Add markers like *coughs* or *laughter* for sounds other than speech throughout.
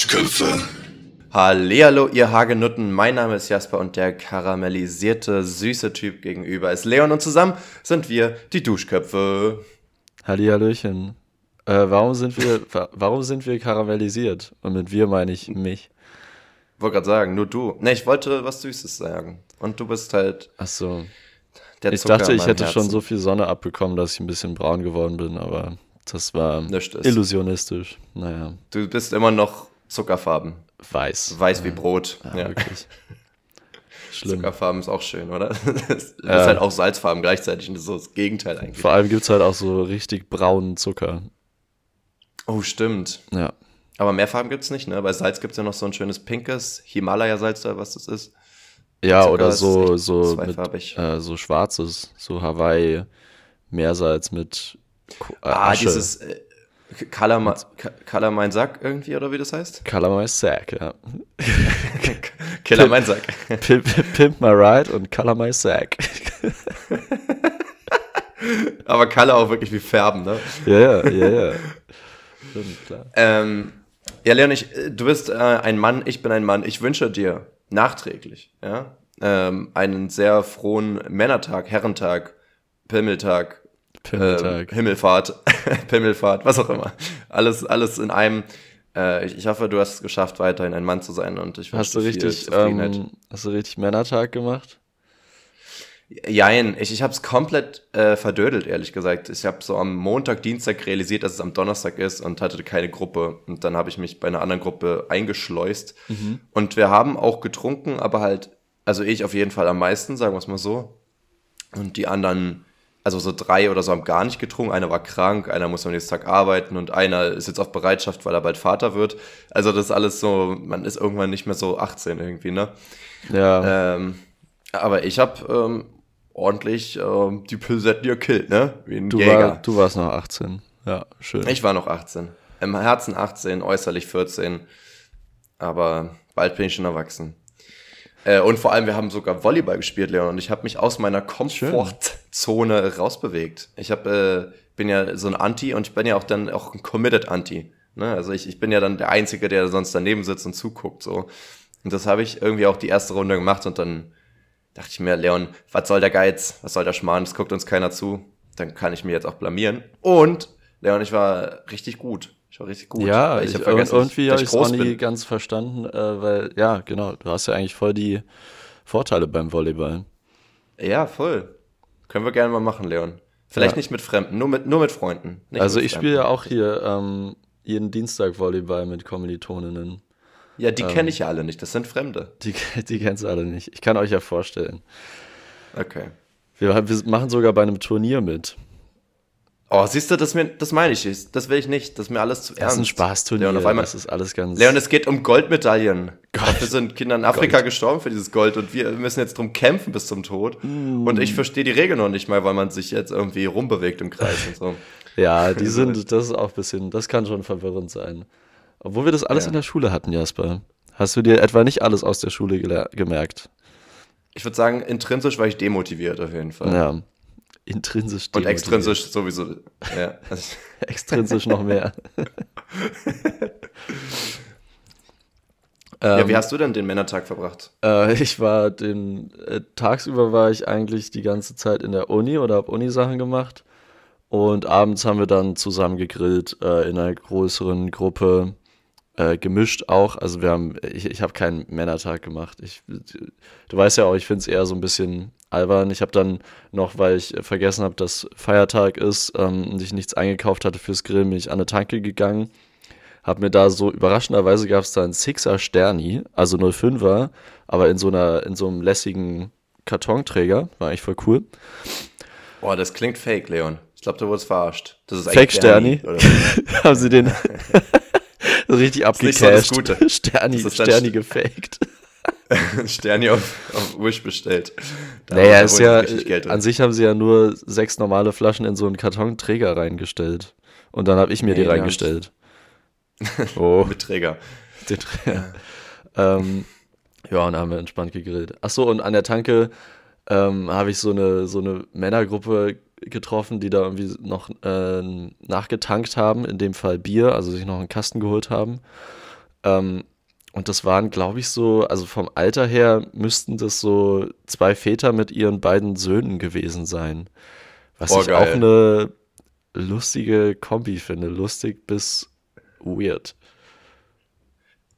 Duschköpfe. Hallihallo, ihr Hagenutten. Mein Name ist Jasper und der karamellisierte, süße Typ gegenüber ist Leon und zusammen sind wir die Duschköpfe. Hallihallöchen. Äh, warum sind wir, *laughs* warum sind wir karamellisiert? Und mit wir meine ich mich. Wollte gerade sagen, nur du. Ne, ich wollte was Süßes sagen. Und du bist halt. Ach so. ich dachte, ich hätte Herzen. schon so viel Sonne abbekommen, dass ich ein bisschen braun geworden bin, aber das war illusionistisch. Naja. Du bist immer noch zuckerfarben. Weiß. Weiß wie Brot. Ja, ja. wirklich. *laughs* Schlimm. Zuckerfarben ist auch schön, oder? *laughs* Das ist ja. halt auch Salzfarben gleichzeitig und das ist so das Gegenteil eigentlich. Vor allem gibt es halt auch so richtig braunen Zucker. Oh, stimmt. Ja. Aber mehr Farben gibt es nicht, ne? Bei Salz gibt es ja noch so ein schönes pinkes Himalaya-Salz oder was das ist. Ja, Zucker oder so, so, mit, äh, so schwarzes, so Hawaii Meersalz mit äh, Ah, dieses äh, Color, mein Sack irgendwie, oder wie das heißt? Color my Sack, ja. Killer mein Sack. Pimp, Pimp my Ride und Color my Sack. Aber Color auch wirklich wie Färben, ne? Ja, ja, ja, ja. Stimmt, klar. Ähm, ja, Leon, ich, du bist äh, ein Mann, ich bin ein Mann. Ich wünsche dir nachträglich, ja, ähm, einen sehr frohen Männertag, Herrentag, Pimmeltag, Pimmeltag. Äh, Himmelfahrt, *laughs* Pimmelfahrt, was auch immer. Alles, alles in einem. Äh, ich, ich, hoffe, du hast es geschafft, weiterhin ein Mann zu sein und ich hast du richtig, ähm, Hast du richtig Männertag gemacht? Jein, ich, ich habe es komplett äh, verdödelt, ehrlich gesagt. Ich habe so am Montag, Dienstag realisiert, dass es am Donnerstag ist und hatte keine Gruppe. Und dann habe ich mich bei einer anderen Gruppe eingeschleust. Mhm. Und wir haben auch getrunken, aber halt, also ich auf jeden Fall am meisten, sagen wir es mal so. Und die anderen also so drei oder so haben gar nicht getrunken. Einer war krank, einer muss am nächsten Tag arbeiten und einer ist jetzt auf Bereitschaft, weil er bald Vater wird. Also das ist alles so, man ist irgendwann nicht mehr so 18 irgendwie, ne? Ja. Ähm, aber ich habe ähm, ordentlich ähm, die Pilsetten gekillt, ne? Wie ein du Jäger. War, du warst noch 18. Ja, schön. Ich war noch 18. Im Herzen 18, äußerlich 14. Aber bald bin ich schon erwachsen. Äh, und vor allem, wir haben sogar Volleyball gespielt, Leon, und ich habe mich aus meiner Komfortzone rausbewegt. Ich hab, äh, bin ja so ein Anti und ich bin ja auch dann auch ein Committed Anti. Ne? Also ich, ich bin ja dann der Einzige, der sonst daneben sitzt und zuguckt. so. Und das habe ich irgendwie auch die erste Runde gemacht und dann dachte ich mir, Leon, was soll der Geiz? Was soll der Schmarrn? Es guckt uns keiner zu. Dann kann ich mir jetzt auch blamieren. Und, Leon, ich war richtig gut. War richtig gut. Ja, ich, ich habe irgendwie habe ich es auch nie ganz verstanden, äh, weil, ja, genau, du hast ja eigentlich voll die Vorteile beim Volleyball. Ja, voll. Können wir gerne mal machen, Leon. Vielleicht ja. nicht mit Fremden, nur mit, nur mit Freunden. also ich spiele ja auch hier ähm, jeden Dienstag Volleyball mit Kommilitoninnen. Ja, die ähm, kenne ich ja alle nicht, das sind Fremde. Die, *laughs* die kennst du alle nicht. Ich kann euch ja vorstellen. Okay. Wir, wir machen sogar bei einem Turnier mit. Oh, siehst du, das, mir, das meine ich nicht. Das will ich nicht. Das ist mir alles zu ernst. Das ist ein Spaßturnier. Leon, einmal, das ist alles ganz. Leon, es geht um Goldmedaillen. Gold. Dafür sind Kinder in Afrika Gold. gestorben für dieses Gold und wir müssen jetzt drum kämpfen bis zum Tod. Mm. Und ich verstehe die Regeln noch nicht mal, weil man sich jetzt irgendwie rumbewegt im Kreis und so. *laughs* ja, die sind, das ist auch ein bisschen, das kann schon verwirrend sein. Obwohl wir das alles ja. in der Schule hatten, Jasper. Hast du dir etwa nicht alles aus der Schule gemerkt? Ich würde sagen, intrinsisch war ich demotiviert auf jeden Fall. Ja. Intrinsisch Und extrinsisch sowieso. Ja. *laughs* extrinsisch noch mehr. *laughs* ja, wie ähm, hast du denn den Männertag verbracht? Äh, ich war den äh, tagsüber war ich eigentlich die ganze Zeit in der Uni oder habe Uni-Sachen gemacht. Und abends haben wir dann zusammen gegrillt äh, in einer größeren Gruppe äh, gemischt auch. Also wir haben, ich, ich habe keinen Männertag gemacht. Ich, du weißt ja auch, ich finde es eher so ein bisschen albern. Ich habe dann noch, weil ich vergessen habe, dass Feiertag ist ähm, und ich nichts eingekauft hatte fürs Grill, bin ich an eine Tanke gegangen. Hab mir da so, überraschenderweise gab es da einen Sixer Sterni, also 05er, aber in so einer, in so einem lässigen Kartonträger. War eigentlich voll cool. Boah, das klingt fake, Leon. Ich glaube, du wurdest verarscht. Das ist Fake Sterni? Sterni *laughs* Haben sie den *laughs* richtig abgecasht. So *laughs* Sterni, Sterni gefaked. *laughs* Sterni auf, auf Wish bestellt. Da naja, ist ja, an sich haben sie ja nur sechs normale Flaschen in so einen Kartonträger reingestellt. Und dann habe ich mir nee, die reingestellt. *laughs* Oh. Mit Träger. Den Träger. Ja. Ähm, ja, und dann haben wir entspannt gegrillt. Achso, und an der Tanke ähm, habe ich so eine, so eine Männergruppe getroffen, die da irgendwie noch äh, nachgetankt haben, in dem Fall Bier, also sich noch einen Kasten geholt haben. Ähm, und das waren, glaube ich, so, also vom Alter her müssten das so zwei Väter mit ihren beiden Söhnen gewesen sein. Was Oh, ich geil. auch eine lustige Kombi finde. Lustig bis weird.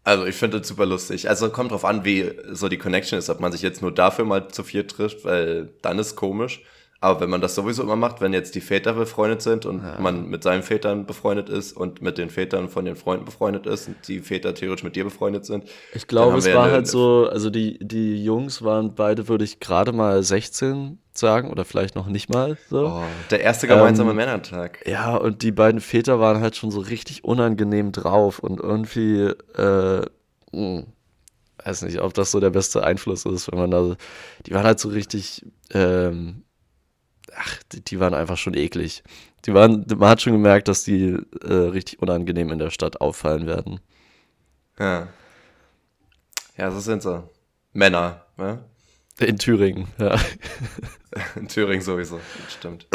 Also ich finde das super lustig. Also kommt drauf an, wie so die Connection ist, ob man sich jetzt nur dafür mal zu viert trifft, weil dann ist komisch. Aber wenn man das sowieso immer macht, wenn jetzt die Väter befreundet sind und man mit seinen Vätern befreundet ist und mit den Vätern von den Freunden befreundet ist und die Väter theoretisch mit dir befreundet sind. Ich glaube, es war eine- halt so, also die, die Jungs waren beide, würde ich gerade mal 16 sagen oder vielleicht noch nicht mal so. Oh, der erste gemeinsame Ähm, Männertag. Ja, und die beiden Väter waren halt schon so richtig unangenehm drauf und irgendwie, äh, mh, weiß nicht, ob das so der beste Einfluss ist, wenn man da, die waren halt so richtig, ähm, ach, die, die waren einfach schon eklig. Die waren, man hat schon gemerkt, dass die äh, richtig unangenehm in der Stadt auffallen werden. Ja. Ja, so sind sie. Männer, ne? In Thüringen, ja. *laughs* In Thüringen sowieso, stimmt.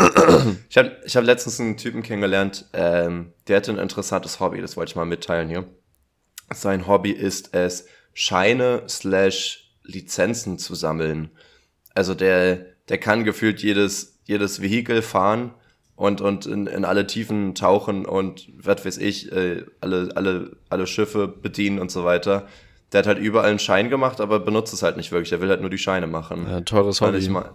Ich habe ich hab letztens einen Typen kennengelernt, ähm, der hatte ein interessantes Hobby, das wollte ich mal mitteilen hier. Sein Hobby ist es, Scheine slash Lizenzen zu sammeln. Also der, der kann gefühlt jedes, jedes Vehikel fahren und, und in, in alle Tiefen tauchen und was weiß ich, äh, alle, alle, alle Schiffe bedienen und so weiter. Der hat halt überall einen Schein gemacht, aber benutzt es halt nicht wirklich. Der will halt nur die Scheine machen. ja ein teures Hobby. ich mal.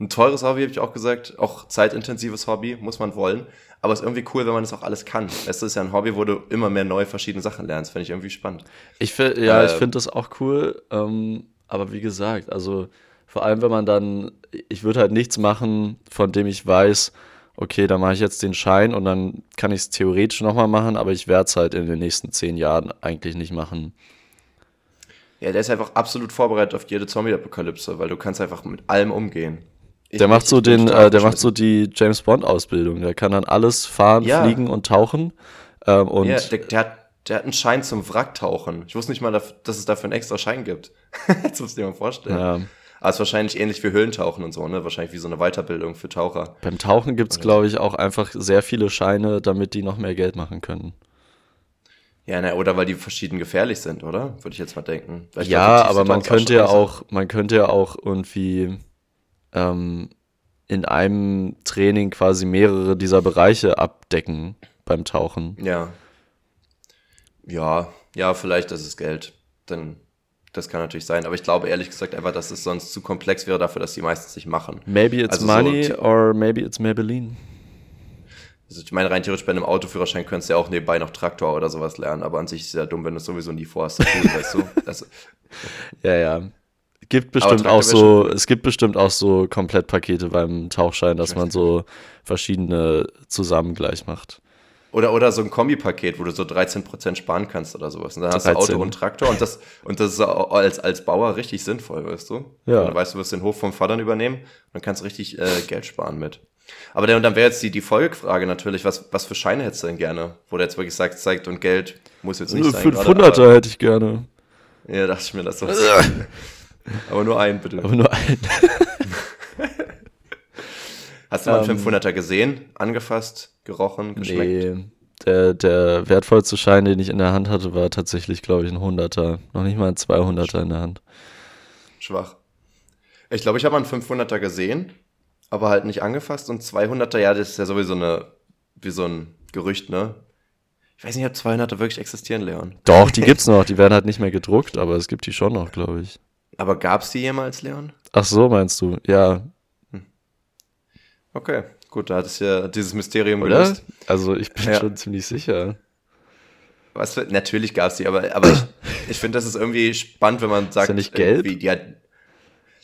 Ein teures Hobby, habe ich auch gesagt. Auch zeitintensives Hobby, muss man wollen. Aber es ist irgendwie cool, wenn man das auch alles kann. Es ist ja ein Hobby, wo du immer mehr neue verschiedene Sachen lernst. Finde ich irgendwie spannend. Ich find, ja, ich Ähm. finde das auch cool. Ähm, aber wie gesagt, also vor allem, wenn man dann, ich würde halt nichts machen, von dem ich weiß, okay, da mache ich jetzt den Schein und dann kann ich es theoretisch nochmal machen, aber ich werde es halt in den nächsten zehn Jahren eigentlich nicht machen. Ja, der ist einfach absolut vorbereitet auf jede Zombie-Apokalypse, weil du kannst einfach mit allem umgehen. Ich Der macht so den, äh, der macht so die James Bond Ausbildung. Der kann dann alles fahren, Ja. fliegen und tauchen. Ähm, und Ja, der, der, hat, der hat einen Schein zum Wracktauchen. Ich wusste nicht mal, dass es dafür einen extra Schein gibt. *laughs* Jetzt musst du dir mal vorstellen. ja, Aber es ist wahrscheinlich ähnlich wie Höhlentauchen und so, ne? Wahrscheinlich wie so eine Weiterbildung für Taucher. beim Tauchen gibt es, glaube ich, auch einfach sehr viele Scheine, damit die noch mehr Geld machen können. Ja, na, oder weil die verschieden gefährlich sind, oder? Würde ich jetzt mal denken. Weil ich Ja, aber man ist könnte ja auch, man könnte ja auch irgendwie ähm, in einem Training quasi mehrere dieser Bereiche abdecken beim Tauchen. Ja. Ja, ja, vielleicht ist es Geld. Dann, das kann natürlich sein. Aber ich glaube ehrlich gesagt einfach, dass es sonst zu komplex wäre dafür, dass die meistens nicht machen. Maybe it's Also so money ti- or maybe it's Maybelline. Also ich meine, rein theoretisch bei einem Autoführerschein könntest du ja auch nebenbei noch Traktor oder sowas lernen, aber an sich ist es ja dumm, wenn du es sowieso nie vorhast. Cool, *laughs* weißt du? Das, Ja, ja. Gibt bestimmt auch so, es gibt bestimmt auch so Komplettpakete beim Tauchschein, dass man so verschiedene zusammen gleich macht. Oder, oder so ein Kombipaket, wo du so 13% sparen kannst oder sowas. Und dann hast du 13. Auto und Traktor und das, und das ist als, als Bauer richtig sinnvoll, weißt du? Ja. Und du weißt, du wirst den Hof vom Vater übernehmen und dann kannst du richtig äh, Geld sparen mit. Aber dann, dann wäre jetzt die, die Folgefrage natürlich, was, was für Scheine hättest du denn gerne? Wo der jetzt wirklich sagt, zeigt und Geld muss jetzt nicht Nur sein. gerade, 500er hätte ich gerne. Ja, dachte ich mir das so. *laughs* aber nur einen, bitte. Aber nur einen. *laughs* Hast du mal einen Ähm, 500er gesehen, angefasst, gerochen, geschmeckt? Nee, der, der wertvollste Schein, den ich in der Hand hatte, war tatsächlich, glaube ich, ein 100er. Noch nicht mal ein 200er in der Hand. Schwach. Ich glaube, ich habe einen 500er gesehen, aber halt nicht angefasst. Und 200er, ja, das ist ja sowieso eine, wie so ein Gerücht, ne? Ich weiß nicht, ob 200er wirklich existieren, Leon. Doch, die *laughs* gibt's noch. Die werden halt nicht mehr gedruckt, aber es gibt die schon noch, glaube ich. Aber gab's die jemals, Leon? Ach so, meinst du? Ja, Okay, gut, da hat es ja dieses Mysterium oder? gelöst. Also ich bin Ja. schon ziemlich sicher. Was für, natürlich gab's die, aber, aber ich, *coughs* ich finde, das ist irgendwie spannend, wenn man sagt, ja nicht gelb? Die hat,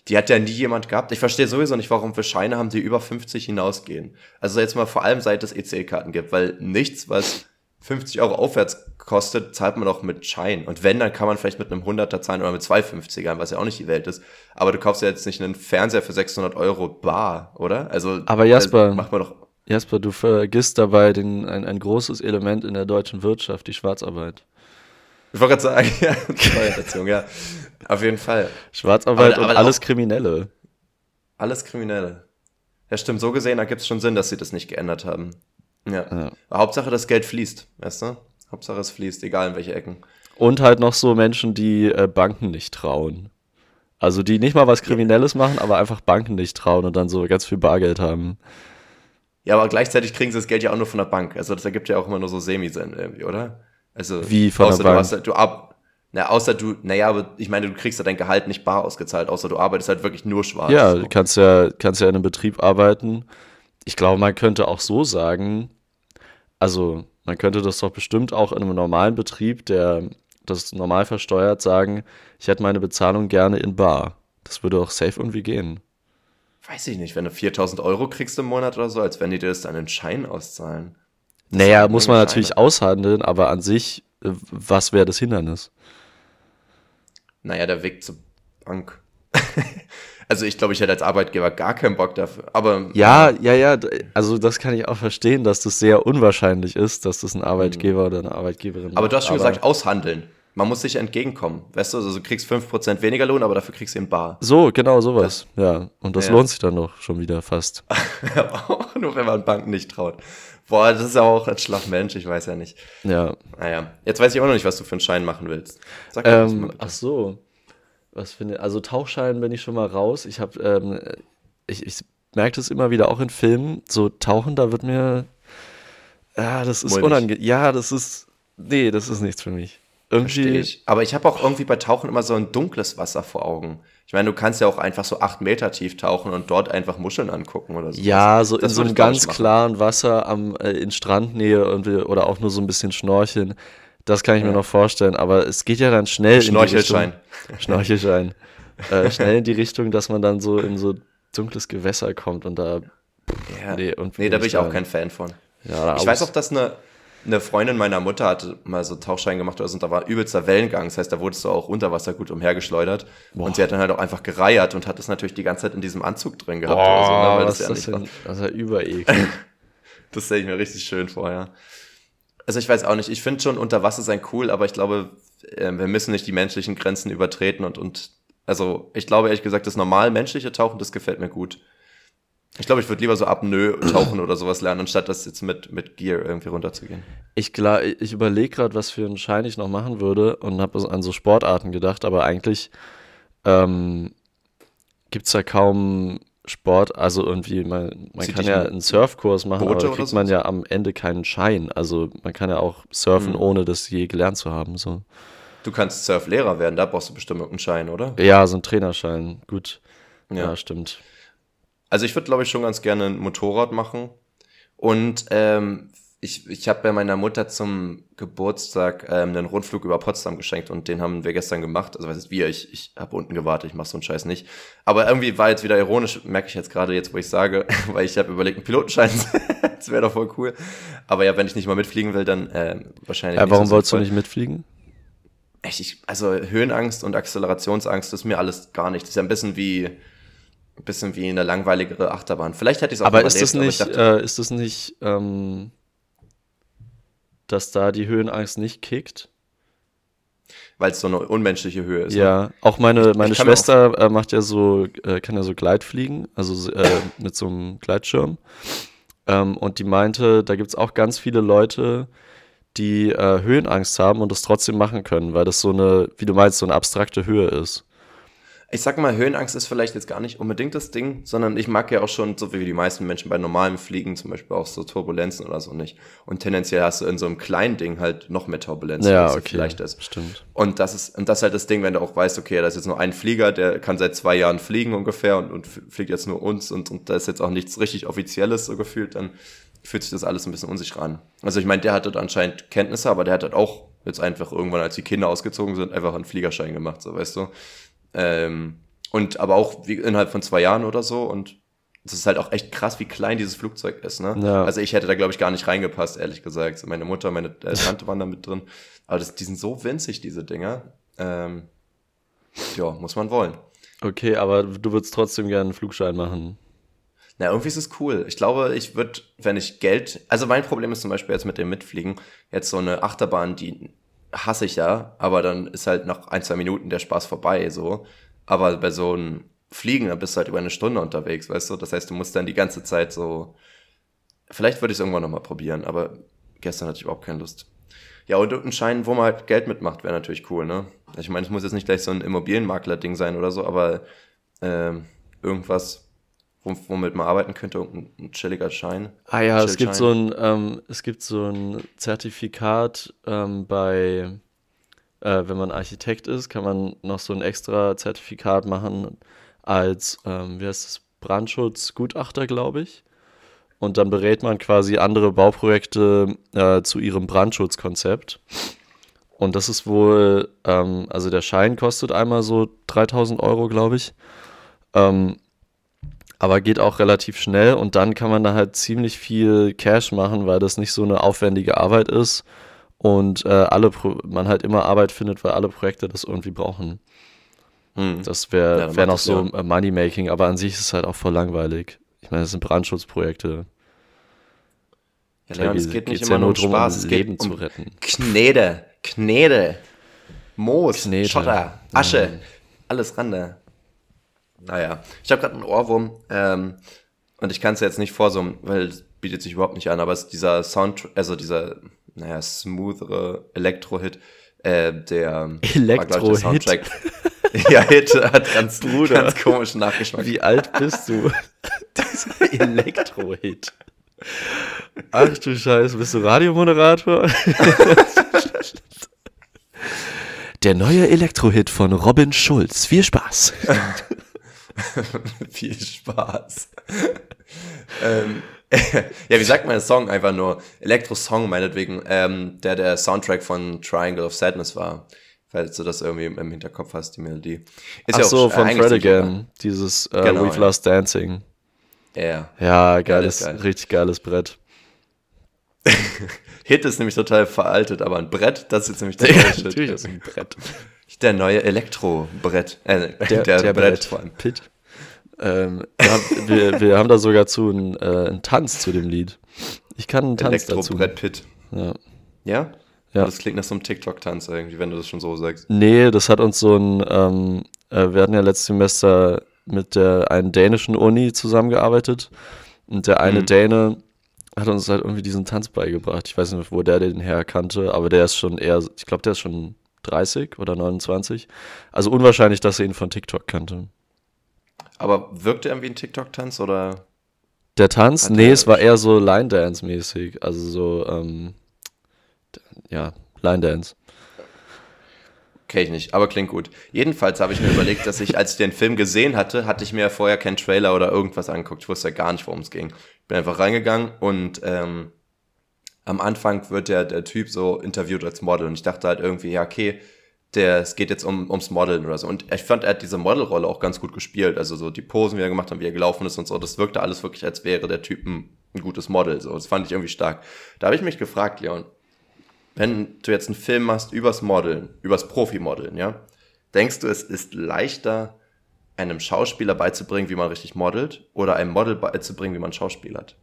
die hat ja nie jemand gehabt. Ich verstehe sowieso nicht, warum wir Scheine haben, die über 50 hinausgehen. Also jetzt mal vor allem, seit es EC-Karten gibt, weil nichts, was 50 Euro aufwärts kostet, zahlt man auch mit Schein. Und wenn, dann kann man vielleicht mit einem 100er zahlen oder mit zwei 50ern, was ja auch nicht die Welt ist. Aber du kaufst ja jetzt nicht einen Fernseher für 600 Euro bar, oder? Also, Aber Jasper- macht man doch, Jasper, du vergisst dabei den, ein, ein großes Element in der deutschen Wirtschaft, die Schwarzarbeit. ich wollte gerade sagen, *laughs* ja, Steuerhinterziehung, ja. Auf jeden Fall. Schwarzarbeit Aber- und aber alles auch- Kriminelle. Alles Kriminelle. Ja, stimmt, so gesehen, da gibt es schon Sinn, dass sie das nicht geändert haben. Ja. Ja. Aber Hauptsache, das Geld fließt, weißt du? Hauptsache, es fließt, egal in welche Ecken. Und halt noch so Menschen, die äh, Banken nicht trauen. Also die nicht mal was Kriminelles machen, aber einfach Banken nicht trauen und dann so ganz viel Bargeld haben. Ja, aber gleichzeitig kriegen sie das Geld ja auch nur von der Bank. Also das ergibt ja auch immer nur so Semi-Sinn irgendwie, oder? Also Wie von der außer Bank? Du hast, halt- du ab, na, außer du, naja, aber ich meine, du kriegst ja dein Gehalt nicht bar ausgezahlt, außer du arbeitest halt wirklich nur schwarz. Ja, du kannst ja, kannst ja in einem Betrieb arbeiten. Ich glaube, man könnte auch so sagen, also man könnte das doch bestimmt auch in einem normalen Betrieb, der das normal versteuert, sagen, ich hätte meine Bezahlung gerne in bar. Das würde auch safe irgendwie gehen. Weiß ich nicht, wenn du 4000 Euro kriegst im Monat oder so, als wenn die dir das dann in Schein auszahlen. Naja, sind muss man nur natürlich Scheine. aushandeln, aber an sich, äh, was wäre das Hindernis? Naja, der Weg zur Bank. *laughs* also ich glaube, ich hätte als Arbeitgeber gar keinen Bock dafür. Aber Ja, ja, ja, also das kann ich auch verstehen, dass das sehr unwahrscheinlich ist, dass das ein Arbeitgeber oder eine Arbeitgeberin aber du hast schon gesagt, aushandeln. Man muss sich entgegenkommen. Weißt du, also du kriegst 5% weniger Lohn, aber dafür kriegst du ihn bar. So, genau sowas. ja, und das Ja. lohnt sich dann doch schon wieder fast. *laughs* Nur, wenn man Banken nicht traut. Boah, das ist ja auch ein Schlafmensch, ich weiß ja nicht. Ja. Naja, jetzt weiß ich auch noch nicht, was du für einen Schein machen willst. Sag das mal Ähm, bitte. ach so. Was finde Also Tauchschein bin ich schon mal raus. Ich habe, ähm, ich, ich merke das immer wieder auch in Filmen. So Tauchen, da wird mir, ja, das ist unangenehm. Ja, das ist, nee, das ist nichts für mich. Irgendwie, ich. Aber ich habe auch irgendwie bei Tauchen immer so ein dunkles Wasser vor Augen. Ich meine, du kannst ja auch einfach so acht Meter tief tauchen und dort einfach Muscheln angucken oder so. ja, so in Das so würde einem ganz klaren Wasser am, äh, in Strandnähe irgendwie, oder auch nur so ein bisschen schnorcheln. Das kann ich mir Ja. noch vorstellen, aber es geht ja dann schnell in die Schnorchelschein. Richtung, Schnorchelschein. *laughs* äh, schnell in die Richtung, dass man dann so in so dunkles Gewässer kommt und da Ja. Nee, Nee, und da bin ich auch kein Fan von. Ja, Ich weiß auch, dass eine, eine Freundin meiner Mutter hatte mal so Tauchschein gemacht oder so, und da war übelster Wellengang. Das heißt, da wurdest du auch unter Wasser gut umhergeschleudert. Und sie hat dann halt auch einfach gereiert und hat das natürlich die ganze Zeit in diesem Anzug drin gehabt oder so, ne, Boah, weil was das ist ja das nicht denn? Das ist ja übereklig. *laughs* Das stelle ich mir richtig schön vor, ja. Also ich weiß auch nicht, ich finde schon unter Wasser sein cool, aber ich glaube, äh, wir müssen nicht die menschlichen Grenzen übertreten und, und also ich glaube ehrlich gesagt, das normal menschliche Tauchen, das gefällt mir gut. Ich glaube, ich würde lieber so Apnoe tauchen oder sowas lernen, anstatt das jetzt mit, mit Gear irgendwie runterzugehen. Ich, ich überlege gerade, was für einen Schein ich noch machen würde und habe an so Sportarten gedacht, aber eigentlich ähm, gibt es ja kaum Sport, also irgendwie, man, man kann ja ein einen Surfkurs machen, Boote aber kriegt man sowas? ja am Ende keinen Schein. Also man kann ja auch surfen, Hm. ohne das je gelernt zu haben. So. Du kannst Surflehrer werden, da brauchst du bestimmt irgendeinen Schein, oder? Ja, so ein Trainerschein, gut. Ja, Ja. stimmt. Also ich würde, glaube ich, schon ganz gerne ein Motorrad machen. Und ähm, ich, ich habe bei meiner Mutter zum Geburtstag ähm, einen Rundflug über Potsdam geschenkt und den haben wir gestern gemacht. Also was ist wir? Ich, ich habe unten gewartet, ich mache so einen Scheiß nicht. Aber irgendwie war jetzt wieder ironisch, merke ich jetzt gerade jetzt, wo ich sage, *laughs* weil ich habe überlegt, einen Pilotenschein, *laughs* das wäre doch voll cool. Aber ja, wenn ich nicht mal mitfliegen will, dann ähm, wahrscheinlich Ja, warum so wolltest du nicht mitfliegen? Echt, ich, also Höhenangst und Akzelerationsangst ist mir alles gar nicht. Das ist ja ein bisschen wie ein bisschen wie eine langweiligere Achterbahn. Vielleicht hätte ich es auch Aber ist das nicht, dachte, äh, ist das nicht, ähm, dass da die Höhenangst nicht kickt? weil es so eine unmenschliche Höhe ist. ne? Ja, auch meine, meine Schwester äh, macht ja so, äh, kann ja so Gleitfliegen, also äh, mit so einem Gleitschirm. Ähm, und die meinte, da gibt es auch ganz viele Leute, die äh, Höhenangst haben und das trotzdem machen können, weil das so eine, wie du meinst, so eine abstrakte Höhe ist. Ich sag mal, Höhenangst ist vielleicht jetzt gar nicht unbedingt das Ding, sondern ich mag ja auch schon, so wie die meisten Menschen bei normalem Fliegen, zum Beispiel auch so Turbulenzen oder so nicht. Und tendenziell hast du in so einem kleinen Ding halt noch mehr Turbulenzen, Ja, als okay. vielleicht ist. Stimmt. Und das ist, und das ist halt das Ding, wenn du auch weißt, okay, da ist jetzt nur ein Flieger, der kann seit zwei Jahren fliegen ungefähr und, und fliegt jetzt nur uns und, und da ist jetzt auch nichts richtig Offizielles so gefühlt, dann fühlt sich das alles ein bisschen unsicher an. Also ich meine, der hat dort anscheinend Kenntnisse, aber der hat halt auch jetzt einfach irgendwann, als die Kinder ausgezogen sind, einfach einen Fliegerschein gemacht, so weißt du. Ähm, und aber auch wie innerhalb von zwei Jahren oder so und es ist halt auch echt krass, wie klein dieses Flugzeug ist, ne? Ja. Also ich hätte da, glaube ich, gar nicht reingepasst, ehrlich gesagt. Meine Mutter, meine äh, Tante waren da mit drin. Aber das, die sind so winzig, diese Dinger. Ähm, ja, muss man wollen. Okay, aber du würdest trotzdem gerne einen Flugschein machen. Na, irgendwie ist es cool. Ich glaube, ich würde, wenn ich Geld, also mein Problem ist zum Beispiel jetzt mit dem Mitfliegen, jetzt so eine Achterbahn, die hasse ich ja, aber dann ist halt nach ein, zwei Minuten der Spaß vorbei, so. Aber bei so einem Fliegen, da bist du halt über eine Stunde unterwegs, weißt du? Das heißt, du musst dann die ganze Zeit so, vielleicht würde ich es irgendwann nochmal probieren, aber gestern hatte ich überhaupt keine Lust. Ja, und ein Schein, wo man halt Geld mitmacht, wäre natürlich cool, ne? Ich meine, es muss jetzt nicht gleich so ein Immobilienmakler-Ding sein oder so, aber ähm, irgendwas, womit man arbeiten könnte, ein chilliger Schein. Ah ja, es gibt so ein, ähm, es gibt so ein Zertifikat ähm, bei, äh, wenn man Architekt ist, kann man noch so ein extra Zertifikat machen als, ähm, wie heißt das, Brandschutzgutachter, glaube ich. Und dann berät man quasi andere Bauprojekte äh, zu ihrem Brandschutzkonzept. Und das ist wohl, ähm, also der Schein kostet einmal so 3000 Euro, glaube ich. Ähm, aber geht auch relativ schnell und dann kann man da halt ziemlich viel Cash machen, weil das nicht so eine aufwendige Arbeit ist und äh, alle Pro man halt immer Arbeit findet, weil alle Projekte das irgendwie brauchen. Hm. Das wäre ja, wär noch so ja. Moneymaking, aber an sich ist es halt auch voll langweilig. Ich meine, das sind Brandschutzprojekte. Ja, Leon, es geht nicht immer ja nur darum, Spaß, um Leben um zu retten. Knete, Knete, Moos, Knete. Schotter, Asche, alles ran da. Naja, ich habe gerade einen Ohrwurm ähm, und ich kann es jetzt nicht vorsummen, weil es bietet sich überhaupt nicht an, aber es ist dieser Sound, also dieser, naja, smoothere Elektro-Hit, äh, der Elektro-Hit? *laughs* ja, Hit hat ganz, Bruder. ganz komischen Nachgeschmack. Wie alt bist du? *laughs* dieser Elektro-Hit. Ach du Scheiße, bist du Radiomoderator? *laughs* Der neue Elektro-Hit von Robin Schulz. Viel Spaß. *laughs* Viel Spaß. ähm, *laughs* ja, wie sagt man den Song? Einfach nur Elektro-Song meinetwegen, ähm, der der Soundtrack von Triangle of Sadness war. Falls du das irgendwie im Hinterkopf hast, die Melodie. Ist Ach ja so, von Fred Again. Dieses uh, genau, We've ja. Lost Dancing. Ja. Ja, geiles, geil. richtig geiles Brett. *laughs* Hit ist nämlich total veraltet, aber ein Brett, das ist jetzt nämlich der Shit. Natürlich ist ein Brett. Der neue Elektro-Brett. Äh, der, der, der Brett. Brett. Pit. Ähm, wir, wir haben da sogar zu einen, äh, einen Tanz zu dem Lied. Ich kann einen Tanz dazu. Brett Pit. Ja. Ja? Ja. Das klingt nach so einem TikTok-Tanz irgendwie, wenn du das schon so sagst. Nee, das hat uns so ein, ähm, äh, wir hatten ja letztes Semester mit der einen dänischen Uni zusammengearbeitet und der eine mhm. Däne hat uns halt irgendwie diesen Tanz beigebracht. Ich weiß nicht, wo der den herkannte, aber der ist schon eher, ich glaube, der ist schon 30 oder 29. Also unwahrscheinlich, dass er ihn von TikTok kannte. Aber wirkte er wie ein TikTok-Tanz oder? Der Tanz? Nee, es war eher so Line-Dance-mäßig. Also so, ähm, ja, Line-Dance. Kenn ich nicht, aber klingt gut. Jedenfalls habe ich mir überlegt, dass ich, als ich den Film gesehen hatte, hatte ich mir vorher keinen Trailer oder irgendwas angeguckt. Ich wusste ja gar nicht, worum es ging. Bin einfach reingegangen und ähm, am Anfang wird der, der Typ so interviewt als Model und ich dachte halt irgendwie, ja, okay, der, es geht jetzt um, ums Modeln oder so. Und ich fand, er hat diese Modelrolle auch ganz gut gespielt. Also so die Posen, wie er gemacht hat, wie er gelaufen ist und so. Das wirkte alles wirklich, als wäre der Typ ein, ein gutes Model. So, das fand ich irgendwie stark. Da habe ich mich gefragt, Leon, wenn du jetzt einen Film machst übers Modeln, übers Profi-Modeln, ja, denkst du, es ist leichter, einem Schauspieler beizubringen, wie man richtig modelt, oder einem Model beizubringen, wie man schauspielert?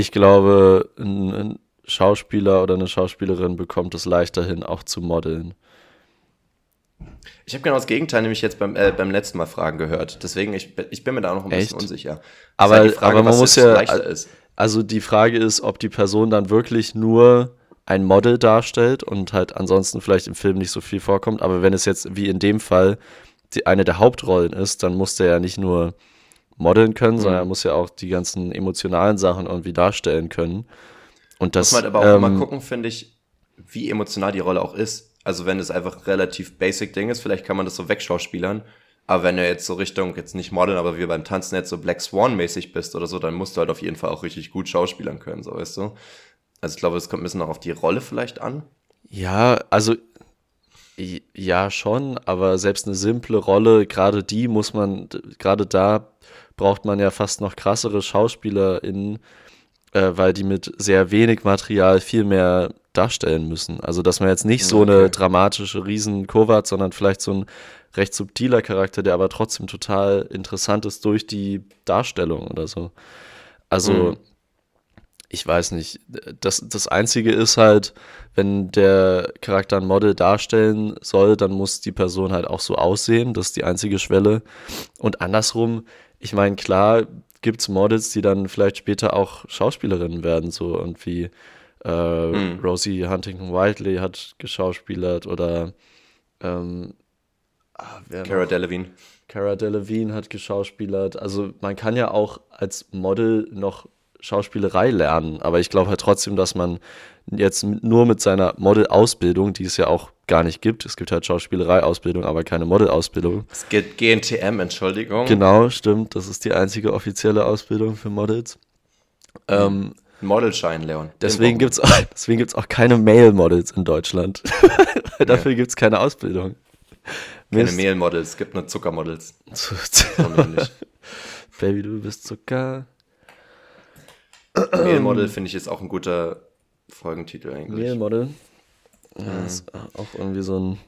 Ich glaube, ein, Schauspieler oder eine Schauspielerin bekommt es leichter hin, auch zu modeln. Ich habe genau das Gegenteil nämlich jetzt beim, äh, beim letzten Mal Fragen gehört. Deswegen, ich, ich bin mir da auch noch ein Echt? bisschen unsicher. Aber, halt Frage, aber man muss ja. Also die Frage ist, ob die Person dann wirklich nur ein Model darstellt und halt ansonsten vielleicht im Film nicht so viel vorkommt. Aber wenn es jetzt wie in dem Fall die, eine der Hauptrollen ist, dann muss der ja nicht nur modeln können, mhm. sondern er muss ja auch die ganzen emotionalen Sachen irgendwie darstellen können. Und das, muss man aber auch ähm, immer gucken, finde ich, wie emotional die Rolle auch ist. Also wenn es einfach relativ basic Ding ist, vielleicht kann man das so wegschauspielern. Aber wenn du jetzt so Richtung, jetzt nicht Modeln, aber wie beim Tanzen jetzt so Black Swan-mäßig bist oder so, dann musst du halt auf jeden Fall auch richtig gut schauspielern können, so weißt du. Also ich glaube, es kommt ein bisschen auch auf die Rolle vielleicht an. Ja, also ja schon, aber selbst eine simple Rolle, gerade die muss man, gerade da braucht man ja fast noch krassere SchauspielerInnen, äh, weil die mit sehr wenig Material viel mehr darstellen müssen. Also, dass man jetzt nicht so okay. eine dramatische Riesenkurve hat, sondern vielleicht so ein recht subtiler Charakter, der aber trotzdem total interessant ist durch die Darstellung oder so. Also, mhm. ich weiß nicht. Das, das Einzige ist halt, wenn der Charakter ein Model darstellen soll, dann muss die Person halt auch so aussehen. Das ist die einzige Schwelle. Und andersrum, ich meine, klar gibt es Models, die dann vielleicht später auch Schauspielerinnen werden, so irgendwie. Äh, Hm. Rosie Huntington Whiteley hat geschauspielert oder ähm, ah, Cara noch? Delevingne. Cara Delevingne hat geschauspielert. Also man kann ja auch als Model noch Schauspielerei lernen, aber ich glaube halt trotzdem, dass man jetzt nur mit seiner Model-Ausbildung, die es ja auch gar nicht gibt, es gibt halt Schauspielerei-Ausbildung, aber keine Model-Ausbildung. Es gibt GNTM, Entschuldigung. Genau, stimmt, das ist die einzige offizielle Ausbildung für Models. Ähm, Modelschein, Leon. deswegen gibt es auch, *laughs* deswegen gibt's auch keine Male-Models in Deutschland. Weil *laughs* Dafür gibt es keine Ausbildung. Keine Mist. Mehlmodels, es gibt nur Zuckermodels. *laughs* Baby, du bist Zucker. Mehlmodel finde ich ist auch ein guter Folgentitel eigentlich. Mehlmodel. Ja, ist auch irgendwie so ein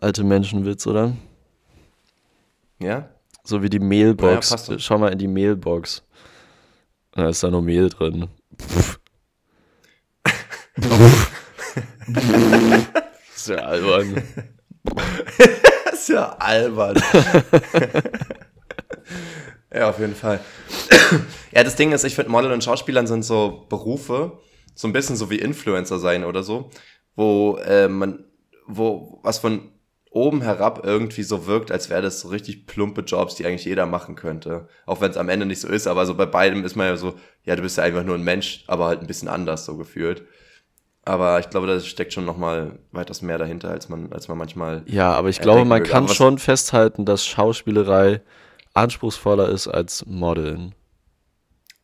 alte Menschenwitz, oder? Ja? So wie die Mailbox. Ja. Schau mal in die Mailbox. Da ist da nur Mehl drin. *laughs* ist ja albern. Das *laughs* ist ja albern. *laughs* ja, auf jeden Fall. *clears throat* ja, das Ding ist, ich finde, Model und Schauspielern sind so Berufe, so ein bisschen so wie Influencer sein oder so, wo äh, man, wo was von oben herab irgendwie so wirkt, als wäre das so richtig plumpe Jobs, die eigentlich jeder machen könnte. Auch wenn es am Ende nicht so ist, aber so bei beidem ist man ja so, ja, du bist ja einfach nur ein Mensch, aber halt ein bisschen anders so gefühlt. Aber ich glaube, da steckt schon noch mal weitaus mehr dahinter, als man, als man manchmal Ja, aber ich glaube, man kann schon festhalten, dass Schauspielerei anspruchsvoller ist als Modeln.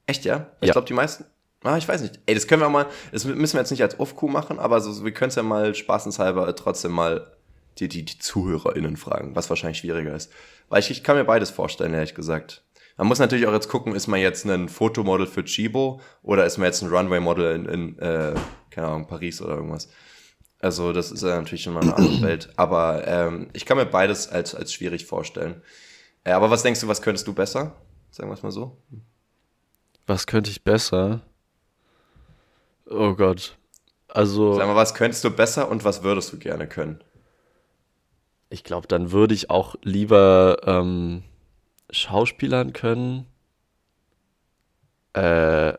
Echt, ja? Ich Ja. glaube, die meisten. Ah, ich weiß nicht. Ey, das können wir mal. Das müssen wir jetzt nicht als Off-Coup machen, aber so, wir können es ja mal spaßenshalber trotzdem mal die, die, die ZuhörerInnen fragen, was wahrscheinlich schwieriger ist. Weil ich, ich kann mir beides vorstellen, ehrlich gesagt. Man muss natürlich auch jetzt gucken, ist man jetzt ein Fotomodel für Chibo oder ist man jetzt ein Runway-Model in, in äh, keine Ahnung, Paris oder irgendwas. Also, das ist ja natürlich schon mal eine andere *clears throat* Welt. Aber ähm, ich kann mir beides als, als schwierig vorstellen. Äh, aber was denkst du, was könntest du besser? Sagen wir es mal so. Was könnte ich besser? Oh Gott. Also, Sag mal, was könntest du besser und was würdest du gerne können? ich glaube, dann würde ich auch lieber ähm, Schauspielern können. Äh,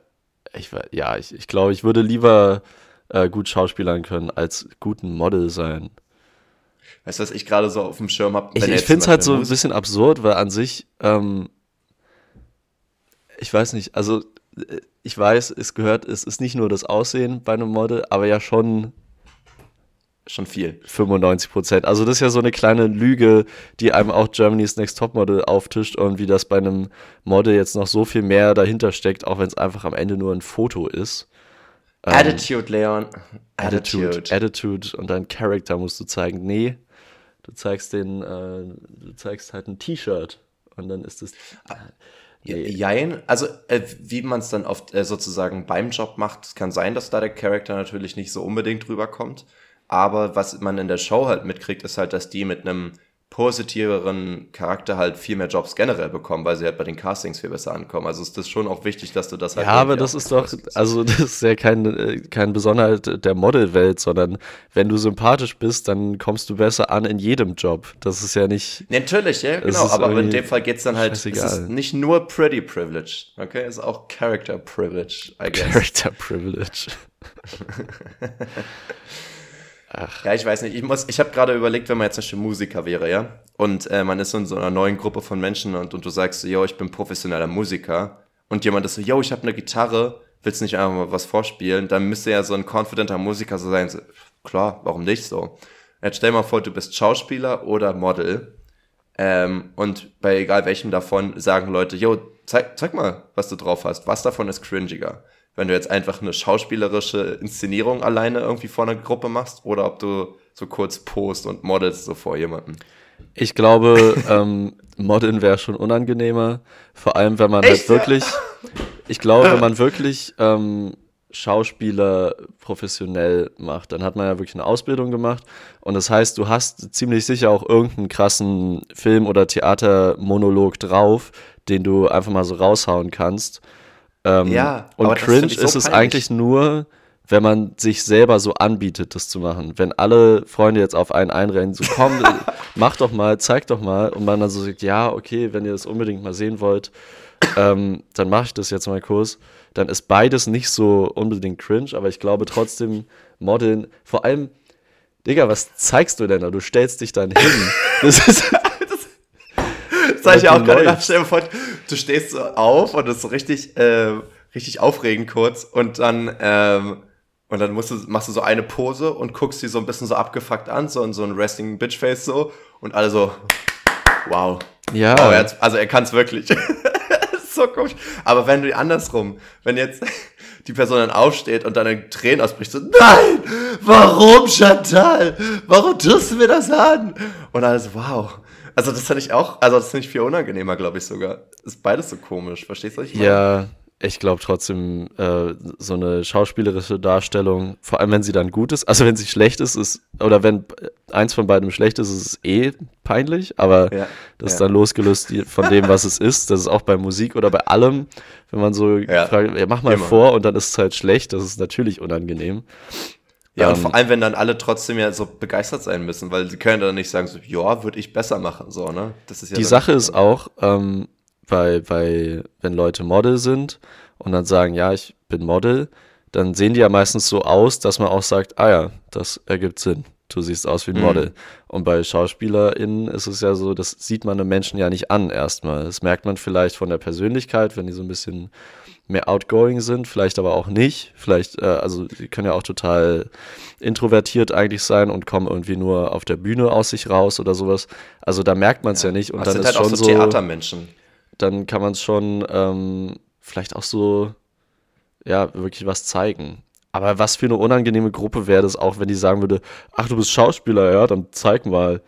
ich, ja, ich, ich glaube, ich würde lieber äh, gut Schauspielern können, als guten Model sein. Weißt du, was ich gerade so auf dem Schirm habe? Ich, ich finde es halt so ein bisschen absurd, weil an sich, ähm, ich weiß nicht, also äh, ich weiß, es gehört, es ist nicht nur das Aussehen bei einem Model, aber ja schon Schon viel. 95 Prozent. Also das ist ja so eine kleine Lüge, die einem auch Germany's Next Topmodel auftischt und wie das bei einem Model jetzt noch so viel mehr dahinter steckt, auch wenn es einfach am Ende nur ein Foto ist. Ähm, Attitude, Leon. Attitude, Attitude und dein Charakter musst du zeigen. Nee, du zeigst den, äh, du zeigst halt ein T-Shirt und dann ist es. Nee. Jein. Also, äh, wie man es dann oft äh, sozusagen beim Job macht, es kann sein, dass da der Charakter natürlich nicht so unbedingt rüberkommt. Aber was man in der Show halt mitkriegt, ist halt, dass die mit einem positiveren Charakter halt viel mehr Jobs generell bekommen, weil sie halt bei den Castings viel besser ankommen. Also ist das schon auch wichtig, dass du das halt. Ja, aber das ist doch, also *laughs* das ist ja kein, äh, kein Besonderheit der Modelwelt, sondern wenn du sympathisch bist, dann kommst du besser an in jedem Job. Das ist ja nicht, Nee, Natürlich, ja, Es genau. Aber in dem Fall geht's dann halt, es ist nicht nur Pretty Privilege, okay? Es ist auch Character Privilege, I guess. Character Privilege. *laughs* *laughs* Ja, ich weiß nicht. Ich muss, ich habe gerade überlegt, wenn man jetzt zum Beispiel Musiker wäre, ja, und äh, man ist in so einer neuen Gruppe von Menschen und, und du sagst so, yo, ich bin professioneller Musiker, und jemand ist so, yo, ich habe eine Gitarre, willst du nicht einfach mal was vorspielen? Dann müsste ja so ein confidenter Musiker so sein, so, klar, warum nicht so? Jetzt stell mal vor, du bist Schauspieler oder Model, ähm, und bei egal welchem davon sagen Leute, yo, zeig, zeig mal, was du drauf hast. Was davon ist cringiger? Wenn du jetzt einfach eine schauspielerische Inszenierung alleine irgendwie vor einer Gruppe machst oder ob du so kurz post und modelst so vor jemandem. Ich glaube, *laughs* ähm, Modeln wäre schon unangenehmer. Vor allem, wenn man Echt, halt wirklich, ich glaube, wenn man *laughs* wirklich ähm, Schauspieler professionell macht, dann hat man ja wirklich eine Ausbildung gemacht. Und das heißt, du hast ziemlich sicher auch irgendeinen krassen Film- oder Theatermonolog drauf, den du einfach mal so raushauen kannst. Ähm, Ja, und cringe so ist es peinlich. eigentlich nur, wenn man sich selber so anbietet, das zu machen. Wenn alle Freunde jetzt auf einen einrennen, so komm, *laughs* mach doch mal, zeig doch mal. Und man dann so sagt, ja, okay, wenn ihr das unbedingt mal sehen wollt, ähm, dann mache ich das jetzt mal kurz. Dann ist beides nicht so unbedingt cringe, aber ich glaube trotzdem, Modeln, vor allem, Digga, was zeigst du denn da? Du stellst dich dann hin. *laughs* Das ist. Das sag ich auch gerade. Stell dir vor, du stehst so auf und das ist so richtig, äh, richtig aufregend kurz und dann, ähm, und dann musst du, machst du so eine Pose und guckst die so ein bisschen so abgefuckt an, so in so ein Resting Bitchface so und alle so, wow. Ja. Wow, er also er kann es wirklich. *laughs* so komisch. Aber wenn du andersrum, wenn jetzt die Person dann aufsteht und dann in Tränen ausbricht, so, nein, warum Chantal? Warum tust du mir das an? Und alles, wow. Also das finde ich auch, also das finde ich viel unangenehmer, glaube ich sogar. Ist beides so komisch, verstehst du? Ich meine? Ja, ich glaube trotzdem, äh, so eine schauspielerische Darstellung, vor allem wenn sie dann gut ist, also wenn sie schlecht ist, ist, oder wenn eins von beiden schlecht ist, ist es eh peinlich, aber ja, das ist dann losgelöst von dem, was es ist. Das ist auch bei Musik oder bei allem, wenn man so ja. fragt, ja, mach mal Immer. vor und dann ist es halt schlecht, das ist natürlich unangenehm. Ja, und ähm, vor allem, wenn dann alle trotzdem ja so begeistert sein müssen, weil sie können dann nicht sagen, so, ja, würde ich besser machen, so, ne? Das ist ja die Sache ist auch, ähm, bei, bei, wenn Leute Model sind und dann sagen, ja, ich bin Model, dann sehen die ja meistens so aus, dass man auch sagt, ah ja, das ergibt Sinn. Du siehst aus wie ein mhm. Model. Mhm. Und bei SchauspielerInnen ist es ja so, das sieht man einem Menschen ja nicht an erstmal. Das merkt man vielleicht von der Persönlichkeit, wenn die so ein bisschen mehr outgoing sind, vielleicht aber auch nicht. Vielleicht, äh, also die können ja auch total introvertiert eigentlich sein und kommen irgendwie nur auf der Bühne aus sich raus oder sowas. Also da merkt man es ja. ja. nicht. Und das dann sind ist halt schon auch so Theatermenschen dann kann man es schon ähm, vielleicht auch so, ja, wirklich was zeigen. Aber was für eine unangenehme Gruppe wäre das auch, wenn die sagen würde, ach, du bist Schauspieler, ja, dann zeig mal.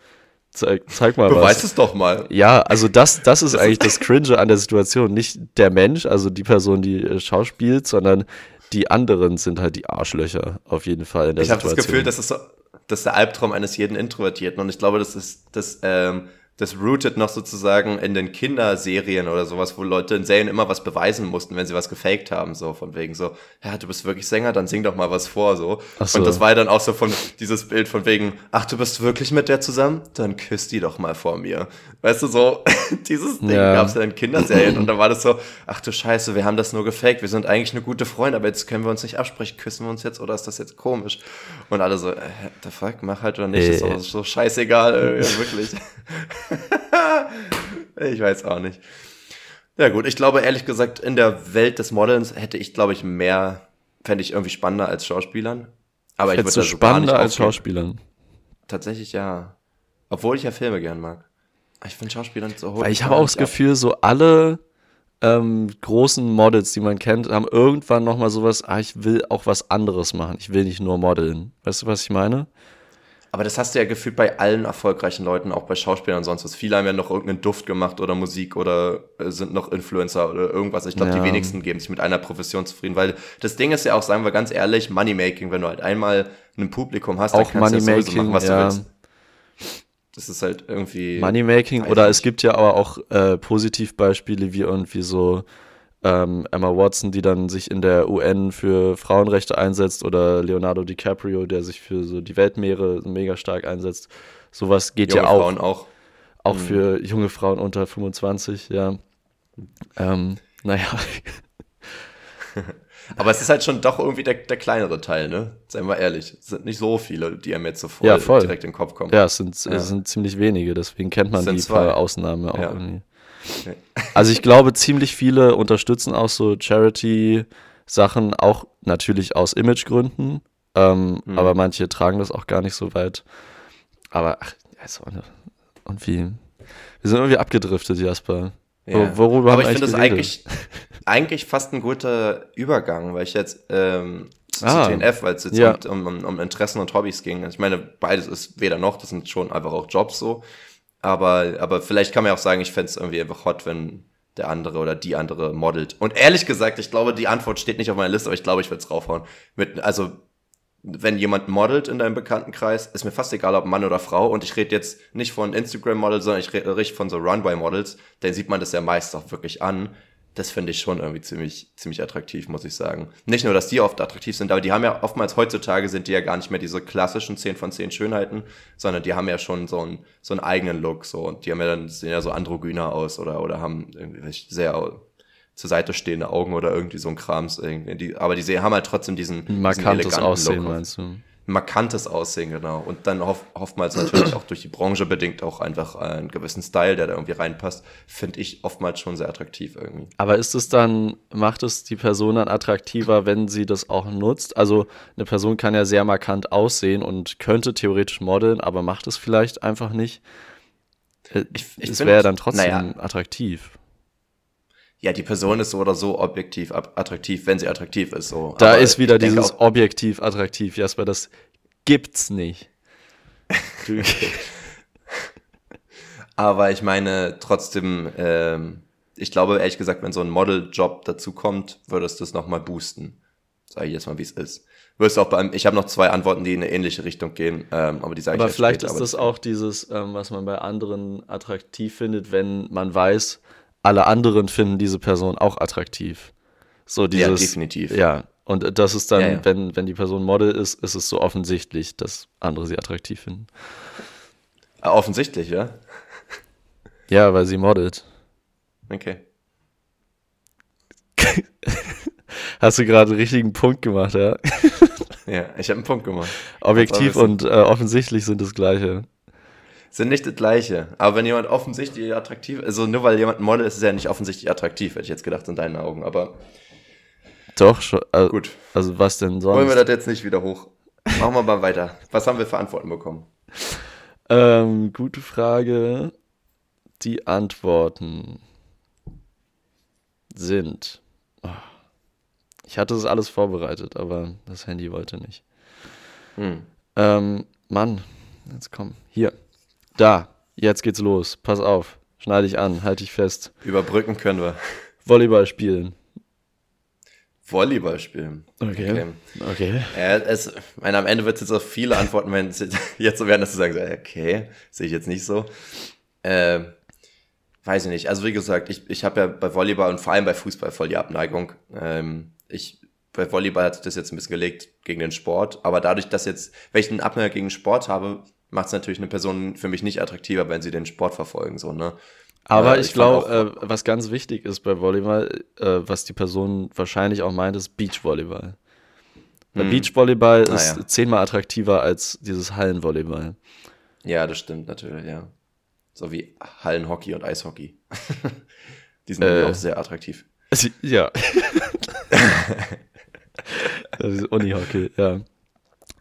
Zeig, zeig mal Beweis was. Es doch mal. Ja, also das, das ist eigentlich das Cringe an der Situation. Nicht der Mensch, also die Person, die äh, schauspielt, sondern die anderen sind halt die Arschlöcher auf jeden Fall in der ich Situation. Ich habe das Gefühl, das ist, so, das ist der Albtraum eines jeden Introvertierten und ich glaube, das ist das ähm, das rooted noch sozusagen in den Kinderserien oder sowas, wo Leute in Serien immer was beweisen mussten, wenn sie was gefaked haben, so von wegen so, ja, du bist wirklich Sänger, dann sing doch mal was vor, so. so. Und das war dann auch so von dieses Bild von wegen, ach, du bist wirklich mit der zusammen? Dann küss die doch mal vor mir. Weißt du, so, *laughs* dieses Ding ja. gab es ja in Kinderserien und dann war das so, ach du Scheiße, wir haben das nur gefaked, wir sind eigentlich eine gute Freunde, aber jetzt können wir uns nicht absprechen, küssen wir uns jetzt oder ist das jetzt komisch? Und alle so, äh, the fuck, mach halt oder nicht, äh. ist so scheißegal, äh, ja, wirklich. *laughs* *laughs* ich weiß auch nicht. Ja gut, ich glaube ehrlich gesagt, in der Welt des Modelns hätte ich, glaube ich, mehr, fände ich irgendwie spannender als Schauspielern. Aber Hättest ich würde spannender als Schauspielern. Tatsächlich ja. Obwohl ich ja Filme gern mag. Ich finde Schauspielern so hoch. Weil ich habe auch das Gefühl, so alle ähm, großen Models, die man kennt, haben irgendwann nochmal sowas, ah, ich will auch was anderes machen. Ich will nicht nur modeln. Weißt du, was ich meine? Aber das hast du ja gefühlt bei allen erfolgreichen Leuten, auch bei Schauspielern und sonst was. Viele haben ja noch irgendeinen Duft gemacht oder Musik oder äh, sind noch Influencer oder irgendwas. Ich glaube, ja. die wenigsten geben sich mit einer Profession zufrieden, weil das Ding ist ja auch, sagen wir ganz ehrlich, Moneymaking, wenn du halt einmal ein Publikum hast, auch dann kannst du ja sowieso machen, was ja. du willst. Das ist halt irgendwie. Moneymaking oder es gibt ja aber auch äh, Positivbeispiele wie irgendwie so ähm, Emma Watson, die dann sich in der UN für Frauenrechte einsetzt, oder Leonardo DiCaprio, der sich für so die Weltmeere mega stark einsetzt. Sowas geht junge ja auch. Frauen auch. Auch mhm. für junge Frauen unter 25, ja. Ähm, naja. *laughs* Aber es ist halt schon doch irgendwie der, der kleinere Teil, ne? Seien wir ehrlich. Es sind nicht so viele, die einem jetzt so voll, ja, direkt in den Kopf kommen. Ja, es sind, ja. es sind ziemlich wenige, deswegen kennt man die zwei. paar Ausnahmen auch ja. irgendwie. *laughs* Also ich glaube, ziemlich viele unterstützen auch so Charity-Sachen, auch natürlich aus Imagegründen. Ähm, mhm. Aber manche tragen das auch gar nicht so weit. Aber ach, also, und wie? Wir sind irgendwie abgedriftet, Jasper. Ja. Worüber Aber ich finde das eigentlich, eigentlich fast ein guter Übergang, weil ich jetzt ähm, zu ah, CTNF, weil es jetzt ja. um, um, um Interessen und Hobbys ging. Ich meine, beides ist weder noch, das sind schon einfach auch Jobs so. Aber, aber vielleicht kann man ja auch sagen, ich fände es irgendwie einfach hot, wenn der andere oder die andere modelt. Und ehrlich gesagt, ich glaube, die Antwort steht nicht auf meiner Liste, aber ich glaube, ich würde es draufhauen. Mit, also, wenn jemand modelt in deinem Bekanntenkreis, ist mir fast egal, ob Mann oder Frau. Und ich rede jetzt nicht von Instagram-Models, sondern ich rede richtig von so Runway-Models. Dann sieht man das ja meist auch wirklich an. Das finde ich schon irgendwie ziemlich, ziemlich attraktiv, muss ich sagen. Nicht nur, dass die oft attraktiv sind, aber die haben ja oftmals heutzutage sind die ja gar nicht mehr diese klassischen 10 von 10 Schönheiten, sondern die haben ja schon so einen, so einen eigenen Look, so. Und die haben ja dann, sehen ja so androgyner aus oder, oder haben irgendwie sehr zur Seite stehende Augen oder irgendwie so ein Krams irgendwie. Die, aber die haben halt trotzdem diesen, markantes diesen Aussehen, Look. meinst du? Markantes Aussehen, genau. Und dann hoff, oftmals natürlich auch durch die Branche bedingt auch einfach einen gewissen Style, der da irgendwie reinpasst, finde ich oftmals schon sehr attraktiv irgendwie. Aber ist es dann, macht es die Person dann attraktiver, wenn sie das auch nutzt? Also eine Person kann ja sehr markant aussehen und könnte theoretisch modeln, aber macht es vielleicht einfach nicht. Äh, ich, ich es wäre dann trotzdem naja, attraktiv. Ja, die Person ist so oder so objektiv attraktiv, wenn sie attraktiv ist. So. Da Aber ist wieder dieses auch, objektiv attraktiv, Jasper, das gibt's nicht. *laughs* Aber ich meine, trotzdem, ähm, ich glaube ehrlich gesagt, wenn so ein Modeljob dazu kommt, würde es das nochmal boosten. Sag ich jetzt mal, wie es ist. Wirst auch beim, ich habe noch zwei Antworten, die in eine ähnliche Richtung gehen, ähm, aber die sage ich Aber vielleicht später, ist das auch dieses, ähm, was man bei anderen attraktiv findet, wenn man weiß, alle anderen finden diese Person auch attraktiv. So dieses, ja, definitiv. Ja, und das ist dann, ja, ja. Wenn, wenn die Person Model ist, ist es so offensichtlich, dass andere sie attraktiv finden. Ah, offensichtlich, ja? Ja, weil sie modelt. Okay. *laughs* Hast du gerade einen richtigen Punkt gemacht, ja? ja, ich habe einen Punkt gemacht. Objektiv und äh, offensichtlich sind das Gleiche sind nicht das Gleiche. Aber wenn jemand offensichtlich attraktiv, also nur weil jemand ein Model ist, ist er nicht offensichtlich attraktiv, hätte ich jetzt gedacht in deinen Augen. Aber doch schon. Also, Gut. Also was denn sonst? Wollen wir das jetzt nicht wieder hoch? Machen wir mal weiter. Was haben wir für Antworten bekommen? Ähm, gute Frage. Die Antworten sind. Oh, ich hatte das alles vorbereitet, aber das Handy wollte nicht. Hm. Ähm, Mann, jetzt komm. Hier. Da, jetzt geht's los. Pass auf. Schneide ich an, halte ich fest. Überbrücken können wir. Volleyball spielen. Volleyball spielen. Okay. Okay. okay. Ja, es, meine, am Ende wird es jetzt auch viele Antworten wenn *laughs* jetzt so werden, dass du sagst, okay, sehe ich jetzt nicht so. Äh, weiß ich nicht. Also wie gesagt, ich, ich habe ja bei Volleyball und vor allem bei Fußball voll die Abneigung. Ähm, ich, bei Volleyball hat sich das jetzt ein bisschen gelegt gegen den Sport, aber dadurch, dass jetzt, wenn ich einen Abneigung gegen Sport habe, macht es natürlich eine Person für mich nicht attraktiver, wenn sie den Sport verfolgen, so, ne? Aber äh, ich, ich glaube, äh, was ganz wichtig ist bei Volleyball, äh, was die Person wahrscheinlich auch meint, ist Beachvolleyball. Weil hm. Beachvolleyball ah, ist ja. zehnmal attraktiver als dieses Hallenvolleyball. Ja, das stimmt natürlich, ja. So wie Hallenhockey und Eishockey. *laughs* die sind äh, auch sehr attraktiv. *laughs* Ja. *laughs* das ist Unihockey, ja.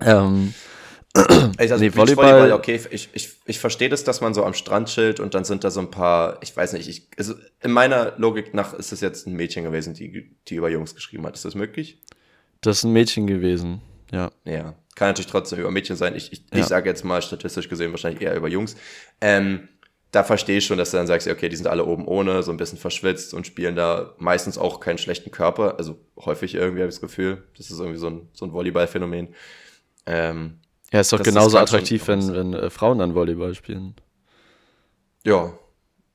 Ähm, ich, also nee, Volleyball, Volleyball, okay, ich, ich, ich verstehe das, dass man so am Strand chillt und dann sind da so ein paar, ich weiß nicht, ich, also in meiner Logik nach ist es jetzt ein Mädchen gewesen, die, die über Jungs geschrieben hat. Ist das möglich? Das ist ein Mädchen gewesen, ja. Ja, kann natürlich trotzdem über Mädchen sein. Ich, ich, ja. ich sage jetzt mal statistisch gesehen wahrscheinlich eher über Jungs. Ähm, da verstehe ich schon, dass du dann sagst, okay, die sind alle oben ohne, so ein bisschen verschwitzt und spielen da meistens auch keinen schlechten Körper. Also häufig irgendwie habe ich das Gefühl, das ist irgendwie so ein, so ein Volleyball-Phänomen. Ähm, ja, ist doch genauso attraktiv, wenn, wenn äh, Frauen dann Volleyball spielen. Ja,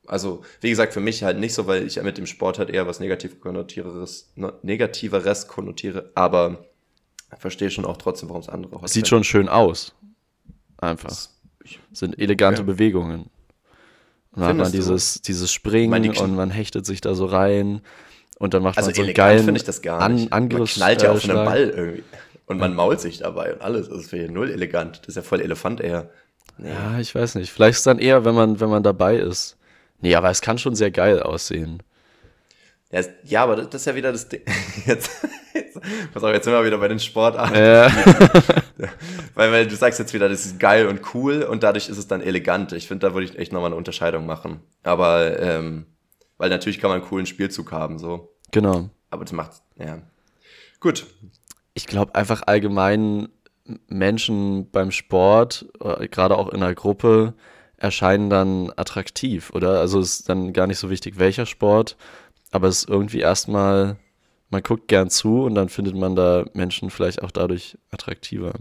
also wie gesagt, für mich halt nicht so, weil ich mit dem Sport halt eher was negativ konnotieres, ne, negativeres konnotiere, aber verstehe schon auch trotzdem, warum es andere heute Sieht schon schön aus. Einfach. Das, Sind elegante ja. Bewegungen. Und dann hat man dieses, dieses Springen und man hechtet sich da so rein und dann macht also man so einen geilen finde ich das gar nicht. An Angriffs man knallt ja auf einen Ball irgendwie. Und man mault sich dabei und alles. Das ist für null elegant. Das ist ja voll Elefant eher. Nee. Ja, ich weiß nicht. Vielleicht ist es dann eher, wenn man, wenn man dabei ist. Nee, aber es kann schon sehr geil aussehen. Ja, ja aber das ist ja wieder das Ding. *laughs* Jetzt, jetzt, pass auf, jetzt sind wir wieder bei den Sportarten. Ja. *laughs* weil, weil du sagst jetzt wieder, das ist geil und cool und dadurch ist es dann elegant. Ich finde, da würde ich echt nochmal eine Unterscheidung machen. Aber, ähm, weil natürlich kann man einen coolen Spielzug haben, so. Genau. Aber das macht, ja. Gut, ich glaube einfach allgemein Menschen beim Sport, äh, gerade auch in einer Gruppe, erscheinen dann attraktiv, oder? Also ist dann gar nicht so wichtig, welcher Sport, aber es ist irgendwie erstmal, man guckt gern zu und dann findet man da Menschen vielleicht auch dadurch attraktiver.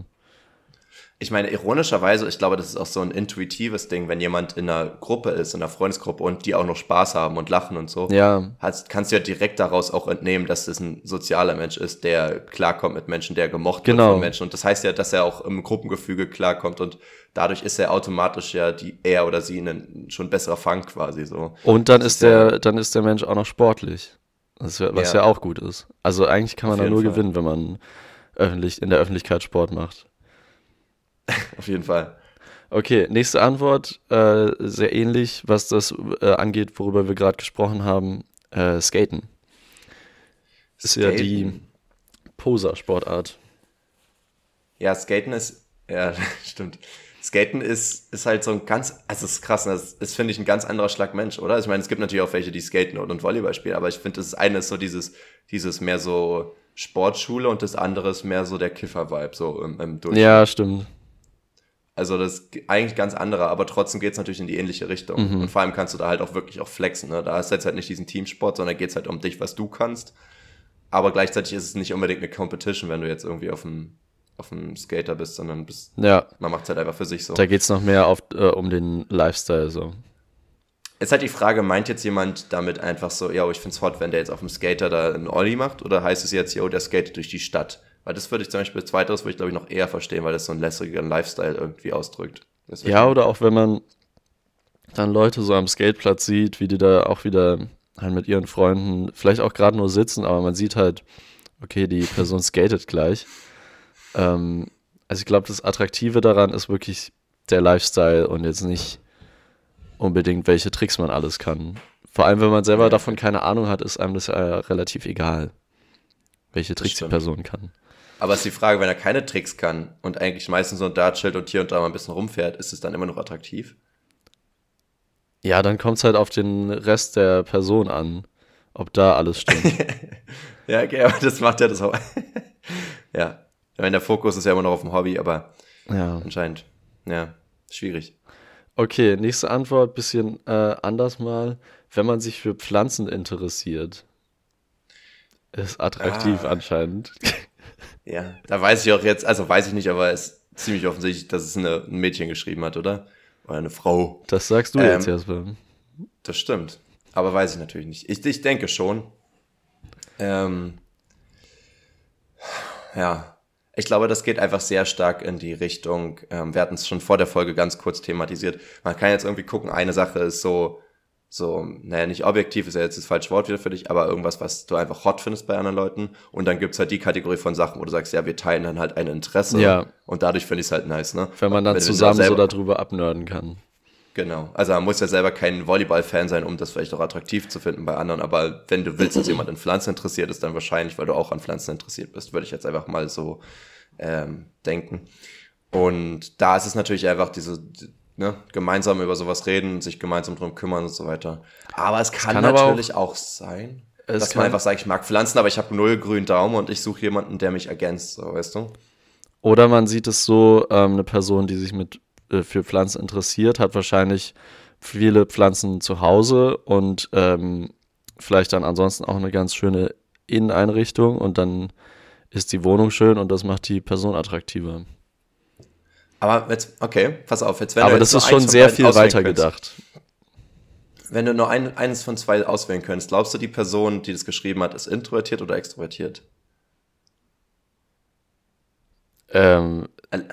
Ich meine, ironischerweise, ich glaube, das ist auch so ein intuitives Ding, wenn jemand in einer Gruppe ist, in einer Freundesgruppe und die auch noch Spaß haben und lachen und so. Ja. Hast, kannst du ja direkt daraus auch entnehmen, dass das ein sozialer Mensch ist, der klarkommt mit Menschen, der gemocht Genau. wird von Menschen. Und das heißt ja, dass er auch im Gruppengefüge klarkommt und dadurch ist er automatisch ja die, er oder sie ein schon besserer Fang quasi so. Und dann ist der, dann ist der Mensch auch noch sportlich. Das was ja. Ja. auch gut ist. Also eigentlich kann man da nur Fall. gewinnen, wenn man öffentlich, in der Öffentlichkeit Sport macht. *laughs* Auf jeden Fall. Okay, nächste Antwort, äh, sehr ähnlich, was das äh, angeht, worüber wir gerade gesprochen haben. Äh, Skaten. Ist ja die. Poser-Sportart. Ja, Skaten ist, ja, *laughs* stimmt. Skaten ist, ist halt so ein ganz, also es ist krass, das ist, finde ich, ein ganz anderer Schlag Mensch, oder? Ich meine, es gibt natürlich auch welche, die skaten und, und Volleyball spielen, aber ich finde, das eine ist so dieses, dieses mehr so Sportschule und das andere ist mehr so der Kiffer-Vibe, so im, im Durchschnitt. Ja, stimmt. Also das ist eigentlich ganz andere, aber trotzdem geht's natürlich in die ähnliche Richtung. Mhm. Und vor allem kannst du da halt auch wirklich auch flexen. Ne? Da ist jetzt halt nicht diesen Teamsport, sondern geht's halt um dich, was du kannst. Aber gleichzeitig ist es nicht unbedingt eine Competition, wenn du jetzt irgendwie auf dem, auf dem Skater bist, sondern bist, Ja, man macht's halt einfach für sich so. da geht's noch mehr auf, äh, um den Lifestyle so. Ist halt die Frage, meint jetzt jemand damit einfach so, ja, ich find's hot, wenn der jetzt auf dem Skater da einen Ollie macht? Oder heißt es jetzt, yo, der skatet durch die Stadt? Weil das würde ich zum Beispiel, zweiteres würde ich glaube ich noch eher verstehen, weil das so einen lässigeren Lifestyle irgendwie ausdrückt. Das Ja, oder auch wenn man dann Leute so am Skateplatz sieht, wie die da auch wieder halt mit ihren Freunden vielleicht auch gerade nur sitzen, aber man sieht halt, okay, die Person skatet gleich. Ähm, also ich glaube, das Attraktive daran ist wirklich der Lifestyle und jetzt nicht unbedingt, welche Tricks man alles kann. Vor allem, wenn man selber davon keine Ahnung hat, ist einem das ja relativ egal, welche Tricks die. Person kann. Aber ist die Frage, wenn er keine Tricks kann und eigentlich meistens so ein Dart chillt und hier und da mal ein bisschen rumfährt, ist es dann immer noch attraktiv? Ja, dann kommt es halt auf den Rest der Person an, ob da alles stimmt. *laughs* Ja, okay, aber das macht ja das auch. *laughs* ja. Ich meine, der Fokus ist ja immer noch auf dem Hobby, aber ja. anscheinend, ja, schwierig. Okay, nächste Antwort, bisschen äh, anders mal. Wenn man sich für Pflanzen interessiert, ist attraktiv Ah. anscheinend. *laughs* Ja, da weiß ich auch jetzt, also weiß ich nicht, aber es ist ziemlich offensichtlich, dass es eine, ein Mädchen geschrieben hat, oder? Oder eine Frau. Das sagst du Ähm, jetzt, Jasper. Das stimmt. Aber weiß ich natürlich nicht. Ich, ich denke schon. Ähm, ja. Ich glaube, das geht einfach sehr stark in die Richtung, ähm, wir hatten es schon vor der Folge ganz kurz thematisiert. Man kann jetzt irgendwie gucken, eine Sache ist so, so, naja, nicht objektiv ist ja jetzt das falsche Wort wieder für dich, aber irgendwas, was du einfach hot findest bei anderen Leuten. Und dann gibt's halt die Kategorie von Sachen, wo du sagst, ja, wir teilen dann halt ein Interesse. Ja. Und dadurch finde ich es halt nice, ne? Wenn man dann Wenn zusammen so selber- darüber abnörden kann. Genau. Also man muss ja selber kein Volleyball-Fan sein, um das vielleicht auch attraktiv zu finden bei anderen. Aber wenn du willst, dass jemand in Pflanzen interessiert ist, dann wahrscheinlich, weil du auch an Pflanzen interessiert bist, würde ich jetzt einfach mal so ähm, denken. Und da ist es natürlich einfach diese, ne, gemeinsam über sowas reden, sich gemeinsam drum kümmern und so weiter. Aber es kann, kann natürlich auch, sein, Es dass kann- man einfach sagt, ich mag Pflanzen, aber ich habe null grünen Daumen und ich suche jemanden, der mich ergänzt, so, weißt du? Oder man sieht es so, ähm, eine Person, die sich mit äh, für Pflanzen interessiert, hat wahrscheinlich viele Pflanzen zu Hause und ähm, vielleicht dann ansonsten auch eine ganz schöne Inneneinrichtung und dann ist die Wohnung schön und das macht die Person attraktiver. Aber jetzt, okay, pass auf, jetzt wenn Aber das ist schon sehr viel weiter gedacht. Wenn du nur ein, eines von zwei auswählen könntest, glaubst du, die Person, die das geschrieben hat, ist introvertiert oder extrovertiert? Ähm,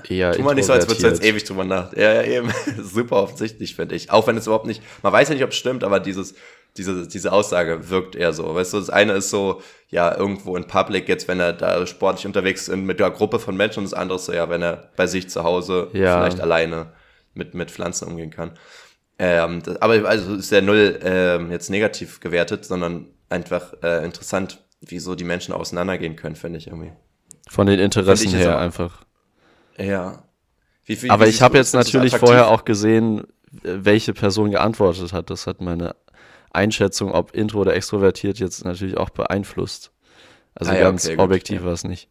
eher Tu mal nicht so, als würdest du jetzt ewig drüber nach. Ja, ja, eben. *laughs* Super offensichtlich, finde ich. Auch wenn es überhaupt nicht, man weiß ja nicht, ob es stimmt, aber dieses, diese, diese Aussage wirkt eher so. Weißt du, das eine ist so, ja, irgendwo in Public, jetzt, wenn er da sportlich unterwegs ist mit einer Gruppe von Menschen und das andere ist so, ja, wenn er bei sich zu Hause Ja. vielleicht alleine mit, mit Pflanzen umgehen kann. Ähm, das, aber also ist ja null ähm, jetzt negativ gewertet, sondern einfach äh, interessant, wieso die Menschen auseinandergehen können, finde ich irgendwie. Von den Interessen her auch- einfach. Ja. Wie, wie, Aber wie ich habe jetzt natürlich vorher auch gesehen, welche Person geantwortet hat. Das hat meine Einschätzung, ob intro oder extrovertiert, jetzt natürlich auch beeinflusst. Also Ah ja, ganz okay, gut, objektiv ja. war es nicht.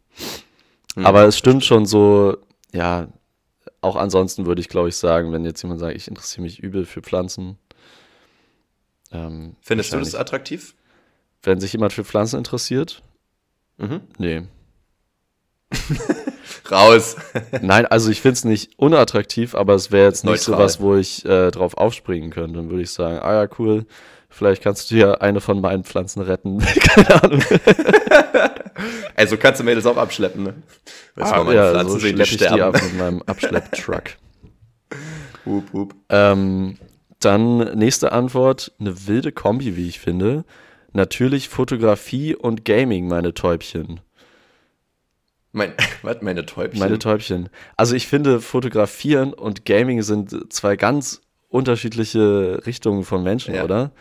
Hm, Aber es stimmt schon so, ja, auch ansonsten würde ich, glaube ich, sagen, wenn jetzt jemand sagt, ich interessiere mich übel für Pflanzen. Ähm, Findest du das attraktiv? Wenn sich jemand für Pflanzen interessiert? Mhm. Nee. *laughs* Raus. *laughs* Nein, also ich finde es nicht unattraktiv, aber es wäre jetzt nicht Neutral. sowas, wo ich äh, drauf aufspringen könnte. Dann würde ich sagen, ah ja, cool, vielleicht kannst du dir eine von meinen Pflanzen retten. *laughs* Keine Ahnung. *laughs* Also kannst du Mädels auch abschleppen, ne? Du mal meine ja, Pflanzen so sehen, die ich die sterben? ab mit meinem Abschlepptruck. *laughs* Hup, hup. ähm, dann nächste Antwort, eine wilde Kombi, wie ich finde. Natürlich Fotografie und Gaming, meine Täubchen. Mein, was, meine Täubchen? Meine Täubchen. Also ich finde, Fotografieren und Gaming sind zwei ganz unterschiedliche Richtungen von Menschen, Ja. oder?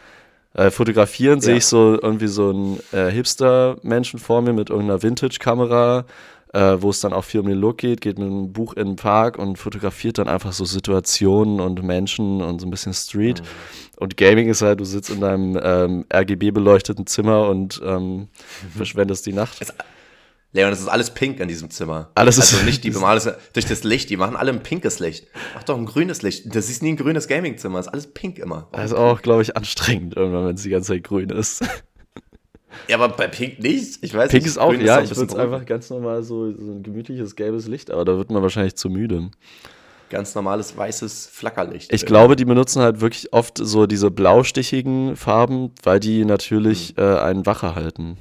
Äh, fotografieren sehe Ja. ich so irgendwie so einen äh, Hipster-Menschen vor mir mit irgendeiner Vintage-Kamera, äh, wo es dann auch viel um den Look geht, geht mit einem Buch in den Park und fotografiert dann einfach so Situationen und Menschen und so ein bisschen Street. Mhm. Und Gaming ist halt, du sitzt in deinem ähm, RGB-beleuchteten Zimmer und ähm, Mhm. *laughs* verschwendest die Nacht. Leon, das ist alles pink in diesem Zimmer. Alles ist- also nicht die *laughs* bemalen, durch das Licht, die machen alle ein pinkes Licht. Mach doch ein grünes Licht. Das ist nie ein grünes Gaming-Zimmer, ist alles pink immer. Das ist auch, glaube ich, anstrengend irgendwann, wenn es die ganze Zeit grün ist. *laughs* Ja, aber bei Pink nicht. Ich weiß Pink nicht. ist auch, Grün ja, doch ein ich würde es einfach ganz normal so, so ein gemütliches gelbes Licht, aber da wird man wahrscheinlich zu müde. Ganz normales weißes Flackerlicht. Ich glaube, die benutzen halt wirklich oft so diese blaustichigen Farben, weil die natürlich Hm. äh, einen wacher halten.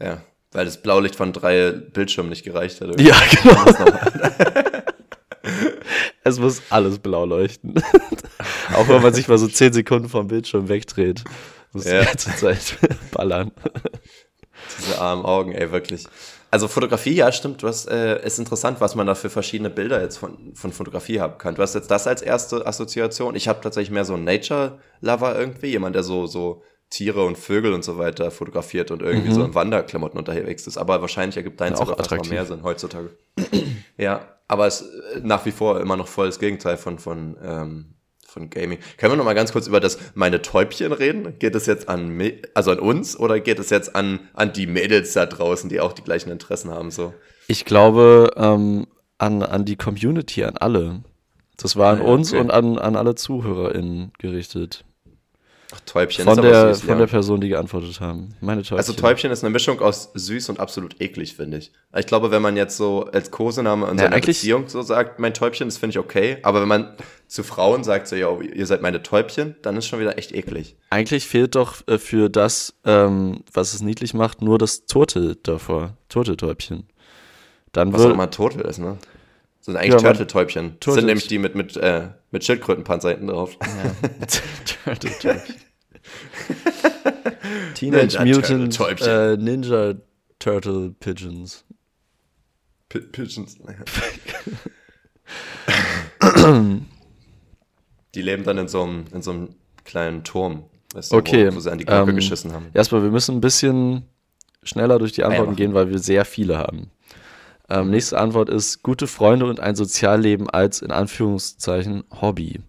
Ja, weil das Blaulicht von drei Bildschirmen nicht gereicht hat. irgendwie. Ja, *laughs* genau. *laughs* es muss alles blau leuchten. *laughs* auch wenn man sich mal so 10 Sekunden vom Bildschirm wegdreht. Muss Ja. die ganze Zeit ballern. Diese armen Augen, ey, wirklich. Also Fotografie, ja, stimmt. Du hast, äh, ist interessant, was man da für verschiedene Bilder jetzt von, von Fotografie haben kann. Du hast jetzt das als erste Assoziation. Ich habe tatsächlich mehr so einen Nature-Lover irgendwie, jemand, der so, so Tiere und Vögel und so weiter fotografiert und irgendwie Mhm. so in Wanderklamotten unterwegs ist. Aber wahrscheinlich ergibt deins Ja, auch attraktiv. mehr Sinn heutzutage. ja, aber es ist äh, nach wie vor immer noch voll das Gegenteil von, von, ähm, von Gaming. Können wir noch mal ganz kurz über das meine Täubchen reden? Geht es jetzt an also an uns oder geht es jetzt an, an die Mädels da draußen, die auch die gleichen Interessen haben? So? Ich glaube ähm, an, an die Community, an alle. Das war an Ah ja, uns okay. und an, an alle ZuhörerInnen gerichtet. Ach, Täubchen Von ist aber der, süß, von ja. der Person, die geantwortet haben. Meine Täubchen. Also Täubchen ist eine Mischung aus süß und absolut eklig, finde ich. Ich glaube, wenn man jetzt so als Kosename in Ja, seiner Beziehung so sagt, mein Täubchen, das finde ich okay. Aber wenn man zu Frauen sagt, so, yo, ihr seid meine Täubchen, dann ist schon wieder echt eklig. Eigentlich fehlt doch äh, für das, ähm, was es niedlich macht, nur das Turtle davor. Turteltäubchen. Dann Was auch immer Turtle ist, ne? Das sind eigentlich Ja, Turtle-Täubchen. Das sind nämlich die mit, mit, äh, mit Schildkrötenpanzer hinten drauf. *laughs* Turteltäubchen. *laughs* Teenage Ninja Mutant äh, Ninja Turtle Pigeons. P Pigeons. *laughs* die leben dann in so einem, in so einem kleinen Turm. Weißt du, Okay, Wo, wo sie an die Glocke ähm, geschissen haben. Erstmal, wir müssen ein bisschen schneller durch die Antworten machen. gehen, weil wir sehr viele haben. Ähm, nächste Antwort ist gute Freunde und ein Sozialleben als in Anführungszeichen Hobby.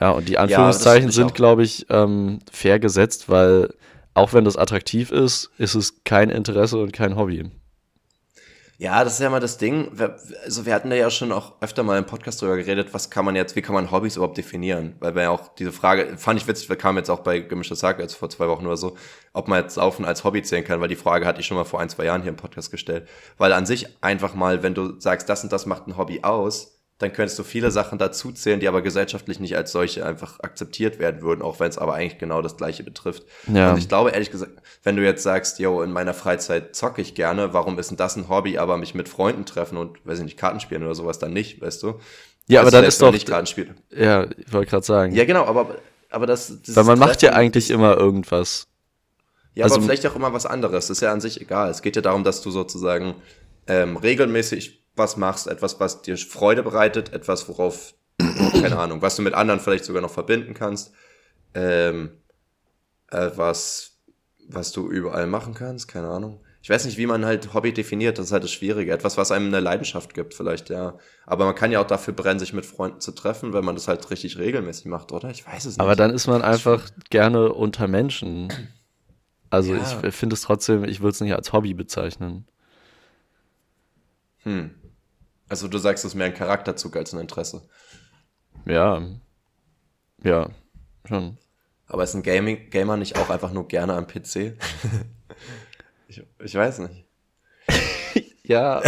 Ja, und die Anführungszeichen ich sind, glaube ich, ähm, fair gesetzt, weil auch wenn das attraktiv ist, ist es kein Interesse und kein Hobby. Ja, das ist ja mal das Ding. Also wir hatten da ja schon auch öfter mal im Podcast drüber geredet, was kann man jetzt, wie kann man Hobbys überhaupt definieren? Weil wir ja auch diese Frage, fand ich witzig, kamen jetzt auch bei Gemischtes Sack jetzt vor zwei Wochen oder so, ob man jetzt Saufen als Hobby zählen kann, weil die Frage hatte ich schon mal vor ein, zwei Jahren hier im Podcast gestellt. Weil an sich einfach mal, wenn du sagst, das und das macht ein Hobby aus, dann könntest du viele Sachen dazu zählen, die aber gesellschaftlich nicht als solche einfach akzeptiert werden würden, auch wenn es aber eigentlich genau das Gleiche betrifft. Ja. Und ich glaube, ehrlich gesagt, wenn du jetzt sagst, yo, in meiner Freizeit zocke ich gerne, warum ist denn das ein Hobby, aber mich mit Freunden treffen und, weiß ich nicht, Karten spielen oder sowas dann nicht, weißt du? Ja, aber dann ist doch, nicht Karten spielt. ja, ich wollte gerade sagen, Ja, genau, aber, aber das, weil man macht ja eigentlich immer irgendwas. Ja, also- aber vielleicht auch immer was anderes. Das ist ja an sich egal. Es geht ja darum, dass du sozusagen ähm, regelmäßig was machst, etwas, was dir Freude bereitet, etwas, worauf, *clears throat* keine Ahnung, was du mit anderen vielleicht sogar noch verbinden kannst, ähm, äh, was, was du überall machen kannst, keine Ahnung. Ich weiß nicht, wie man halt Hobby definiert, das ist halt das Schwierige. Etwas, was einem eine Leidenschaft gibt, vielleicht, ja. Aber man kann ja auch dafür brennen, sich mit Freunden zu treffen, wenn man das halt richtig regelmäßig macht, oder? Ich weiß es nicht. Aber dann ist man einfach gerne unter Menschen. Also Ja. ich finde es trotzdem, ich würde es nicht als Hobby bezeichnen. Hm. Also du sagst, es ist mehr ein Charakterzug als ein Interesse. Ja. Ja, schon. Aber ist ein Gaming Gamer nicht auch einfach nur gerne am PC? *laughs* ich, ich weiß nicht. *laughs* Ja.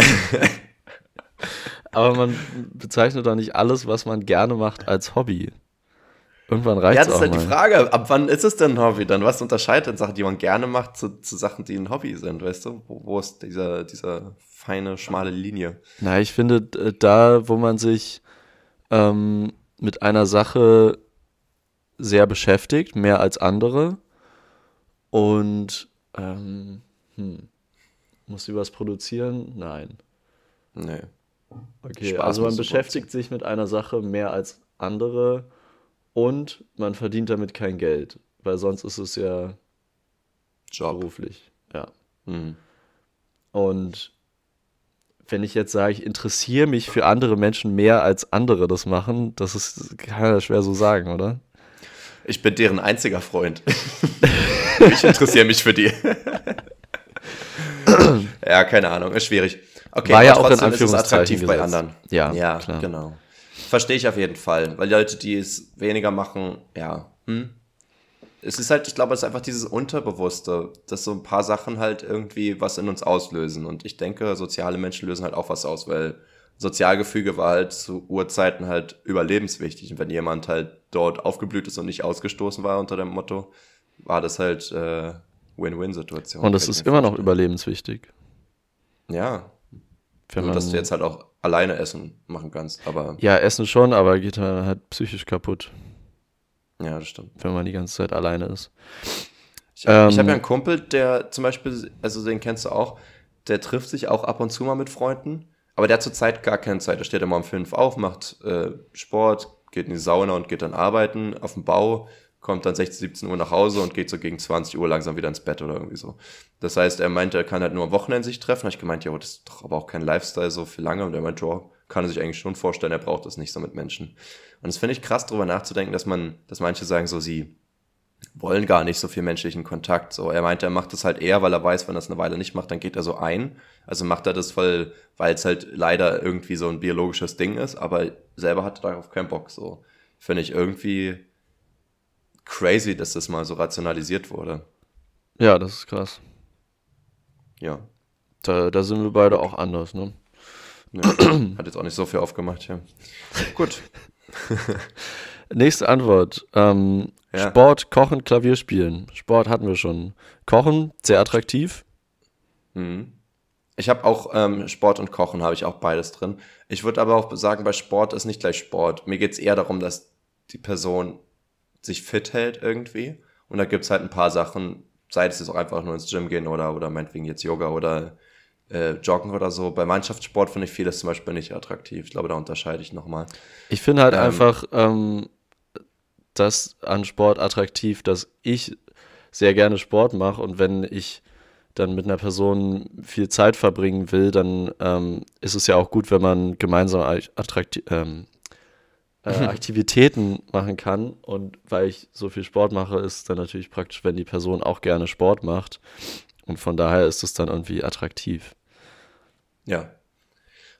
Aber man bezeichnet doch nicht alles, was man gerne macht, als Hobby. Irgendwann reicht es Ja, das ist halt mal. die Frage. Ab wann ist es denn ein Hobby? Dann was unterscheidet denn Sachen, die man gerne macht, zu, zu Sachen, die ein Hobby sind, weißt du? Wo, wo ist dieser, dieser feine, schmale Linie? Na, ich finde, d- da, wo man sich ähm, mit einer Sache sehr beschäftigt, mehr als andere, und ähm, hm, muss sie was produzieren? Nein. Nee. Okay, Spaß also man beschäftigt sich mit einer Sache mehr als andere und man verdient damit kein Geld, weil sonst ist es ja Job. beruflich. Ja. Mhm. Und wenn ich jetzt sage, ich interessiere mich für andere Menschen mehr als andere das machen, das ist, kann ja schwer so sagen, oder? Ich bin deren einziger Freund. *laughs* ich interessiere mich für die. *laughs* ja, keine Ahnung, ist schwierig. Okay, War ja aber auch in Anführungszeichen attraktiv bei gesetzt. anderen. Ja, ja klar. genau. Verstehe ich auf jeden Fall, weil die Leute, die es weniger machen, ja, hm. Es ist halt, ich glaube, es ist einfach dieses Unterbewusste, dass so ein paar Sachen halt irgendwie was in uns auslösen. Und ich denke, soziale Menschen lösen halt auch was aus, weil Sozialgefüge war halt zu Urzeiten halt überlebenswichtig. Und wenn jemand halt dort aufgeblüht ist und nicht ausgestoßen war unter dem Motto, war das halt äh, Win-Win-Situation. Und ich ist immer noch überlebenswichtig. Ja, Wenn nur dass du jetzt halt auch alleine Essen machen kannst. Aber ja, Essen schon, aber geht dann halt psychisch kaputt, ja, das stimmt. wenn man die ganze Zeit alleine ist. Ich, ich habe Ähm, ja einen Kumpel, der zum Beispiel, also den kennst du auch, der trifft sich auch ab und zu mal mit Freunden, aber der hat zurzeit gar keine Zeit. Der steht immer um fünf auf, macht äh, Sport, geht in die Sauna und geht dann arbeiten auf dem Bau, kommt dann 16, 17 Uhr nach Hause und geht so gegen 20 Uhr langsam wieder ins Bett oder irgendwie so. Das heißt, er meinte, er kann halt nur am Wochenende sich treffen. Da ich gemeint, ja, das ist doch aber auch kein Lifestyle so für lange. Und er meinte, ja, kann er sich eigentlich schon vorstellen, er braucht das nicht so mit Menschen. Und das finde ich krass, darüber nachzudenken, dass man, dass manche sagen, so sie wollen gar nicht so viel menschlichen Kontakt. So, er meinte, er macht das halt eher, weil er weiß, wenn er es eine Weile nicht macht, dann geht er so ein. Also macht er das voll, weil es halt leider irgendwie so ein biologisches Ding ist, aber selber hat er darauf keinen Bock. So finde ich irgendwie crazy, dass das mal so rationalisiert wurde. Ja, das ist krass. Ja. Da, da sind wir beide auch anders, ne? ja. Hat jetzt auch nicht so viel aufgemacht hier. Gut. *laughs* Nächste Antwort. Ähm, Ja. Sport, Kochen, Klavier spielen. Sport hatten wir schon. Kochen, sehr attraktiv. Mhm. Ich habe auch ähm, Sport und Kochen, habe ich auch beides drin. Ich würde aber auch sagen, bei Sport ist nicht gleich Sport. Mir geht's eher darum, dass die Person sich fit hält irgendwie. Und da gibt's halt ein paar Sachen, sei es jetzt auch einfach nur ins Gym gehen oder, oder meinetwegen jetzt Yoga oder äh, Joggen oder so. Bei Mannschaftssport finde ich vieles zum Beispiel nicht attraktiv. Ich glaube, da unterscheide ich nochmal. Ich finde halt Ähm. einfach ähm, das an Sport attraktiv, dass ich sehr gerne Sport mache und wenn ich dann mit einer Person viel Zeit verbringen will, dann ähm, ist es ja auch gut, wenn man gemeinsam attrakti ähm, äh, *laughs* Aktivitäten machen kann. Und weil ich so viel Sport mache, ist es dann natürlich praktisch, wenn die Person auch gerne Sport macht. Und von daher ist es dann irgendwie attraktiv. Ja.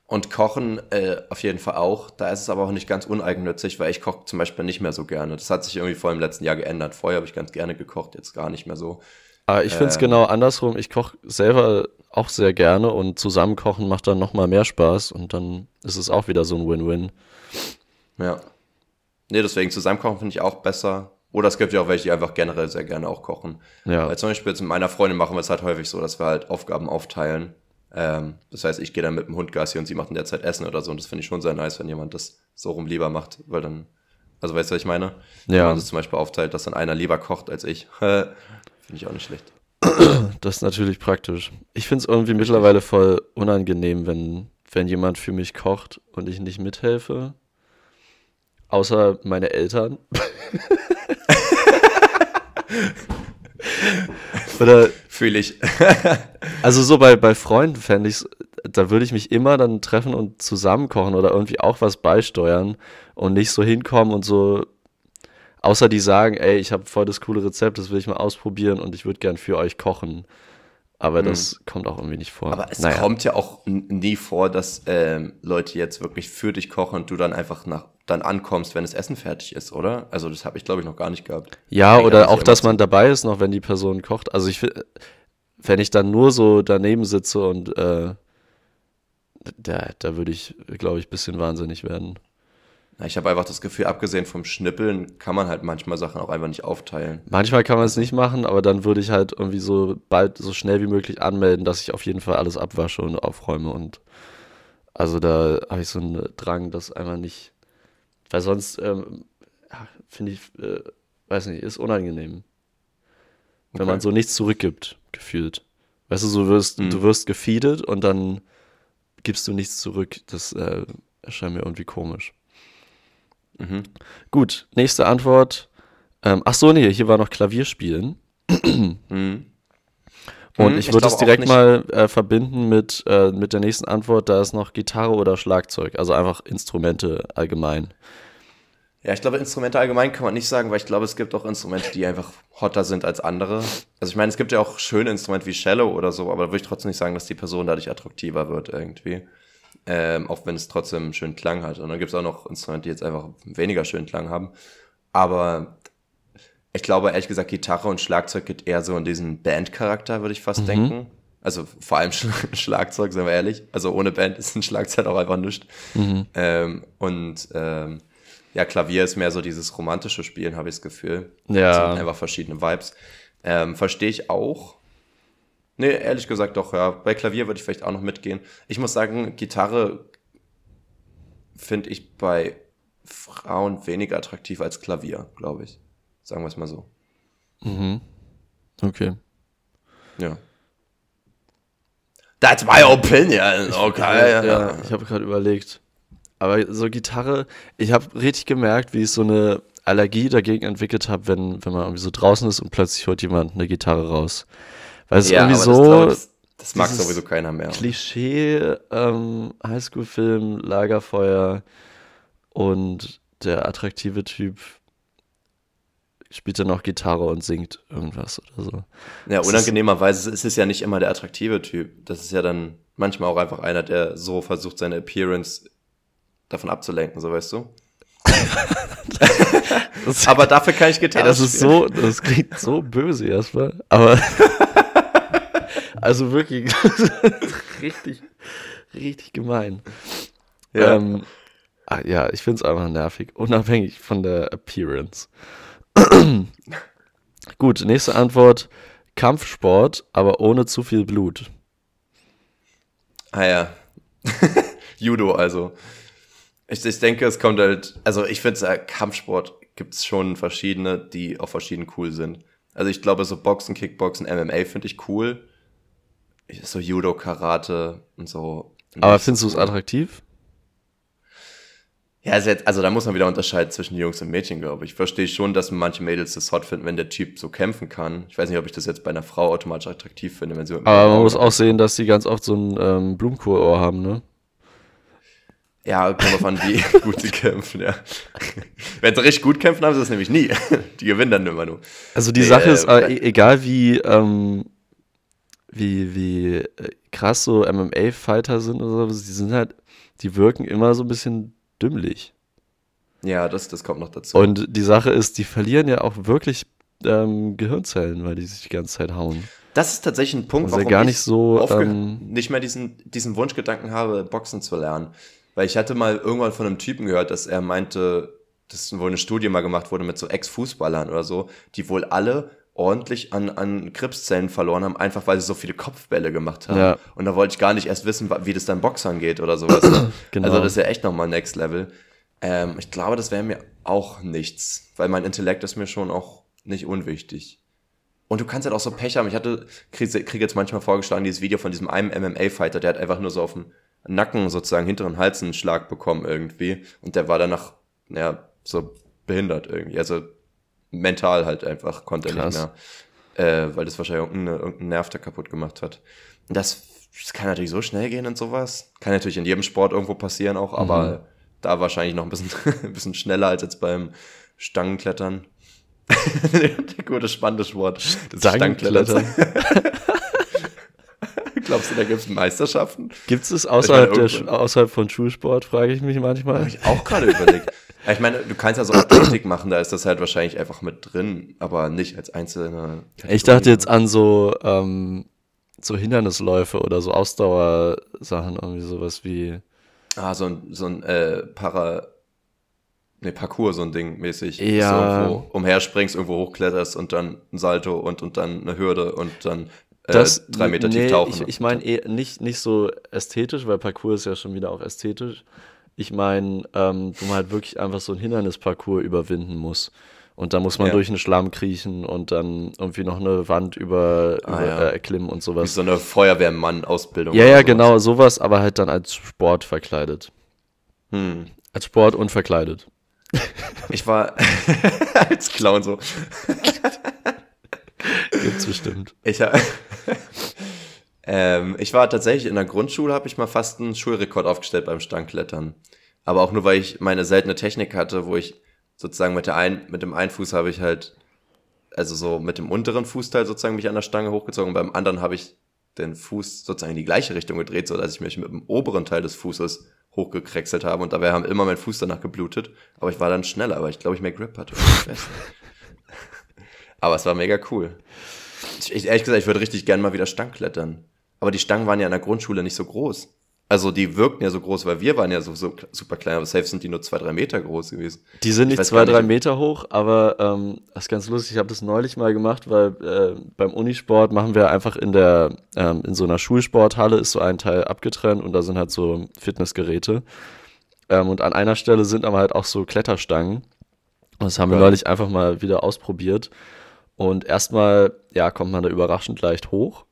Und Kochen äh, auf jeden Fall auch. Da ist es aber auch nicht ganz uneigennützig, weil ich koche zum Beispiel nicht mehr so gerne. Das hat sich irgendwie vor im letzten Jahr geändert. Vorher habe ich ganz gerne gekocht, jetzt gar nicht mehr so. Aber ich finde es Ähm. genau andersrum. Ich koche selber auch sehr gerne und zusammen kochen macht dann nochmal mehr Spaß und dann ist es auch wieder so ein Win-Win. Ja. Nee, deswegen zusammenkochen finde ich auch besser. Oder es gibt ja auch welche, die einfach generell sehr gerne auch kochen. Ja. Weil zum Beispiel jetzt mit meiner Freundin machen wir es halt häufig so, dass wir halt Aufgaben aufteilen. Ähm, das heißt, ich gehe dann mit dem Hund Gassi und sie macht in der Zeit Essen oder so. Und das finde ich schon sehr nice, wenn jemand das so rum lieber macht, weil dann, also weißt du, was ich meine? Wenn Ja. man das zum Beispiel aufteilt, dass dann einer lieber kocht als ich. *laughs* finde ich auch nicht schlecht. *clears throat* Das ist natürlich praktisch. Ich finde es irgendwie mittlerweile voll unangenehm, wenn, wenn jemand für mich kocht und ich nicht mithelfe. Außer meine Eltern. *laughs* Oder Fühle ich. *laughs* Also so bei, bei Freunden fände ich da würde ich mich immer dann treffen und zusammen kochen oder irgendwie auch was beisteuern und nicht so hinkommen und so, außer die sagen, ey, ich habe voll das coole Rezept, das will ich mal ausprobieren und ich würde gern für euch kochen. Aber das kommt auch irgendwie nicht vor. Aber es Naja. kommt ja auch nie vor, dass ähm, Leute jetzt wirklich für dich kochen und du dann einfach nach dann ankommst, wenn das Essen fertig ist, oder? Also das habe ich glaube ich noch gar nicht gehabt. Ja, oder auch, dass man dabei ist noch, wenn die Person kocht. Also ich wenn ich dann nur so daneben sitze und äh, da, da würde ich, glaube ich, ein bisschen wahnsinnig werden. Ich habe einfach das Gefühl, abgesehen vom Schnippeln kann man halt manchmal Sachen auch einfach nicht aufteilen. Manchmal kann man es nicht machen, aber dann würde ich halt irgendwie so bald, so schnell wie möglich anmelden, dass ich auf jeden Fall alles abwasche und aufräume und also da habe ich so einen Drang, das einfach nicht, weil sonst ähm, ja, finde ich, äh, weiß nicht, ist unangenehm. Wenn okay. man so nichts zurückgibt, gefühlt. Weißt du, so wirst, mhm. du wirst gefeedet und dann gibst du nichts zurück. Das äh, erscheint mir irgendwie komisch. Mhm. Gut, nächste Antwort. Ähm, ach so, nee, hier war noch Klavierspielen. mhm. Und ich würde es direkt mal äh, verbinden mit, äh, mit der nächsten Antwort, da ist noch Gitarre oder Schlagzeug, also einfach Instrumente allgemein. Ja, ich glaube, Instrumente allgemein kann man nicht sagen, weil ich glaube, es gibt auch Instrumente, die einfach hotter sind als andere. Also ich meine, es gibt ja auch schöne Instrumente wie Cello oder so, aber da würde ich trotzdem nicht sagen, dass die Person dadurch attraktiver wird irgendwie. Ähm, auch wenn es trotzdem schönen Klang hat. Und dann gibt es auch noch Instrumente, die jetzt einfach weniger schönen Klang haben. Aber ich glaube, ehrlich gesagt, Gitarre und Schlagzeug geht eher so in diesen Bandcharakter, würde ich fast mhm. denken. Also vor allem *laughs* Schlagzeug, sind wir ehrlich. Also ohne Band ist ein Schlagzeug auch einfach nichts. Mhm. Ähm, und ähm, ja, Klavier ist mehr so dieses romantische Spielen, habe ich das Gefühl. Ja. Das sind einfach verschiedene Vibes. Ähm, Verstehe ich auch. Nee, ehrlich gesagt doch, ja. Bei Klavier würde ich vielleicht auch noch mitgehen. Ich muss sagen, Gitarre finde ich bei Frauen weniger attraktiv als Klavier, glaube ich. Sagen wir es mal so. Mhm. Okay. Ja. That's my opinion. Okay. ja, ja. ich habe gerade überlegt. Aber so Gitarre, ich habe richtig gemerkt, wie ich so eine Allergie dagegen entwickelt habe, wenn, wenn man irgendwie so draußen ist und plötzlich holt jemand eine Gitarre raus. Weil es ja, irgendwie so. Das, das mag sowieso keiner mehr. Klischee, ähm, Highschool-Film, Lagerfeuer und der attraktive Typ spielt dann noch Gitarre und singt irgendwas oder so. Ja, unangenehmerweise ist es ja nicht immer der attraktive Typ. Das ist ja dann manchmal auch einfach einer, der so versucht, seine Appearance davon abzulenken, so weißt du. *laughs* aber dafür kann ich Gitarre ey, das ist so, das klingt so böse erstmal, aber *laughs* also wirklich *laughs* richtig, richtig gemein. Ja, ähm, ah, ja ich finde es einfach nervig, unabhängig von der Appearance. *clears throat* Gut, nächste Antwort. Kampfsport, aber ohne zu viel Blut. Ah ja. *laughs* Judo also. Ich, ich denke, es kommt halt, also ich finde, äh, Kampfsport gibt es schon verschiedene, die auch verschieden cool sind. Also ich glaube, so Boxen, Kickboxen, MMA finde ich cool. So Judo, Karate und so. Aber findest du es attraktiv? Ja, also, da muss man wieder unterscheiden zwischen Jungs und Mädchen, glaube ich. Ich verstehe schon, dass manche Mädels das hot finden, wenn der Typ so kämpfen kann. Ich weiß nicht, ob ich das jetzt bei einer Frau automatisch attraktiv finde, wenn sie. Aber man muss auch sehen, dass sie ganz oft so ein ähm, Blumenkohlohr haben, ne? Ja, kommt drauf an, wie *laughs* gut sie kämpfen, ja. *laughs* Wenn sie richtig gut kämpfen, haben sie das nämlich nie. *laughs* Die gewinnen dann immer nur. Also die Sache äh, ist, äh, egal wie, ähm, wie, wie äh, krass so MMA-Fighter sind oder so, die sind halt, die wirken immer so ein bisschen dümmlich. Ja, das, das kommt noch dazu. Und die Sache ist, die verlieren ja auch wirklich ähm, Gehirnzellen, weil die sich die ganze Zeit hauen. Das ist tatsächlich ein Punkt, also warum gar nicht ich so, ähm, nicht mehr diesen, diesen Wunschgedanken habe, Boxen zu lernen. Weil ich hatte mal irgendwann von einem Typen gehört, dass er meinte, dass wohl eine Studie mal gemacht wurde mit so Ex-Fußballern oder so, die wohl alle ordentlich an, an Krebszellen verloren haben, einfach weil sie so viele Kopfbälle gemacht haben. Ja. Und da wollte ich gar nicht erst wissen, wie das dann Boxern geht oder sowas. *clears throat* genau. Also das ist ja echt nochmal Next Level. Ähm, ich glaube, das wäre mir auch nichts, weil mein Intellekt ist mir schon auch nicht unwichtig. Und du kannst halt auch so Pech haben. Ich hatte, kriege krieg jetzt manchmal vorgeschlagen, dieses Video von diesem einen MMA-Fighter, der hat einfach nur so auf dem Nacken sozusagen hinteren Hals einen Schlag bekommen irgendwie. Und der war danach, naja, so behindert irgendwie. Also mental halt einfach, konnte er nicht mehr. Äh, weil das wahrscheinlich irgendein, irgendein Nerv da kaputt gemacht hat. Das, das kann natürlich so schnell gehen und sowas. Kann natürlich in jedem Sport irgendwo passieren auch, aber mhm. da wahrscheinlich noch ein bisschen, *laughs* ein bisschen schneller als jetzt beim Stangenklettern. *laughs* Gutes, spannendes Wort. Stangenklettern. *laughs* Glaubst du, da gibt es Meisterschaften? Gibt es außerhalb, meine, außerhalb von Schulsport, frage ich mich manchmal. Habe ich auch gerade überlegt. Ich meine, du kannst ja so Athletik *clears throat* machen, da ist das halt wahrscheinlich einfach mit drin, aber nicht als einzelne. Ich dachte jetzt an so, ähm, so Hindernisläufe oder so Ausdauersachen, irgendwie sowas wie. Ah, so ein, so ein äh, Para. Ne, Parcours, so ein Ding mäßig. Ja. So irgendwo umherspringst, irgendwo hochkletterst und dann ein Salto und, und dann eine Hürde und dann äh, Das, drei Meter nee, tief tauchen. Ich, ich meine nicht, nicht so ästhetisch, weil Parcours ist ja schon wieder auch ästhetisch. Ich meine, ähm, wo man halt wirklich einfach so ein Hindernisparcours überwinden muss. Und da muss man Ja. durch den Schlamm kriechen und dann irgendwie noch eine Wand über, Ah, über ja. äh, und Wie sowas. so eine Feuerwehrmann-Ausbildung. Ja, ja, sowas. genau, sowas, aber halt dann als Sport verkleidet. Hm. Als Sport und verkleidet. *laughs* Ich war *laughs* als Clown so. Gibt's bestimmt. Ich, ha- ähm, ich war tatsächlich in der Grundschule, habe ich mal fast einen Schulrekord aufgestellt beim Stangklettern. Aber auch nur, weil ich meine seltene Technik hatte, wo ich sozusagen mit, der ein, mit dem einen Fuß habe ich halt, also so mit dem unteren Fußteil sozusagen mich an der Stange hochgezogen und beim anderen habe ich den Fuß sozusagen in die gleiche Richtung gedreht, so dass ich mich mit dem oberen Teil des Fußes hochgekrächselt habe und dabei haben immer mein Fuß danach geblutet, aber ich war dann schneller, weil ich glaube ich mehr Grip hatte. *laughs* Aber es war mega cool. Ich, ich, ehrlich gesagt, ich würde richtig gern mal wieder Stangklettern. Aber die Stangen waren ja in der Grundschule nicht so groß. Also die wirkten ja so groß, weil wir waren ja so, so super klein, aber safe sind die nur zwei, drei Meter groß gewesen. Die sind Ich nicht zwei, drei Meter hoch, aber ähm, das ist ganz lustig. Ich habe das neulich mal gemacht, weil äh, beim Unisport machen wir einfach in der ähm, in so einer Schulsporthalle ist so ein Teil abgetrennt und da sind halt so Fitnessgeräte. Ähm, und an einer Stelle sind aber halt auch so Kletterstangen. Und das haben wir neulich einfach mal wieder ausprobiert. Und erstmal, ja, kommt man da überraschend leicht hoch.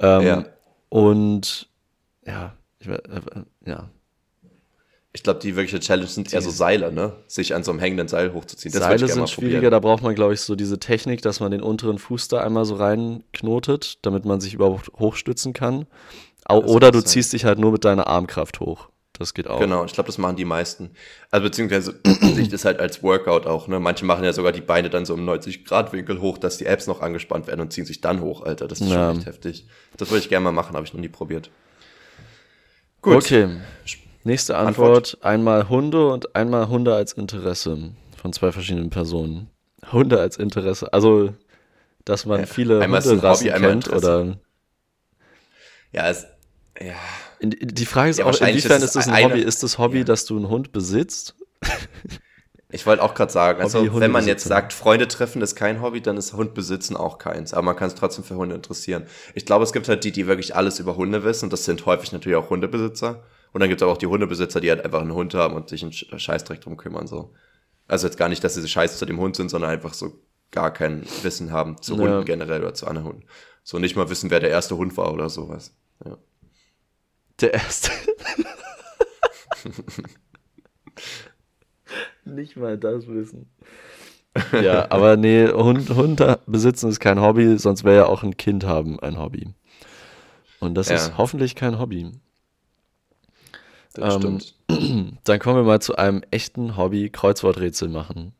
Ähm, Ja. Und ja, ich, we- äh, ja, Ich glaube, die wirkliche Challenge sind eher so Seile, ne? Sich an so einem hängenden Seil hochzuziehen. Das Seile sind mal schwieriger, probieren. da braucht man, glaube ich, so diese Technik, dass man den unteren Fuß da einmal so reinknotet, damit man sich überhaupt hochstützen kann. Das oder du sein. ziehst dich halt nur mit deiner Armkraft hoch. Das geht auch. Genau, ich glaube, das machen die meisten. Also beziehungsweise *clears throat* sich das halt als Workout auch, ne? Manche machen ja sogar die Beine dann so im 90-Grad-Winkel hoch, dass die Apps noch angespannt werden und ziehen sich dann hoch, Alter. Das ist Ja. schon echt heftig. Das würde ich gerne mal machen, habe ich noch nie probiert. Okay. Nächste Antwort. Antwort. Einmal Hunde und einmal Hunde als Interesse von zwei verschiedenen Personen. Hunde als Interesse. Also, dass man Ja, viele Hunderassen Hobby, einmal kennt oder. Ja, es, ja. Die Frage ist Ja, auch, inwiefern ist das ein eine- Hobby? Ist das Hobby, Ja. dass du einen Hund besitzt? Ich wollte auch gerade sagen, also Hobby, wenn man jetzt sagt, Freunde treffen ist kein Hobby, dann ist Hund besitzen auch keins. Aber man kann es trotzdem für Hunde interessieren. Ich glaube, es gibt halt die, die wirklich alles über Hunde wissen. Und das sind häufig natürlich auch Hundebesitzer. Und dann gibt es aber auch die Hundebesitzer, die halt einfach einen Hund haben und sich einen Sch- Scheißdreck drum kümmern. So. Also jetzt gar nicht, dass sie scheiße zu dem Hund sind, sondern einfach so gar kein Wissen haben zu Ja. Hunden generell oder zu anderen Hunden. So nicht mal wissen, wer der erste Hund war oder sowas. Ja. Der erste. *laughs* Nicht mal das wissen. Ja, aber nee, Hund, Hund besitzen ist kein Hobby, sonst wäre ja auch ein Kind haben ein Hobby. Und das Ja. ist hoffentlich kein Hobby. Das Ähm, stimmt. *clears throat* Dann kommen wir mal zu einem echten Hobby, Kreuzworträtsel machen.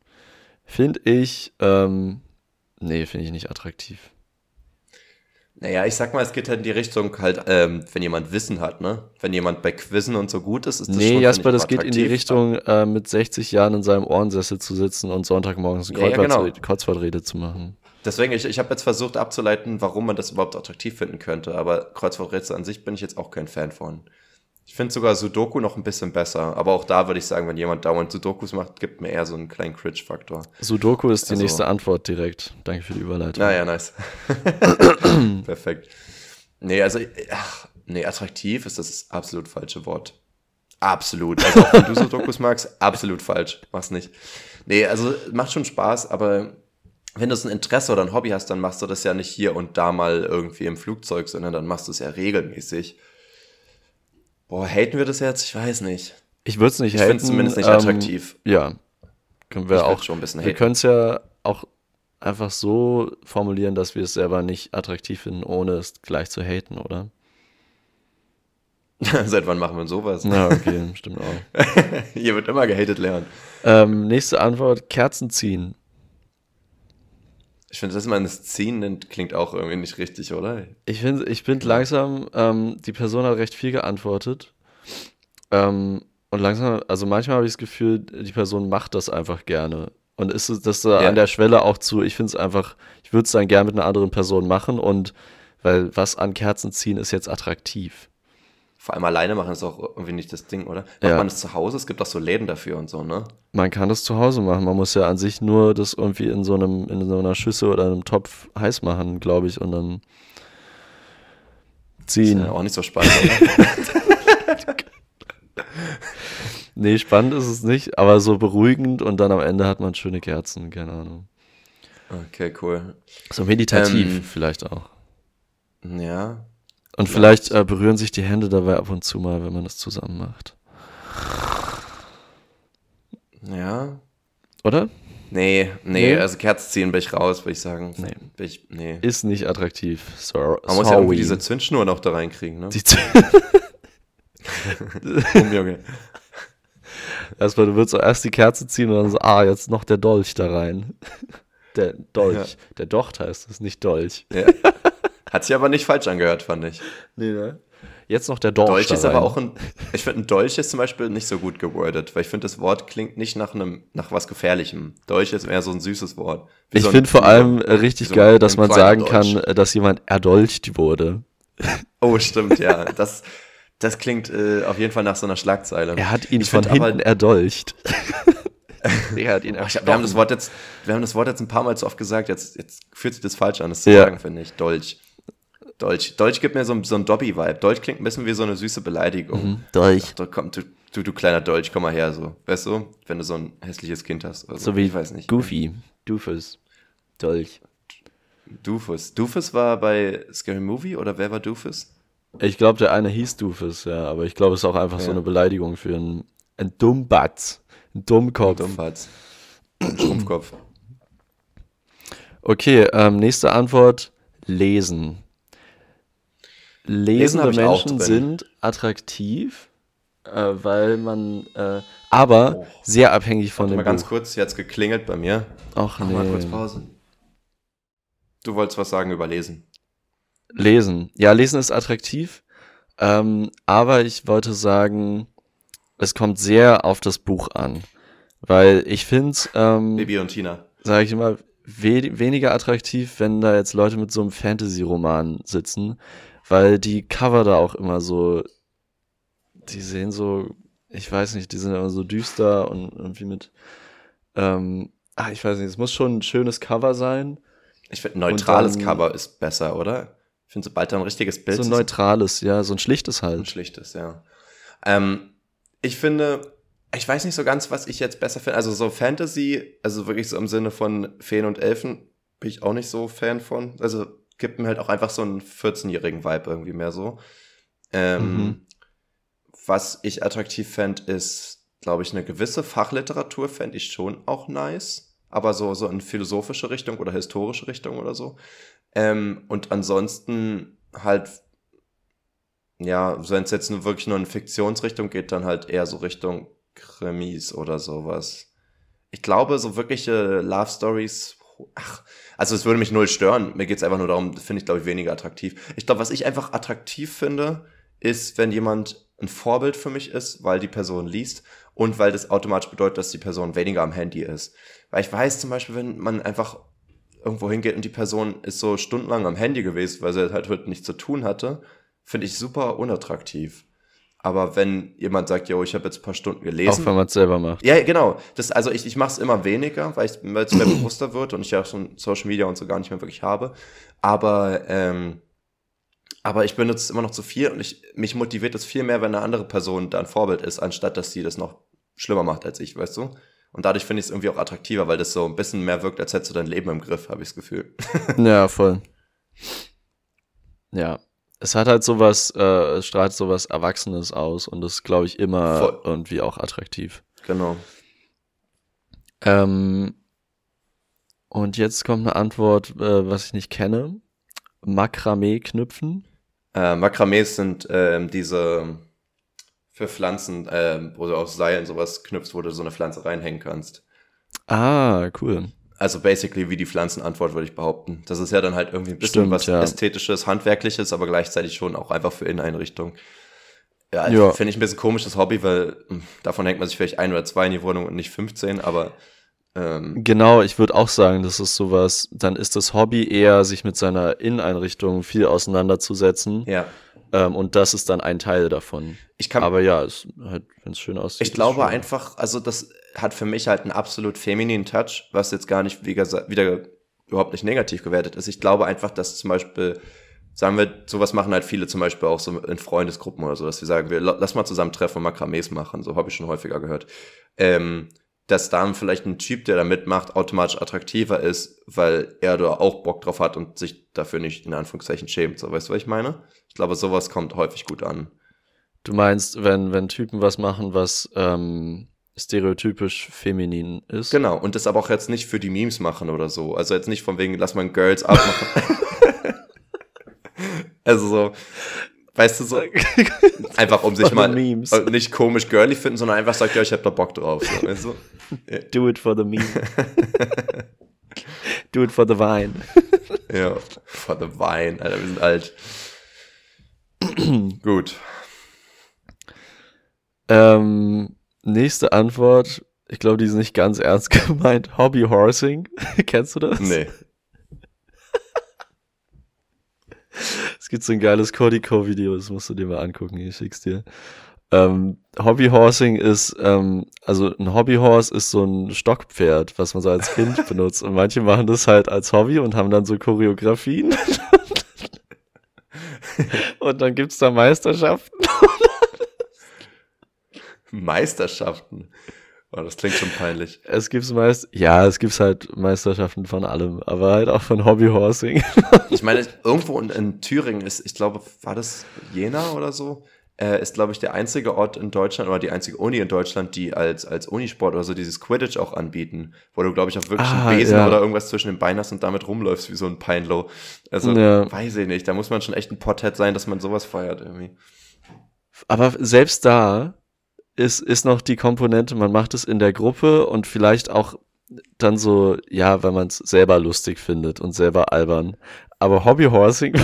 Finde ich, ähm, nee, finde ich nicht attraktiv. Naja, ich sag mal, es geht halt in die Richtung halt, ähm, wenn jemand Wissen hat, ne? Wenn jemand bei Quizzen und so gut ist, ist das Nee, schon, Jasper, finde ich, das geht in die. Richtung, äh, mit 60 Jahren in seinem Ohrensessel zu sitzen und Sonntagmorgens eine Ja, ja, genau. Kreuzwortrede zu machen. Deswegen, ich, ich habe jetzt versucht abzuleiten, warum man das überhaupt attraktiv finden könnte, aber Kreuzworträtsel an sich bin ich jetzt auch kein Fan von. Ich finde sogar Sudoku noch ein bisschen besser, aber auch da würde ich sagen, wenn jemand dauernd Sudokus macht, gibt mir eher so einen kleinen Cringe-Faktor. Sudoku ist die Also- nächste Antwort direkt. Danke für die Überleitung. Naja, nice. *laughs* Perfekt. Nee, also, ach, nee, attraktiv ist das absolut falsche Wort. Absolut. Also auch wenn du Sudokus magst, *laughs* absolut falsch. Mach's nicht. Nee, also macht schon Spaß, aber wenn du so ein Interesse oder ein Hobby hast, dann machst du das ja nicht hier und da mal irgendwie im Flugzeug, sondern dann machst du es ja regelmäßig. Boah, haten wir das jetzt? Ich weiß nicht. Ich würde es nicht Ich haten. find's zumindest nicht ähm, attraktiv. Ja. Können wir Ich auch. schon ein bisschen wir haten. können es ja auch einfach so formulieren, dass wir es selber nicht attraktiv finden, ohne es gleich zu haten, oder? *laughs* Seit wann machen wir sowas? Ja, okay, stimmt auch. *laughs* Hier wird immer gehatet lernen. Ähm, nächste Antwort: Kerzen ziehen. Ich finde, dass man das Ziehen nennt, klingt auch irgendwie nicht richtig, oder? Ich finde, ich bin langsam, ähm, die Person hat recht viel geantwortet. Ähm, und langsam, also manchmal habe ich das Gefühl, die Person macht das einfach gerne. Und ist es das da Ja. an der Schwelle auch zu, ich finde es einfach, ich würde es dann gerne mit einer anderen Person machen und Weil was an Kerzen ziehen ist jetzt attraktiv. Vor allem alleine machen ist auch irgendwie nicht das Ding, oder? Macht Ja. man es zu Hause? Es gibt auch so Läden dafür und so, ne? Man kann das zu Hause machen. Man muss ja an sich nur das irgendwie in so einem, in so einer Schüssel oder einem Topf heiß machen, glaube ich, und dann Ist ziehen. ja auch nicht so spannend, oder? *laughs* Nee, spannend ist es nicht, aber so beruhigend und dann am Ende hat man schöne Kerzen, keine Ahnung. Okay, cool. So meditativ Ähm, vielleicht auch. Ja. Und vielleicht äh, berühren sich die Hände dabei ab und zu mal, wenn man das zusammen macht. Ja. Oder? Nee, nee, Nee? also Kerzen ziehen bin ich raus, würde ich sagen. Nee. Ich, nee. Ist nicht attraktiv. So, Man muss ja irgendwie diese Zündschnur noch da reinkriegen, ne? Die Bumm, *laughs* Junge. Erstmal, du würdest auch erst die Kerze ziehen und dann so, ah, jetzt noch der Dolch da rein. Der Dolch. Der Docht heißt es, nicht Dolch. Ja. Hat sich aber nicht falsch angehört, fand ich. Nee, ne? Jetzt noch der Dolch. Dolch da ist aber auch ein, ich finde, ein Dolch ist zum Beispiel nicht so gut gewordet, weil ich finde, das Wort klingt nicht nach einem, nach was Gefährlichem. Dolch ist eher so ein süßes Wort. Wie Ich so finde vor allem äh, richtig so geil, dass man sagen Dolch. kann, dass jemand erdolcht wurde. Oh, stimmt, ja. Das, das klingt äh, auf jeden Fall nach so einer Schlagzeile. Er hat ihn Ich von find aber- hinten erdolcht. *laughs* er hat ihn Ich hab, wir haben das Wort jetzt, wir haben das Wort jetzt ein paar Mal zu oft gesagt, jetzt, jetzt fühlt sich das falsch an, das zu Ja. sagen, finde ich. Dolch. Dolch. Dolch gibt mir so, ein- so ein Dobby-Vibe. Dolch klingt ein bisschen wie so eine süße Beleidigung. Dolch. Doch, komm, du, du, du kleiner Dolch, komm mal her, so. Weißt du? Wenn du so ein hässliches Kind hast. So. So wie ich weiß nicht. Goofy. Doofus. Dolch. Doofus. Doofus war bei Scary Movie oder wer war Doofus? Ich glaube, der eine hieß Doofus, ja, aber ich glaube, es ist auch einfach so Ja. eine Beleidigung für einen, einen Dummbatz. Ein Dummkopf. Dummfatz. Ein Schrumpfkopf. Okay, ähm, nächste Antwort: Lesen. Lesende auch Menschen sind attraktiv, äh, weil man, äh, aber Oh. sehr abhängig von Warte dem mal ganz Buch. kurz, jetzt geklingelt bei mir. Ach Mach mal kurz nee. Pause. Du wolltest was sagen über Lesen. Lesen. Ja, Lesen ist attraktiv, ähm, aber ich wollte sagen, es kommt sehr auf das Buch an. Weil ich finde ähm, Baby und Tina. sage ich immer, we weniger attraktiv, wenn da jetzt Leute mit so einem Fantasy-Roman sitzen, weil die Cover da auch immer so, die sehen so, ich weiß nicht, die sind immer so düster und irgendwie mit, ähm, ah, ich weiß nicht, es muss schon ein schönes Cover sein, Ich finde, neutrales dann- Cover ist besser, oder? Ich finde, sobald da ein richtiges Bild so ein neutrales, ja, so ein schlichtes ein halt. schlichtes, ja. Ähm, ich finde, ich weiß nicht so ganz, was ich jetzt besser finde. Also so Fantasy, also wirklich so im Sinne von Feen und Elfen, bin ich auch nicht so Fan von. Also gibt mir halt auch einfach so einen 14-jährigen Vibe irgendwie mehr so. Ähm, Mhm. Was ich attraktiv fände, ist, glaube ich, eine gewisse Fachliteratur fände ich schon auch nice. Aber so, so in philosophische Richtung oder historische Richtung oder so. Ähm, und ansonsten halt, ja, wenn es jetzt nur wirklich nur in Fiktionsrichtung geht, dann halt eher so Richtung Krimis oder sowas. Ich glaube, so wirkliche Love Stories, ach, also es würde mich null stören. Mir geht's einfach nur darum, finde ich, glaube ich, weniger attraktiv. Ich glaube, was ich einfach attraktiv finde, ist, wenn jemand ein Vorbild für mich ist, weil die Person liest und weil das automatisch bedeutet, dass die Person weniger am Handy ist. Weil ich weiß zum Beispiel, wenn man einfach irgendwo hingeht und die Person ist so stundenlang am Handy gewesen, weil sie halt heute nichts zu tun hatte, finde ich super unattraktiv. Aber wenn jemand sagt, yo, ich habe jetzt ein paar Stunden Auch gelesen, wenn man es selber macht. ja, genau. Das, also ich, ich mache es immer weniger, weil es weil es mir bewusster wird und ich ja schon Social Media und so gar nicht mehr wirklich habe. Aber, ähm, aber ich benutze es immer noch zu viel und ich, mich motiviert es viel mehr, wenn eine andere Person da ein Vorbild ist, anstatt dass sie das noch schlimmer macht als ich, weißt du? Und dadurch finde ich es irgendwie auch attraktiver, weil das so ein bisschen mehr wirkt, als hättest du dein Leben im Griff, habe ich das Gefühl. Ja, voll. Ja. Es hat halt sowas, äh, es strahlt sowas Erwachsenes aus und ist, glaube ich, immer Voll. irgendwie auch attraktiv. genau. Ähm, und jetzt kommt eine Antwort, äh, was ich nicht kenne. Makramee-Knüpfen. Äh, Makramees sind ähm, diese für Pflanzen, ähm, wo du aus Seilen sowas knüpfst, wo du so eine Pflanze reinhängen kannst. Ah, cool. Also basically wie die Pflanzenantwort, würde ich behaupten. Das ist ja dann halt irgendwie ein bisschen Stimmt, was ja. Ästhetisches, Handwerkliches, aber gleichzeitig schon auch einfach für Inneneinrichtung. Ja, Ja. finde ich ein bisschen komisches Hobby, weil hm, davon hängt man sich vielleicht ein oder zwei in die Wohnung und nicht 15, aber Ähm, genau, ich würde auch sagen, das ist sowas, dann ist das Hobby eher, sich mit seiner Inneneinrichtung viel auseinanderzusetzen. Ja. Ähm, und das ist dann ein Teil davon. Ich kann, Aber ja, es, halt, wenn es schön aussieht. Ich glaube einfach, also das hat für mich halt einen absolut femininen Touch, was jetzt gar nicht wieder, wieder überhaupt nicht negativ gewertet ist. Ich glaube einfach, dass zum Beispiel sagen wir, sowas machen halt viele zum Beispiel auch so in Freundesgruppen oder so, dass sie sagen, wir lass mal zusammen treffen und Makramees machen. So habe ich schon häufiger gehört. Ähm, dass dann vielleicht ein Typ, der da mitmacht, automatisch attraktiver ist, weil er da auch Bock drauf hat und sich dafür nicht in Anführungszeichen schämt. So, weißt du, was ich meine? Ich glaube, sowas kommt häufig gut an. Du meinst, wenn, wenn Typen was machen, was ähm, stereotypisch feminin ist? Genau, und das aber auch jetzt nicht für die Memes machen oder so. Also jetzt nicht von wegen, lass mal Girls abmachen. *laughs* also so, Weißt du so? *laughs* Einfach um sich mal memes. nicht komisch girly finden, sondern einfach sagt, ja, ich hab da Bock drauf. So, weißt du? *laughs* Do it for the meme. Do it for the wine. ja, for the wine. Alter, wir sind alt. *clears throat* Gut. Ähm, nächste Antwort. Ich glaube, die ist nicht ganz ernst *laughs* gemeint. Hobby Horsing. *laughs* Kennst du das? Nee. *laughs* Es gibt so ein geiles Codico-Video, das musst du dir mal angucken, ich schick's dir. Ähm, Hobbyhorsing ist, ähm, also ein Hobbyhorse ist so ein Stockpferd, was man so als Kind benutzt. Und manche machen das halt als Hobby und haben dann so Choreografien. und dann gibt's da Meisterschaften. Meisterschaften? Oh, das klingt schon peinlich. Es gibt meist, ja, es gibt halt Meisterschaften von allem, aber halt auch von Hobbyhorsing. *laughs* ich meine, irgendwo in, in, Thüringen ist, ich glaube, war das Jena oder so? Äh, ist, glaube ich, der einzige Ort in Deutschland oder die einzige Uni in Deutschland, die als, als Unisport oder so dieses Quidditch auch anbieten, wo du, glaube ich, auch wirklich ah, einen Besen ja. oder irgendwas zwischen den Beinen hast und damit rumläufst wie so ein Peinlo. Also, ja. weiß ich nicht, da muss man schon echt ein Pothead sein, dass man sowas feiert irgendwie. Aber selbst da, ist, ist noch die Komponente, man macht es in der Gruppe und vielleicht auch dann so, ja, weil man es selber lustig findet und selber albern. Aber Hobbyhorsing. *laughs*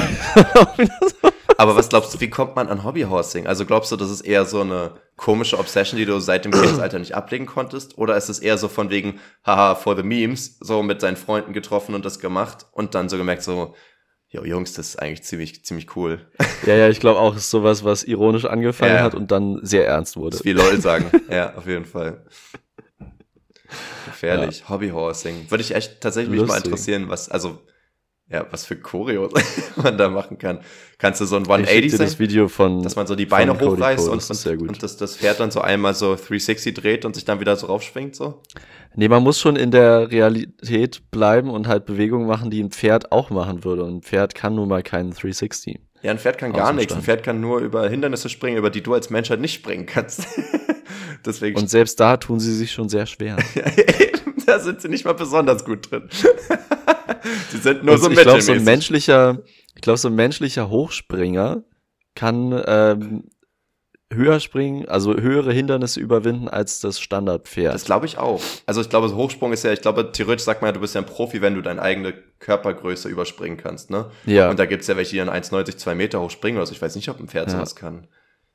Aber was glaubst du, wie kommt man an Hobbyhorsing? Also glaubst du, das ist eher so eine komische Obsession, die du seit dem Kindesalter nicht ablegen konntest? Oder ist es eher so von wegen, haha, for the memes, so mit seinen Freunden getroffen und das gemacht und dann so gemerkt, so, Jo, Jungs, das ist eigentlich ziemlich, ziemlich cool. *laughs* Ja, ja, ich glaube auch, es ist sowas, was ironisch angefangen ja. hat und dann sehr ernst wurde. Das wie Leute sagen. *laughs* ja, auf jeden Fall. Gefährlich. Ja. Hobbyhorsing. Würde ich echt tatsächlich Lustig. mich mal interessieren, was, also, ja, was für Choreo *laughs* man da machen kann. Kannst du so ein 180 das Video von, dass man so die Beine hochreißt und, das, und, und das, das Pferd dann so einmal so 360 dreht und sich dann wieder so raufschwingt, so? Nee, man muss schon in der Realität bleiben und halt Bewegungen machen, die ein Pferd auch machen würde. Und ein Pferd kann nun mal keinen 360. Ja, ein Pferd kann gar nichts. Ein Pferd kann nur über Hindernisse springen, über die du als Mensch halt nicht springen kannst. *laughs* Deswegen und selbst da tun sie sich schon sehr schwer. *laughs* da sind sie nicht mal besonders gut drin. Sie sind nur und so ich glaube, so ein menschlicher, ich glaube, so ein menschlicher Hochspringer kann ähm, höher springen, also höhere Hindernisse überwinden als das Standardpferd. Das glaube ich auch. Also ich glaube, Hochsprung ist ja, ich glaube, theoretisch sagt man ja, du bist ja ein Profi, wenn du deine eigene Körpergröße überspringen kannst, ne? Ja. Und da gibt's ja welche, die dann 1,90, 2 Meter hochspringen oder so. Ich weiß nicht, ob ein Pferd ja. sowas kann.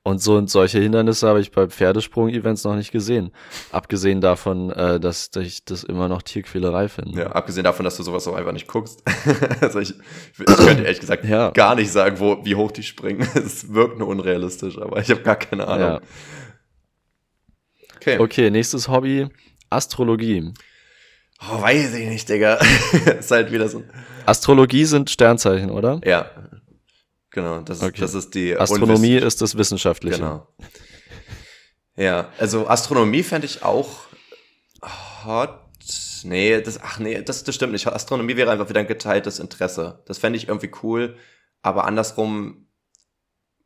Und so und solche Hindernisse habe ich bei Pferdesprung-Events noch nicht gesehen. Abgesehen davon, äh, dass, ich das immer noch Tierquälerei finde. Ja, abgesehen davon, dass du sowas auch einfach nicht guckst. *laughs* also ich, ich könnte ehrlich gesagt ja. gar nicht sagen, wo, wie hoch die springen. *laughs* es wirkt nur unrealistisch, aber ich habe gar keine Ahnung. Ja. Okay. okay, nächstes Hobby, Astrologie. Oh, weiß ich nicht, Digga. *laughs* ist halt wieder so. Astrologie sind Sternzeichen, oder? Ja, Genau, das, okay. das ist die Astronomie ist das Wissenschaftliche. Genau. Ja, also Astronomie fände ich auch hot. Nee, das, ach nee, das, das stimmt nicht. Astronomie wäre einfach wieder ein geteiltes Interesse. Das fände ich irgendwie cool, aber andersrum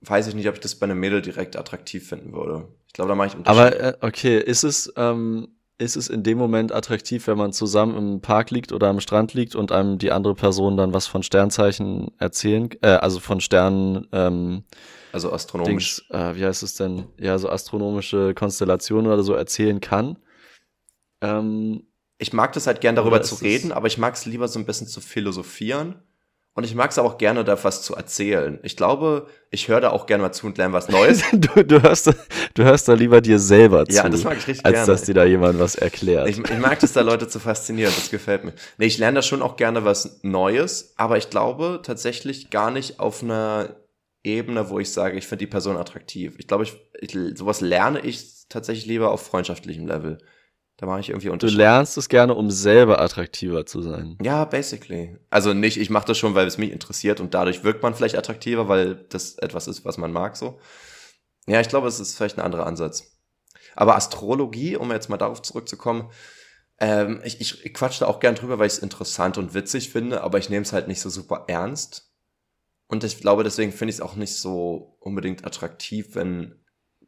weiß ich nicht, ob ich das bei einem Mädel direkt attraktiv finden würde. Ich glaube, da mache ich Unterschied. Aber äh, okay, ist es, ähm, ist es in dem Moment attraktiv, wenn man zusammen im Park liegt oder am Strand liegt und einem die andere Person dann was von Sternzeichen erzählen, äh, also von Sternen, ähm, also astronomisch, Dings, äh, wie heißt es denn, ja, so astronomische Konstellationen oder so erzählen kann. Ähm, ich mag das halt gern darüber zu reden, aber ich mag es lieber so ein bisschen zu philosophieren und ich mag es auch gerne, da was zu erzählen. Ich glaube, ich höre da auch gerne mal zu und lerne was Neues. *laughs* du, du, hörst, du hörst da lieber dir selber zu, Ja, das mag ich richtig als gerne. dass dir da jemand was erklärt. Ich, ich mag das da Leute zu faszinieren, das gefällt mir. Nee, ich lerne da schon auch gerne was Neues, aber ich glaube tatsächlich gar nicht auf einer Ebene, wo ich sage, ich finde die Person attraktiv. Ich glaube, ich, ich, sowas lerne ich tatsächlich lieber auf freundschaftlichem Level. Da mache ich irgendwie du Unterschied. lernst es gerne, um selber attraktiver zu sein. Ja, basically. Also nicht, ich mache das schon, weil es mich interessiert und dadurch wirkt man vielleicht attraktiver, weil das etwas ist, was man mag so. Ja, ich glaube, es ist vielleicht ein anderer Ansatz. Aber Astrologie, um jetzt mal darauf zurückzukommen, ähm, ich, ich, ich quatsch da auch gern drüber, weil ich es interessant und witzig finde, aber ich nehme es halt nicht so super ernst. Und ich glaube, deswegen finde ich es auch nicht so unbedingt attraktiv, wenn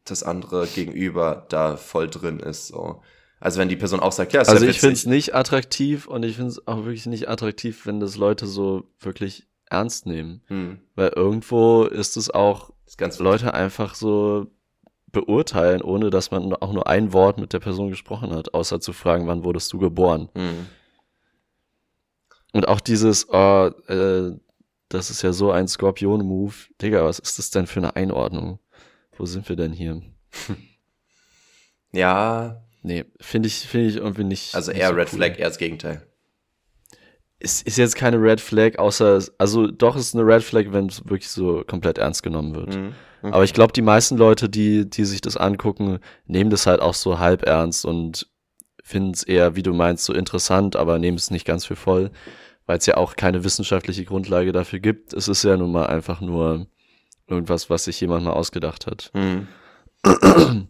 das andere Gegenüber da voll drin ist. So. Also wenn die Person auch sagt, ja, ist Also ja ich finde es nicht attraktiv und ich finde es auch wirklich nicht attraktiv, wenn das Leute so wirklich ernst nehmen. Hm, Weil irgendwo ist es auch ist Leute einfach so beurteilen, ohne dass man auch nur ein Wort mit der Person gesprochen hat, außer zu fragen, wann wurdest du geboren? Hm. Und auch dieses, oh, äh, das ist ja so ein Skorpion-Move. Digga, was ist das denn für eine Einordnung? Wo sind wir denn hier? Ja, Nee, finde ich, finde ich irgendwie nicht. also nicht eher so Red cool. Flag, eher das Gegenteil. Es ist jetzt keine Red Flag, außer, also doch ist eine Red Flag, wenn es wirklich so komplett ernst genommen wird. Mhm. Aber ich glaube, die meisten Leute, die, die sich das angucken, nehmen das halt auch so halb ernst und finden es eher, wie du meinst, so interessant, aber nehmen es nicht ganz für voll, weil es ja auch keine wissenschaftliche Grundlage dafür gibt. Es ist ja nun mal einfach nur irgendwas, was sich jemand mal ausgedacht hat. Mhm. *clears throat*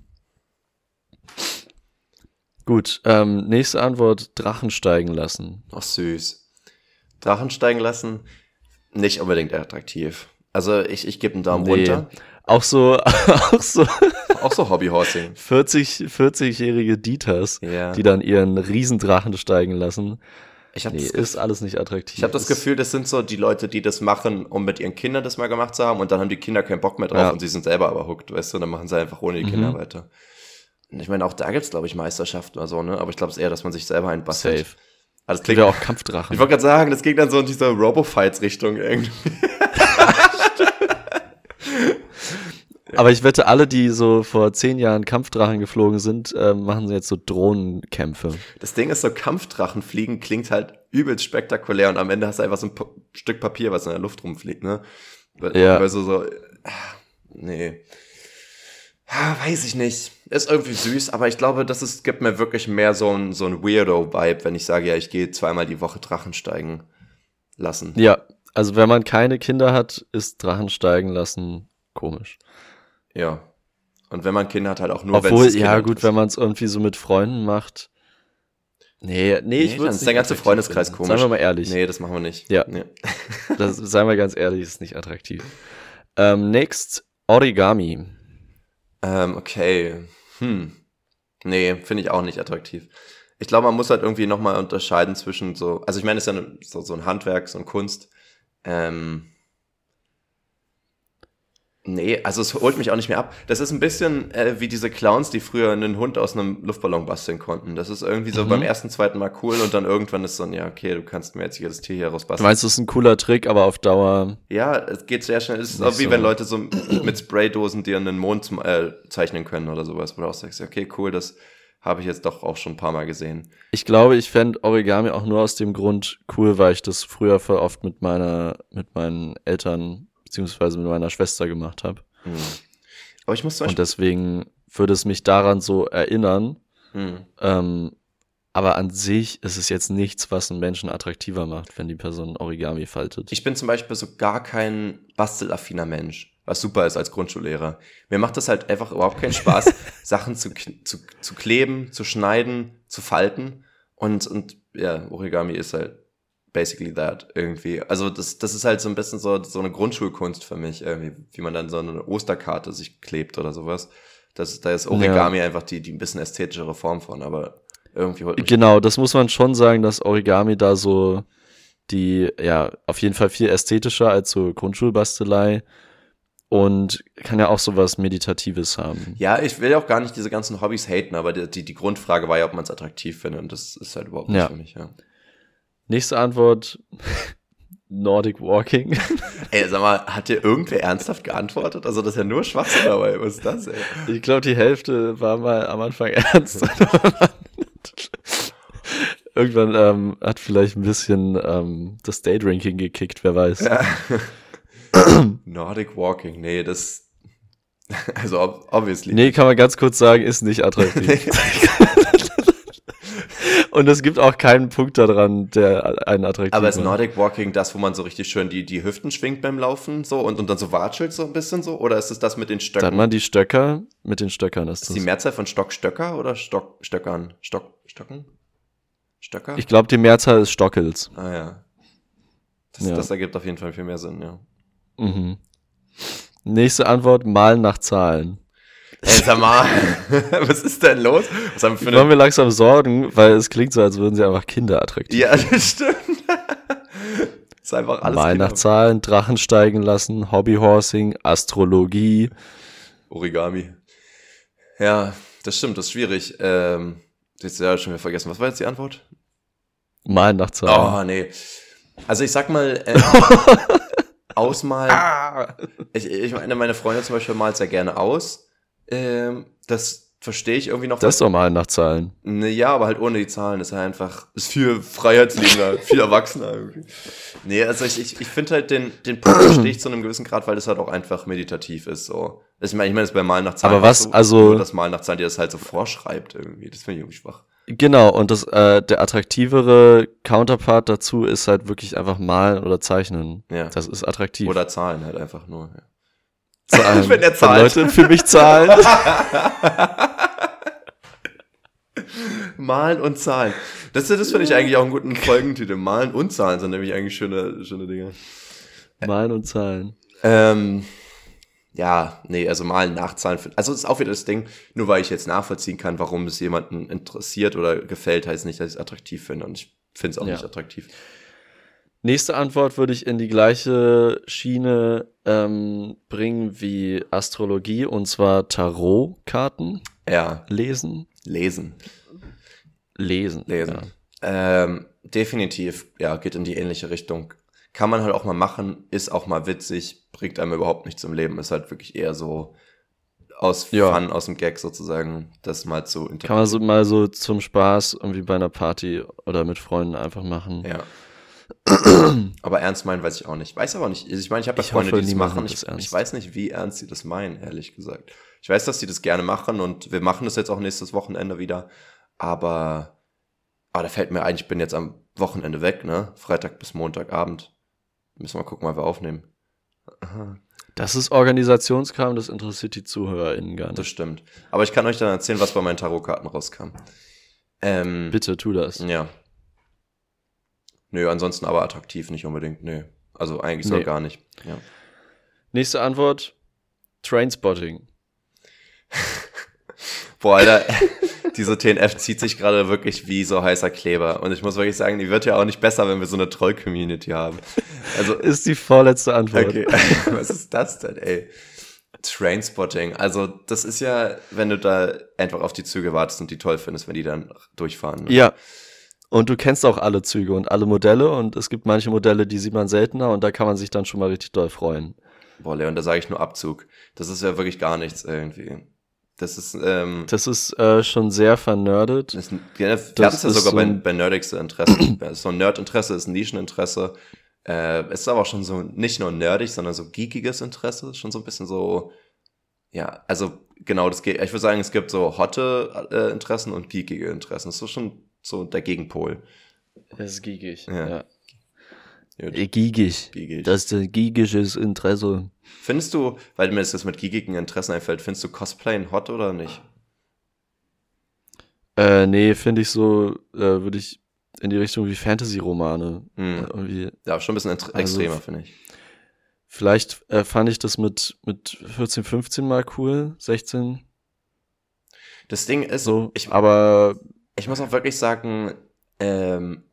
Gut, ähm, nächste Antwort, Drachen steigen lassen. Ach, süß. Drachen steigen lassen, nicht unbedingt attraktiv. Also ich, ich gebe einen Daumen Nee. runter. Auch so, *laughs* auch so Auch so Hobbyhorsing. *laughs* 40, 40-jährige Dieters, Ja. die dann ihren Riesendrachen steigen lassen. Ich habe Nee, das, ist alles nicht attraktiv. ich hab das Gefühl, das sind so die Leute, die das machen, um mit ihren Kindern das mal gemacht zu haben und dann haben die Kinder keinen Bock mehr drauf Ja. und sie sind selber aber hooked, weißt du, und dann machen sie einfach ohne die Kinder Mhm. weiter. Ich meine, auch da gibt's glaube ich, Meisterschaften oder so, ne? Aber ich glaube es eher, dass man sich selber einbastelt. Safe. Also das Gibt klingt, ja auch Kampfdrachen. ich wollte gerade sagen, das ging dann so in diese Robo-Fights-Richtung irgendwie. *laughs* Aber ich wette, alle, die so vor zehn Jahren Kampfdrachen geflogen sind, äh, machen jetzt so Drohnenkämpfe. Das Ding ist so, Kampfdrachen fliegen klingt halt übelst spektakulär und am Ende hast du einfach so ein Pa- Stück Papier, was in der Luft rumfliegt, ne? Weil, Ja. weil so, so, ah, nee. Ah, Weiß ich nicht. Ist irgendwie süß, aber ich glaube, das ist, gibt mir wirklich mehr so ein, so ein Weirdo-Vibe, wenn ich sage, ja, ich gehe zweimal die Woche Drachen steigen lassen. Ja, also wenn man keine Kinder hat, ist Drachen steigen lassen komisch. Ja. Und wenn man Kinder hat, halt auch nur, Obwohl, ja gut, wenn man es irgendwie so mit Freunden macht. Nee, nee, ich Nee, würde dann ist der ganze Freundeskreis komisch. Seien wir mal ehrlich. Nee, das machen wir nicht. Ja. Nee. Das, seien wir ganz ehrlich, ist nicht attraktiv. Ähm, next, Origami. Ähm, okay. Hm. Nee, finde ich auch nicht attraktiv. Ich glaube, man muss halt irgendwie nochmal unterscheiden zwischen so, also ich meine, es ist ja so, so ein Handwerk, so eine Kunst. Ähm, nee, also es holt mich auch nicht mehr ab. Das ist ein bisschen äh, wie diese Clowns, die früher einen Hund aus einem Luftballon basteln konnten. Das ist irgendwie so Mhm. beim ersten, zweiten Mal cool und dann irgendwann ist so, ein, ja, okay, du kannst mir jetzt jedes Tier hier Du rausbasteln. meinst, das ist ein cooler Trick, aber auf Dauer. Ja, es geht sehr schnell. Es ist auch wie so. wenn Leute so mit Spraydosen dir einen Mond äh, zeichnen können oder sowas, wo du auch sagst, okay, cool, das habe ich jetzt doch auch schon ein paar Mal gesehen. Ich glaube, ich fänd Origami auch nur aus dem Grund cool, weil ich das früher voll oft mit meiner, mit meinen Eltern beziehungsweise mit meiner Schwester gemacht habe. Hm. Aber ich muss zum Und Beispiel. deswegen würde es mich daran so erinnern. Hm. Ähm, aber an sich ist es jetzt nichts, was einen Menschen attraktiver macht, wenn die Person Origami faltet. Ich bin zum Beispiel so gar kein bastelaffiner Mensch, was super ist als Grundschullehrer. Mir macht das halt einfach überhaupt keinen Spaß, *laughs* Sachen zu, zu, zu kleben, zu schneiden, zu falten. Und, und ja, Origami ist halt basically that irgendwie. Also das, das ist halt so ein bisschen so, so eine Grundschulkunst für mich, irgendwie, wie man dann so eine Osterkarte sich klebt oder sowas. Das, da ist Origami einfach die, die ein bisschen ästhetischere Form von, aber irgendwie holt mich Genau, das muss man schon sagen, dass Origami da so die, ja, auf jeden Fall viel ästhetischer als so Grundschulbastelei und kann ja auch sowas Meditatives haben. Ja, ich will auch gar nicht diese ganzen Hobbys haten, aber die, die, die Grundfrage war ja, ob man es attraktiv findet und das ist halt überhaupt nicht Ja. für mich, ja. Nächste Antwort, *laughs* Nordic Walking. *laughs* Ey, sag mal, hat dir irgendwer ernsthaft geantwortet? Also, das ist ja nur Schwachsinn dabei. Was ist das, ey? Ich glaube, die Hälfte war mal am Anfang *laughs* ernst. Irgendwann ähm, hat vielleicht ein bisschen ähm, das Daydrinking gekickt, wer weiß. Ja. *clears throat* Nordic Walking, nee, das. Also, obviously. Nee, kann man ganz kurz sagen, ist nicht attraktiv. Und es gibt auch keinen Punkt daran, der einen attraktiv Aber ist Nordic Walking das, wo man so richtig schön die, die Hüften schwingt beim Laufen so und, und dann so watschelt so ein bisschen so? Oder ist es das mit den Stöcken? Dann man die Stöcker, mit den Stöckern ist, ist das. die Mehrzahl von Stockstöcker oder Stock, Stöckern? Stock, Stocken? Stöcker? Ich glaube, die Mehrzahl ist Stockels. Ah ja. Das, ja. das ergibt auf jeden Fall viel mehr Sinn, ja. Mhm. Nächste Antwort, malen nach Zahlen. Ey, sag mal, *laughs* was ist denn los? Was haben wir ich mache mir langsam Sorgen, weil es klingt so, als würden sie einfach Kinder attraktiv. Ja, das stimmt. *laughs* ist einfach alles. Mal nach Zahlen, Drachen steigen lassen, Hobbyhorsing, Astrologie. Origami. Ja, das stimmt, das ist schwierig. Ähm, jetzt ja schon wieder vergessen. Was war jetzt die Antwort? Mal nach Zahlen. Oh, nee. Also ich sag mal, äh, *laughs* ausmalen. Ah. Ich, ich meine, meine Freundin zum Beispiel malt sehr gerne aus. Ähm, das verstehe ich irgendwie noch. Das ist doch mal nach Zahlen. Ne, ja, aber halt ohne die Zahlen ist halt einfach, ist viel freiheitsliebender, *laughs* viel erwachsener irgendwie. Nee, also ich, ich, ich finde halt den, den Punkt *clears throat* verstehe ich zu einem gewissen Grad, weil das halt auch einfach meditativ ist, so. Ich meine, ich meine, das bei Malen nach Zahlen. Aber was, so, also. Das Malen nach Zahlen, die das halt so vorschreibt irgendwie. Das finde ich irgendwie schwach. Genau, und das, äh, der attraktivere Counterpart dazu ist halt wirklich einfach malen oder zeichnen. Ja. Das ist attraktiv. Oder Zahlen halt einfach nur, ja. Zahlen. *laughs* Wenn er zahlt. Wenn Leute für mich zahlen. *laughs* Malen und Zahlen. Das, das finde ich eigentlich auch einen guten Folgentitel. Malen und Zahlen sind nämlich eigentlich schöne, schöne Dinge. Malen und Zahlen. Ähm, ja, nee, also Malen, Nachzahlen. Also ist auch wieder das Ding, nur weil ich jetzt nachvollziehen kann, warum es jemanden interessiert oder gefällt, heißt nicht, dass ich es attraktiv finde. Und ich finde es auch ja. nicht attraktiv. Nächste Antwort würde ich in die gleiche Schiene ähm, bringen wie Astrologie und zwar Tarotkarten. Ja. Lesen. Lesen. Lesen. Lesen. Ja. Ähm, definitiv, ja, geht in die ähnliche Richtung. Kann man halt auch mal machen, ist auch mal witzig, bringt einem überhaupt nichts im Leben, ist halt wirklich eher so aus ja. Fun, aus dem Gag sozusagen, das mal zu Kann man so mal so zum Spaß irgendwie bei einer Party oder mit Freunden einfach machen. Ja. *clears throat* aber ernst meinen weiß ich auch nicht. Weiß aber nicht. Ich meine, ich habe ja Freunde, die das machen. Ich, ich, weiß nicht, wie ernst sie das meinen, ehrlich gesagt. Ich weiß, dass sie das gerne machen und wir machen das jetzt auch nächstes Wochenende wieder. Aber, aber da fällt mir ein, ich bin jetzt am Wochenende weg, ne? Freitag bis Montagabend. Müssen wir gucken, mal wir aufnehmen. Das ist Organisationskram, das interessiert die ZuhörerInnen gar nicht. Das stimmt. Aber ich kann euch dann erzählen, was bei meinen Tarotkarten rauskam. Ähm, Bitte tu das. Ja. Nö, ansonsten aber attraktiv nicht unbedingt. Nö. Also eigentlich so nee. gar nicht. Ja. Nächste Antwort: Trainspotting. *laughs* Boah, Alter, *laughs* diese TNF zieht sich gerade wirklich wie so heißer Kleber. Und ich muss wirklich sagen, die wird ja auch nicht besser, wenn wir so eine Troll-Community haben. Also *laughs* ist die vorletzte Antwort. Okay. Was ist das denn, ey? Trainspotting. Also, das ist ja, wenn du da einfach auf die Züge wartest und die toll findest, wenn die dann durchfahren. Ne? Ja, und du kennst auch alle Züge und alle Modelle und es gibt manche Modelle, die sieht man seltener und da kann man sich dann schon mal richtig doll freuen. Boah, Leon, da sage ich nur Abzug. Das ist ja wirklich gar nichts irgendwie. Das ist, ähm, Das ist äh, schon sehr vernördet. Das, ja, das ist ja sogar so bei, bei nerdigste Interesse. *clears throat* so ein Nerdinteresse ist ein Nischeninteresse. Äh, ist aber auch schon so nicht nur nerdig, sondern so geekiges Interesse. Schon so ein bisschen so, ja, also genau, das geht. Ich würde sagen, es gibt so hotte äh, Interessen und geekige Interessen. Das ist schon so der Gegenpol. Das ist giegig, ja. ja. Äh, giegig. giegig. Das ist ein gigiges Interesse. Findest du, weil mir das mit giegigen Interessen einfällt, findest du Cosplayen hot oder nicht? Äh, nee, finde ich so, äh, würde ich in die Richtung wie Fantasy-Romane. Hm. ja, schon ein bisschen also, extremer, finde ich. Vielleicht äh, fand ich das mit, mit 14, 15 mal cool, 16. Das Ding ist so, ich, aber ich muss auch wirklich sagen, ähm,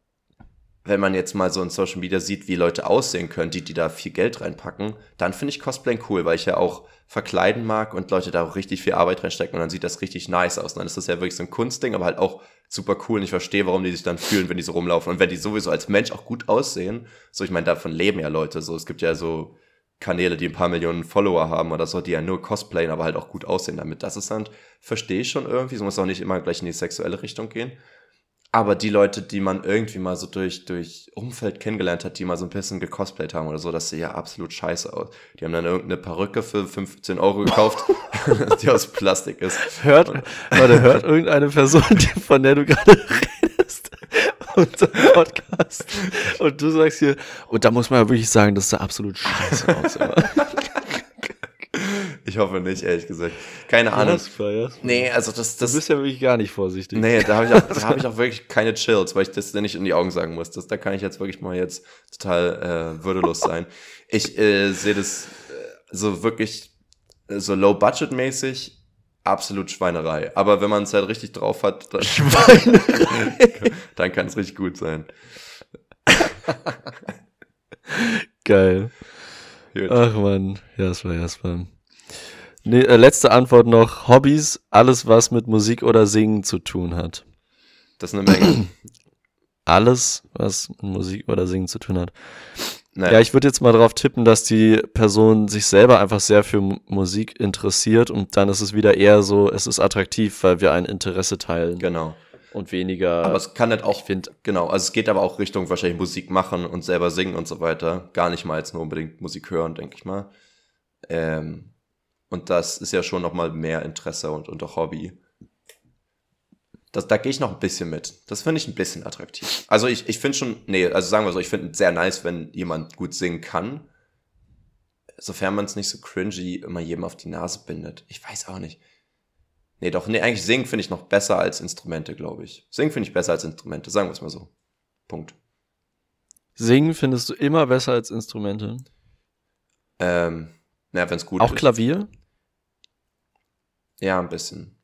wenn man jetzt mal so in Social Media sieht, wie Leute aussehen können, die, die da viel Geld reinpacken, dann finde ich Cosplay cool, weil ich ja auch verkleiden mag und Leute da auch richtig viel Arbeit reinstecken und dann sieht das richtig nice aus. Und dann ist das ja wirklich so ein Kunstding, aber halt auch super cool und ich verstehe, warum die sich dann fühlen, wenn die so rumlaufen und wenn die sowieso als Mensch auch gut aussehen. So, ich meine, davon leben ja Leute. So, es gibt ja so Kanäle, die ein paar Millionen Follower haben oder so, die ja nur cosplayen, aber halt auch gut aussehen damit. Das ist dann, verstehe ich schon irgendwie. Es muss auch nicht immer gleich in die sexuelle Richtung gehen. Aber die Leute, die man irgendwie mal so durch, durch Umfeld kennengelernt hat, die mal so ein bisschen gecosplayt haben oder so, das sieht ja absolut scheiße aus. Die haben dann irgendeine Perücke für 15 Euro gekauft, *laughs* die aus Plastik ist. Hört, warte, hört irgendeine Person, von der du gerade *laughs* redest, unser Podcast. Und du sagst hier, und da muss man ja wirklich sagen, das sah absolut scheiße aus. Ich hoffe nicht, ehrlich gesagt. Keine Ahnung. Jasper, Jasper. Nee, also das, Du das, bist ja wirklich gar nicht vorsichtig. nee, da habe ich, auch- *laughs* da hab ich auch wirklich keine Chills, weil ich das nicht in die Augen sagen muss. Das, da kann ich jetzt wirklich mal jetzt total äh, würdelos sein. Ich äh, sehe das äh, so wirklich äh, so low-budget-mäßig absolut Schweinerei. Aber wenn man es halt richtig drauf hat, dann, *laughs* dann kann es richtig gut sein. Geil. Gut. Ach man, Jasper, Jasper. Nee, äh, letzte Antwort noch. Hobbys, alles was mit Musik oder Singen zu tun hat. Das ist eine Menge. Alles, was mit Musik oder Singen zu tun hat. Naja, Ja, ich würde jetzt mal darauf tippen, dass die Person sich selber einfach sehr für M- Musik interessiert und dann ist es wieder eher so, es ist attraktiv, weil wir ein Interesse teilen genau. und weniger. Aber es kann halt auch, ich finde, genau, also es geht aber auch Richtung wahrscheinlich Musik machen und selber singen und so weiter. Gar nicht mal jetzt nur unbedingt Musik hören, denke ich mal. Ähm, und das ist ja schon nochmal mehr Interesse und, und auch Hobby. Das, da gehe ich noch ein bisschen mit. Das finde ich ein bisschen attraktiv. Also ich, ich finde schon, nee, also sagen wir so, ich finde es sehr nice, wenn jemand gut singen kann. Sofern man es nicht so cringy immer jedem auf die Nase bindet. Ich weiß auch nicht. Nee, doch, nee, eigentlich singen finde ich noch besser als Instrumente, glaube ich. Singen finde ich besser als Instrumente, sagen wir es mal so. Punkt. Singen findest du immer besser als Instrumente. Ähm, naja, wenn es gut Auch ist. Klavier? Ja, ein bisschen.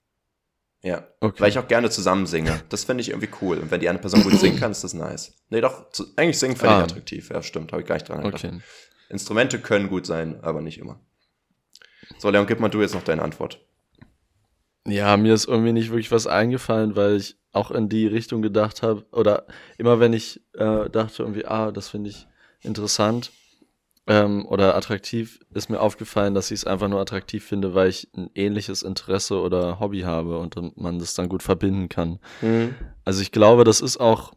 Ja. Okay. Weil ich auch gerne zusammen singe. Das finde ich irgendwie cool. Und wenn die eine Person gut singen kann, ist das nice. Nee, doch, zu, eigentlich singen finde Ah. ich attraktiv. Ja, stimmt, habe ich gar nicht dran gedacht. Okay. Instrumente können gut sein, aber nicht immer. So, Leon, gib mal du jetzt noch deine Antwort. Ja, mir ist irgendwie nicht wirklich was eingefallen, weil ich auch in die Richtung gedacht habe. Oder immer wenn ich äh, dachte irgendwie, ah, das finde ich interessant ähm, oder attraktiv, ist mir aufgefallen, dass ich es einfach nur attraktiv finde, weil ich ein ähnliches Interesse oder Hobby habe und man das dann gut verbinden kann. Also ich glaube, das ist auch,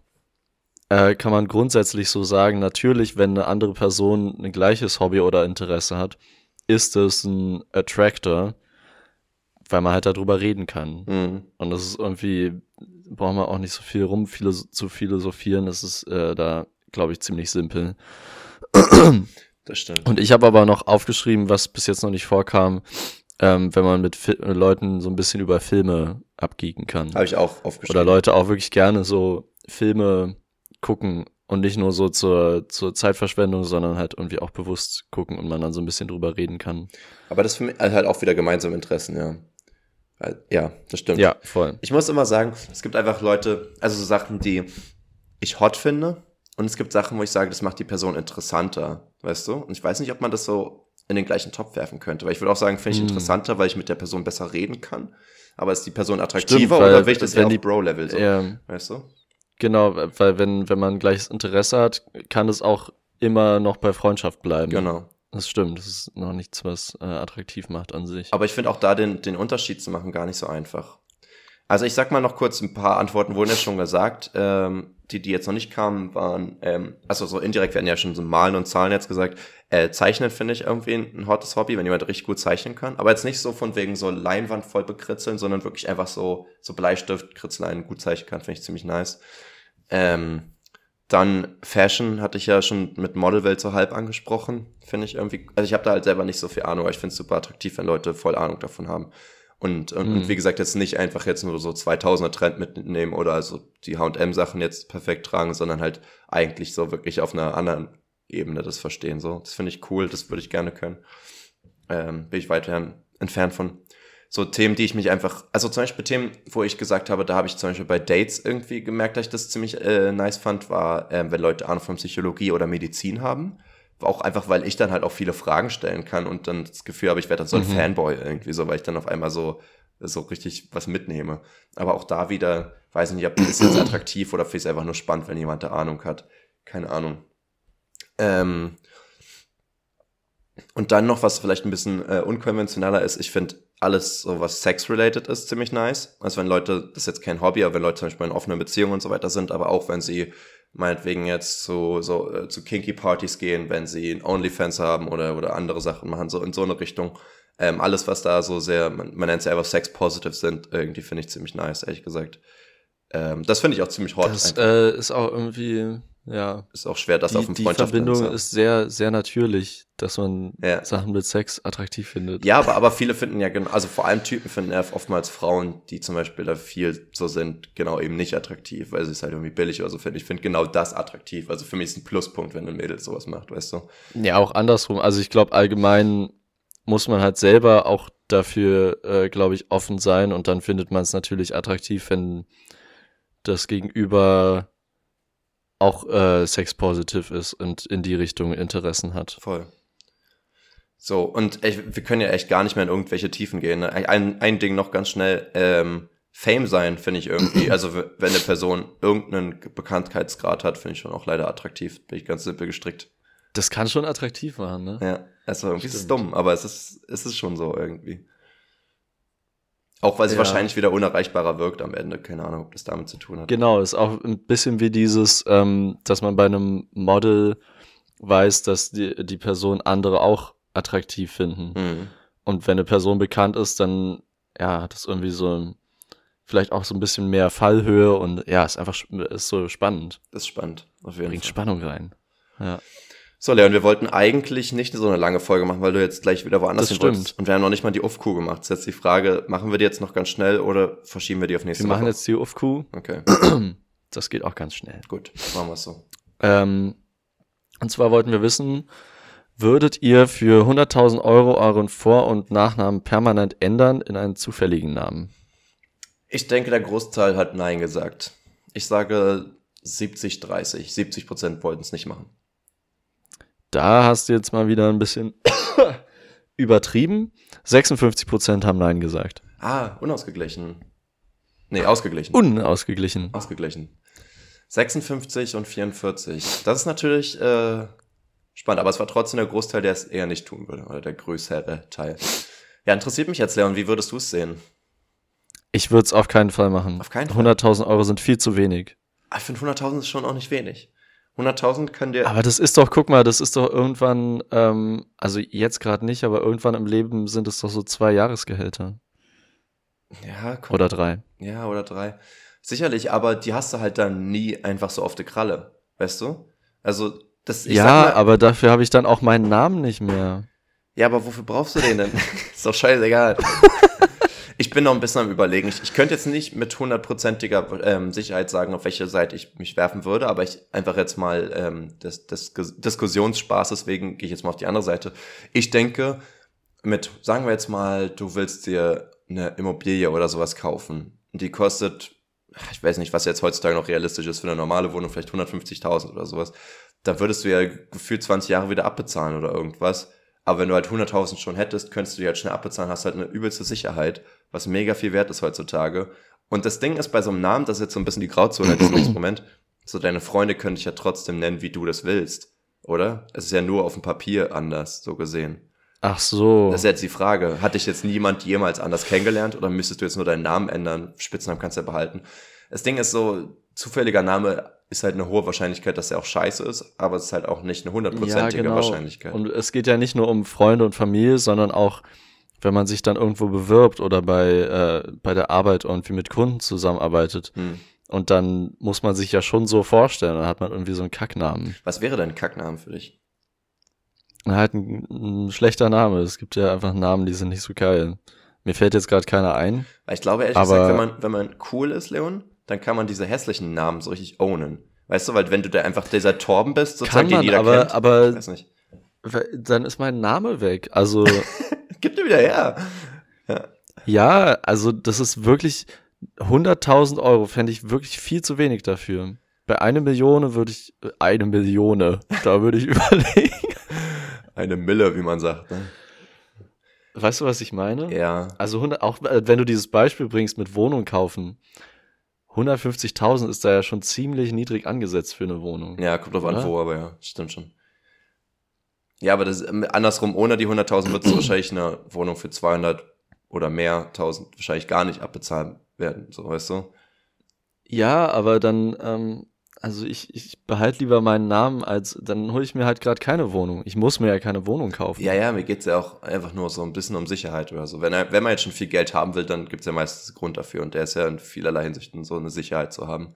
äh, kann man grundsätzlich so sagen, natürlich, wenn eine andere Person ein gleiches Hobby oder Interesse hat, ist es ein Attractor, weil man halt darüber reden kann. Mhm. Und das ist irgendwie, braucht man auch nicht so viel rum zu philosophieren, das ist äh, da, glaube ich, ziemlich simpel. Das stimmt. Und ich habe aber noch aufgeschrieben, was bis jetzt noch nicht vorkam, ähm, wenn man mit Fi Leuten so ein bisschen über Filme abgeeken kann. Habe ich auch aufgeschrieben. Oder Leute auch wirklich gerne so Filme gucken und nicht nur so zur, zur Zeitverschwendung, sondern halt irgendwie auch bewusst gucken und man dann so ein bisschen drüber reden kann. Aber das für mich halt auch wieder gemeinsame Interessen, ja. Ja, das stimmt. Ja, voll. Ich muss immer sagen, es gibt einfach Leute, also so Sachen, die ich hot finde. Und es gibt Sachen, wo ich sage, das macht die Person interessanter, weißt du? Und ich weiß nicht, ob man das so in den gleichen Topf werfen könnte. Weil ich würde auch sagen, finde ich Hm. interessanter, weil ich mit der Person besser reden kann. Aber ist die Person Stimmt, attraktiver weil oder will ich das wenn eher die- Bro-Level so? Ja, Weißt du? genau, weil wenn, wenn man gleiches Interesse hat, kann es auch immer noch bei Freundschaft bleiben. Genau. Das stimmt, das ist noch nichts, was äh, attraktiv macht an sich. Aber ich finde auch da den, den Unterschied zu machen gar nicht so einfach. Also ich sag mal noch kurz, ein paar Antworten wurden ja schon gesagt. Ähm, die, die jetzt noch nicht kamen, waren, ähm, also so indirekt werden ja schon so Malen und Zahlen jetzt gesagt. Äh, Zeichnen finde ich irgendwie ein, hottes Hobby, wenn jemand richtig gut zeichnen kann. Aber jetzt nicht so von wegen so Leinwand voll bekritzeln, sondern wirklich einfach so, so Bleistift, Kritzeleien gut zeichnen kann, finde ich ziemlich nice. Ähm, dann Fashion hatte ich ja schon mit Modelwelt so halb angesprochen, finde ich irgendwie. Also ich habe da halt selber nicht so viel Ahnung, aber ich finde es super attraktiv, wenn Leute voll Ahnung davon haben. Und, und, Mhm. und wie gesagt, jetzt nicht einfach jetzt nur so 2000er Trend mitnehmen oder also die H&M Sachen jetzt perfekt tragen, sondern halt eigentlich so wirklich auf einer anderen Ebene das verstehen. So, das finde ich cool, das würde ich gerne können. Ähm, bin ich weiterhin entfernt von. so Themen, die ich mich einfach, also zum Beispiel Themen, wo ich gesagt habe, da habe ich zum Beispiel bei Dates irgendwie gemerkt, dass ich das ziemlich äh, nice fand, war, ähm, wenn Leute Ahnung von Psychologie oder Medizin haben. Auch einfach, weil ich dann halt auch viele Fragen stellen kann und dann das Gefühl habe, ich werde dann so ein mhm. Fanboy irgendwie so, weil ich dann auf einmal so, so richtig was mitnehme. Aber auch da wieder, weiß ich nicht, ob das jetzt *clears throat* attraktiv oder finde ich es einfach nur spannend, wenn jemand da Ahnung hat. Keine Ahnung. Ähm, und dann noch, was vielleicht ein bisschen äh, unkonventioneller ist, ich finde alles, so was sex-related ist, ziemlich nice. Also wenn Leute, das ist jetzt kein Hobby, aber wenn Leute zum Beispiel in offenen Beziehungen und so weiter sind, aber auch wenn sie meinetwegen jetzt zu, so, äh, zu kinky Partys gehen, wenn sie ein Onlyfans haben oder, oder andere Sachen machen, so in so eine Richtung. Ähm, alles, was da so sehr, man, man nennt es ja einfach sex-positive sind, irgendwie finde ich ziemlich nice, ehrlich gesagt. Ähm, das finde ich auch ziemlich hot. Das äh, ist auch irgendwie ja. Ist auch schwer, das die, auf dem Die Verbindung ist sehr, sehr natürlich, dass man ja. Sachen mit Sex attraktiv findet. Ja, aber, aber viele finden ja genau, also vor allem Typen finden ja oftmals Frauen, die zum Beispiel da viel so sind, genau eben nicht attraktiv, weil sie es halt irgendwie billig oder so finden. Ich finde genau das attraktiv. Also für mich ist ein Pluspunkt, wenn ein Mädel sowas macht, weißt du? Ja, auch andersrum. Also ich glaube, allgemein muss man halt selber auch dafür, äh, glaube ich, offen sein und dann findet man es natürlich attraktiv, wenn das Gegenüber auch äh, sexpositiv ist und in die Richtung Interessen hat. Voll. So, und ich, wir können ja echt gar nicht mehr in irgendwelche Tiefen gehen. Ne? Ein, ein Ding noch ganz schnell. Ähm, Fame sein finde ich irgendwie, *clears throat* also wenn eine Person irgendeinen Bekanntheitsgrad hat, finde ich schon auch leider attraktiv. Bin ich ganz simpel gestrickt. Das kann schon attraktiv machen, ne? Ja, also irgendwie Stimmt. ist es dumm, aber es ist, es ist schon so irgendwie. Auch weil es ja. wahrscheinlich wieder unerreichbarer wirkt am Ende. Keine Ahnung, ob das damit zu tun hat. Genau, ist auch ein bisschen wie dieses, ähm, dass man bei einem Model weiß, dass die, die Person andere auch attraktiv finden. Mhm. Und wenn eine Person bekannt ist, dann ja, hat das irgendwie so vielleicht auch so ein bisschen mehr Fallhöhe und ja, ist einfach ist so spannend. Das ist spannend, auf jeden Bringt Fall. Spannung rein. Ja. So, Leon, wir wollten eigentlich nicht so eine lange Folge machen, weil du jetzt gleich wieder woanders hin wolltest. Und wir haben noch nicht mal die UFQ gemacht. Das ist jetzt die Frage, machen wir die jetzt noch ganz schnell oder verschieben wir die auf nächste Woche? Wir machen jetzt die UFQ. Okay. *clears throat* Das geht auch ganz schnell. Gut, machen wir es so. Ähm, und zwar wollten wir wissen, würdet ihr für 100.000 Euro euren Vor- und Nachnamen permanent ändern in einen zufälligen Namen? Ich denke, der Großteil hat Nein gesagt. Ich sage 70, 30. 70 Prozent wollten es nicht machen da hast du jetzt mal wieder ein bisschen *coughs* übertrieben. 56% haben Nein gesagt. Ah, unausgeglichen. Nee, ausgeglichen. Unausgeglichen. Ausgeglichen. 56 und 44. Das ist natürlich äh, spannend, aber es war trotzdem der Großteil, der es eher nicht tun würde. Oder der größere Teil. Ja, interessiert mich jetzt, Leon, wie würdest du es sehen? Ich würde es auf keinen Fall machen. Auf keinen Fall. 100.000 Euro sind viel zu wenig. Ich finde 100.000 ist schon auch nicht wenig. 100.000 kann der. Aber das ist doch, guck mal, das ist doch irgendwann, ähm, also jetzt gerade nicht, aber irgendwann im Leben sind es doch so zwei Jahresgehälter. Ja, komm. Oder drei. Ja, oder drei. Sicherlich, aber die hast du halt dann nie einfach so auf der Kralle. Weißt du? Also, das Ja, mal, aber dafür habe ich dann auch meinen Namen nicht mehr. Ja, aber wofür brauchst du den denn? *laughs* ist doch scheißegal. *laughs* Bin noch ein bisschen am überlegen. Ich, ich könnte jetzt nicht mit hundertprozentiger ähm, Sicherheit sagen, auf welche Seite ich mich werfen würde, aber ich einfach jetzt mal ähm, des, des Diskussionsspaßes wegen gehe ich jetzt mal auf die andere Seite. Ich denke, mit, sagen wir jetzt mal, du willst dir eine Immobilie oder sowas kaufen. Die kostet, ich weiß nicht, was jetzt heutzutage noch realistisch ist für eine normale Wohnung, vielleicht 150.000 oder sowas. Da würdest du ja gefühlt 20 Jahre wieder abbezahlen oder irgendwas. Aber wenn du halt 100.000 schon hättest, könntest du die halt schnell abbezahlen, hast halt eine übelste Sicherheit was mega viel wert ist heutzutage. Und das Ding ist bei so einem Namen, das ist jetzt so ein bisschen die Grauzone in diesem *clears throat* Experiment, so deine Freunde können dich ja trotzdem nennen, wie du das willst, oder? Es ist ja nur auf dem Papier anders, so gesehen. Ach so. Das ist jetzt die Frage. Hat dich jetzt niemand jemals anders kennengelernt oder müsstest du jetzt nur deinen Namen ändern? Spitznamen kannst du ja behalten. Das Ding ist so, zufälliger Name ist halt eine hohe Wahrscheinlichkeit, dass er auch scheiße ist, aber es ist halt auch nicht eine hundertprozentige ja, genau. Wahrscheinlichkeit. Und es geht ja nicht nur um Freunde und Familie, sondern auch wenn man sich dann irgendwo bewirbt oder bei, äh, bei der Arbeit irgendwie mit Kunden zusammenarbeitet. Hm. Und dann muss man sich ja schon so vorstellen, dann hat man irgendwie so einen Kacknamen. Was wäre dein Kacknamen für dich? Halt ein, ein schlechter Name. Es gibt ja einfach Namen, die sind nicht so geil. Mir fällt jetzt gerade keiner ein. Ich glaube ehrlich aber gesagt, wenn man, wenn man cool ist, Leon, dann kann man diese hässlichen Namen so richtig ownen. Weißt du, weil wenn du da einfach dieser Torben bist, sozusagen, kann man, den jeder aber, kennt, aber, weiß nicht. Dann ist mein Name weg. Also *laughs* Gib dir wieder her. Ja. Ja, also das ist wirklich 100.000 Euro fände ich wirklich viel zu wenig dafür. Bei einer Million würde ich, eine Million, da würde ich *laughs* überlegen. Eine Mille, wie man sagt. Ne? Weißt du, was ich meine? Ja. Also 100, auch äh, wenn du dieses Beispiel bringst mit Wohnung kaufen, 150.000 ist da ja schon ziemlich niedrig angesetzt für eine Wohnung. Ja, kommt drauf an, wo, aber ja, stimmt schon. Ja, aber das, ähm, andersrum, ohne die 100.000 wird es wahrscheinlich eine Wohnung für 200 oder mehr 1000 wahrscheinlich gar nicht abbezahlt werden, so weißt du. Ja, aber dann, ähm, also ich, ich behalte lieber meinen Namen, als dann hole ich mir halt gerade keine Wohnung. Ich muss mir ja keine Wohnung kaufen. Ja, ja, mir geht's ja auch einfach nur so ein bisschen um Sicherheit oder so. Wenn, er, wenn man jetzt schon viel Geld haben will, dann gibt's ja meistens Grund dafür und der ist ja in vielerlei Hinsichten so eine Sicherheit zu haben.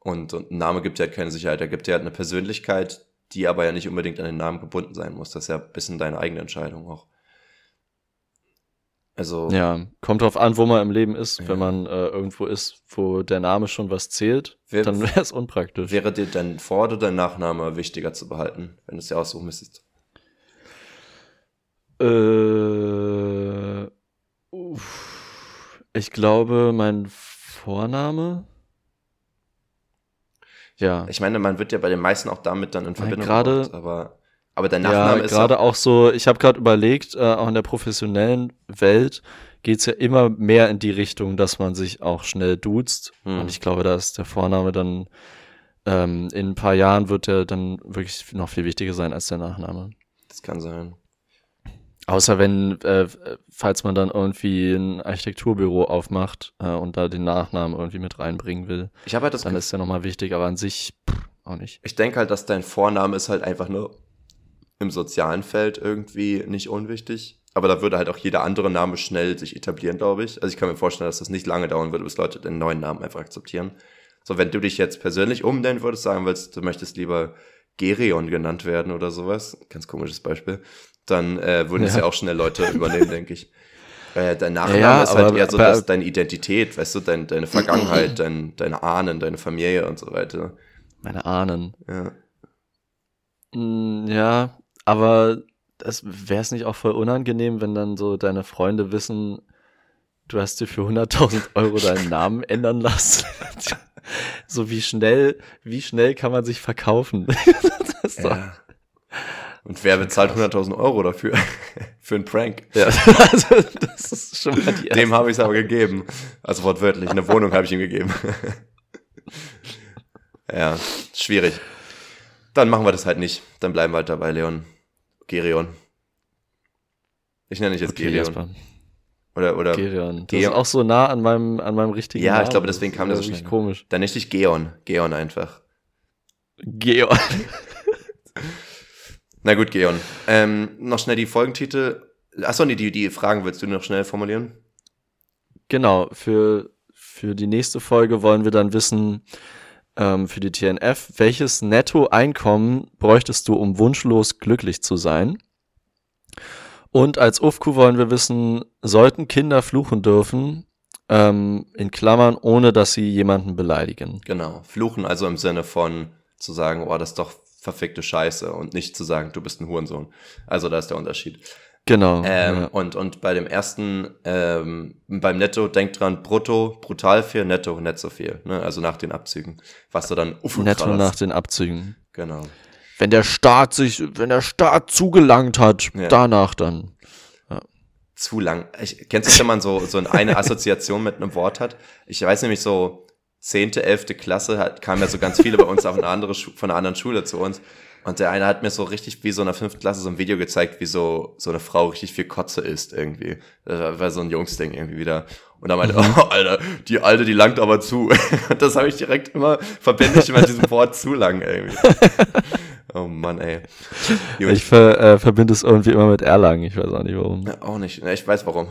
Und, und ein Name gibt ja halt keine Sicherheit, er gibt ja halt eine Persönlichkeit, die aber ja nicht unbedingt an den Namen gebunden sein muss. Das ist ja ein bisschen deine eigene Entscheidung auch. Also. Ja, kommt drauf an, wo man im Leben ist. Ja. Wenn man äh, irgendwo ist, wo der Name schon was zählt, Wär, dann *laughs* wäre es unpraktisch. Wäre dir dein Vor- oder dein Nachname wichtiger zu behalten, wenn du es dir aussuchen müsstest? Äh, ich glaube, mein Vorname. Ja. Ich meine, man wird ja bei den meisten auch damit dann in Verbindung gebracht, aber aber der Nachname ja, ist gerade auch so, ich habe gerade überlegt, äh, auch in der professionellen Welt geht's ja immer mehr in die Richtung, dass man sich auch schnell duzt. Hm. Und ich glaube, da ist der Vorname dann ähm, in ein paar Jahren wird der dann wirklich noch viel wichtiger sein als der Nachname. Das kann sein. Außer wenn, äh, falls man dann irgendwie ein Architekturbüro aufmacht äh, und da den Nachnamen irgendwie mit reinbringen will. Ich habe halt das Dann ist ja nochmal wichtig, aber an sich pff, auch nicht. Ich denke halt, dass dein Vorname ist halt einfach nur im sozialen Feld irgendwie nicht unwichtig. Aber da würde halt auch jeder andere Name schnell sich etablieren, glaube ich. Also ich kann mir vorstellen, dass das nicht lange dauern würde, bis Leute den neuen Namen einfach akzeptieren. So, wenn du dich jetzt persönlich umnennen würdest, sagen willst, du möchtest lieber Gerion genannt werden oder sowas, ganz komisches Beispiel, dann äh, würden ja. es ja auch schnell Leute übernehmen, denke ich. Äh, dein Nachname ja, ist halt eher so, dass deine Identität, weißt du, dein, deine Vergangenheit, *clears throat* dein, deine Ahnen, deine Familie und so weiter. Meine Ahnen. Ja. Mm, ja, aber wäre es nicht auch voll unangenehm, wenn dann so deine Freunde wissen, du hast dir für 100.000 Euro deinen Namen ändern lassen? *laughs* so wie schnell, wie schnell kann man sich verkaufen? *laughs* ja. Und wer bezahlt 100.000 Euro dafür? *laughs* Für einen Prank. Ja, *laughs* also das ist schon mal die erste Dem habe ich es aber gegeben. Also wortwörtlich, eine Wohnung habe ich ihm gegeben. *laughs* ja, schwierig. Dann machen wir das halt nicht. Dann bleiben wir halt dabei, Leon. Gerion. Ich nenne dich jetzt okay, Gerion. Jasper. Oder, oder Gerion. Das Geon. ist auch so nah an meinem, an meinem richtigen Ja, Namen. ich glaube, deswegen kam das, das so schnell. komisch. Dann nenne ich dich Geon. Geon einfach. Geon. Na gut, Geon. Ähm, noch schnell die Folgentitel. Achso, nee, die, die Fragen willst du noch schnell formulieren? Genau, für, für die nächste Folge wollen wir dann wissen, ähm, für die TNF, welches Nettoeinkommen bräuchtest du, um wunschlos glücklich zu sein? Und als UFQ wollen wir wissen, sollten Kinder fluchen dürfen, ähm, in Klammern, ohne dass sie jemanden beleidigen. Genau, fluchen also im Sinne von zu sagen, oh, das ist doch verfickte Scheiße und nicht zu sagen, du bist ein Hurensohn. Also da ist der Unterschied. Genau. Ähm, ja. und, und bei dem ersten, ähm, beim Netto, denk dran, brutto brutal viel, netto nicht so viel. Ne? Also nach den Abzügen. Was du dann uff, Netto krass. nach den Abzügen. Genau. Wenn der Staat sich, wenn der Staat zugelangt hat, ja. danach dann. Ja. Zu lang. Ich, kennst du, wenn man so, so eine *laughs* Assoziation mit einem Wort hat? Ich weiß nämlich so, zehnte, elfte Klasse hat, kamen ja so ganz viele bei uns auf eine andere, von einer anderen Schule zu uns. Und der eine hat mir so richtig wie so in der fünften Klasse so ein Video gezeigt, wie so, so eine Frau richtig viel Kotze isst irgendwie. Das war so ein Jungsding irgendwie wieder. Und da meinte, mhm. oh, Alter, die Alte, die langt aber zu. Und *laughs* das habe ich direkt immer, verbinde ich mit diesem Wort zu lang irgendwie. *laughs* Oh Mann, ey. Gut. Ich ver, äh, verbinde es irgendwie immer mit Erlangen. Ich weiß auch nicht warum. Ja, auch nicht. Ich weiß warum.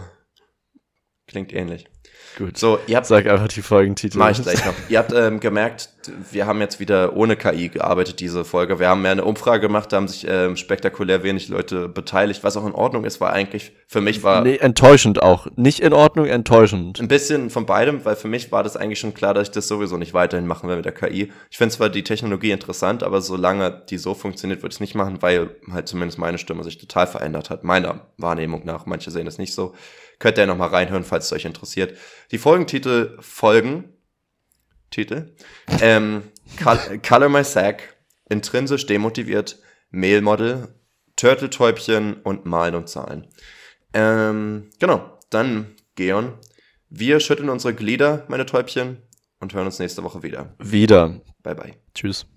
Klingt ähnlich. Gut. So, ihr habt, Sag einfach die Folgentitel. mach ich gleich noch. Ihr habt ähm, gemerkt, wir haben jetzt wieder ohne KI gearbeitet, diese Folge. Wir haben ja eine Umfrage gemacht, da haben sich ähm, spektakulär wenig Leute beteiligt, was auch in Ordnung ist, war eigentlich, für mich war Nee, enttäuschend auch. Nicht in Ordnung, enttäuschend. ein bisschen von beidem, weil für mich war das eigentlich schon klar, dass ich das sowieso nicht weiterhin machen will mit der KI. Ich finde zwar die Technologie interessant, aber solange die so funktioniert, würde ich es nicht machen, weil halt zumindest meine Stimme sich total verändert hat, meiner Wahrnehmung nach. Manche sehen das nicht so. Könnt ihr ja nochmal reinhören, falls es euch interessiert. Die Folgentitel folgen. Titel. Ähm, Col- Color My Sack, Intrinsisch demotiviert, Mailmodel, Turteltäubchen und Malen und Zahlen. Ähm, genau, dann Geon. Wir schütteln unsere Glieder, meine Täubchen, und hören uns nächste Woche wieder. Wieder. Bye bye. Tschüss.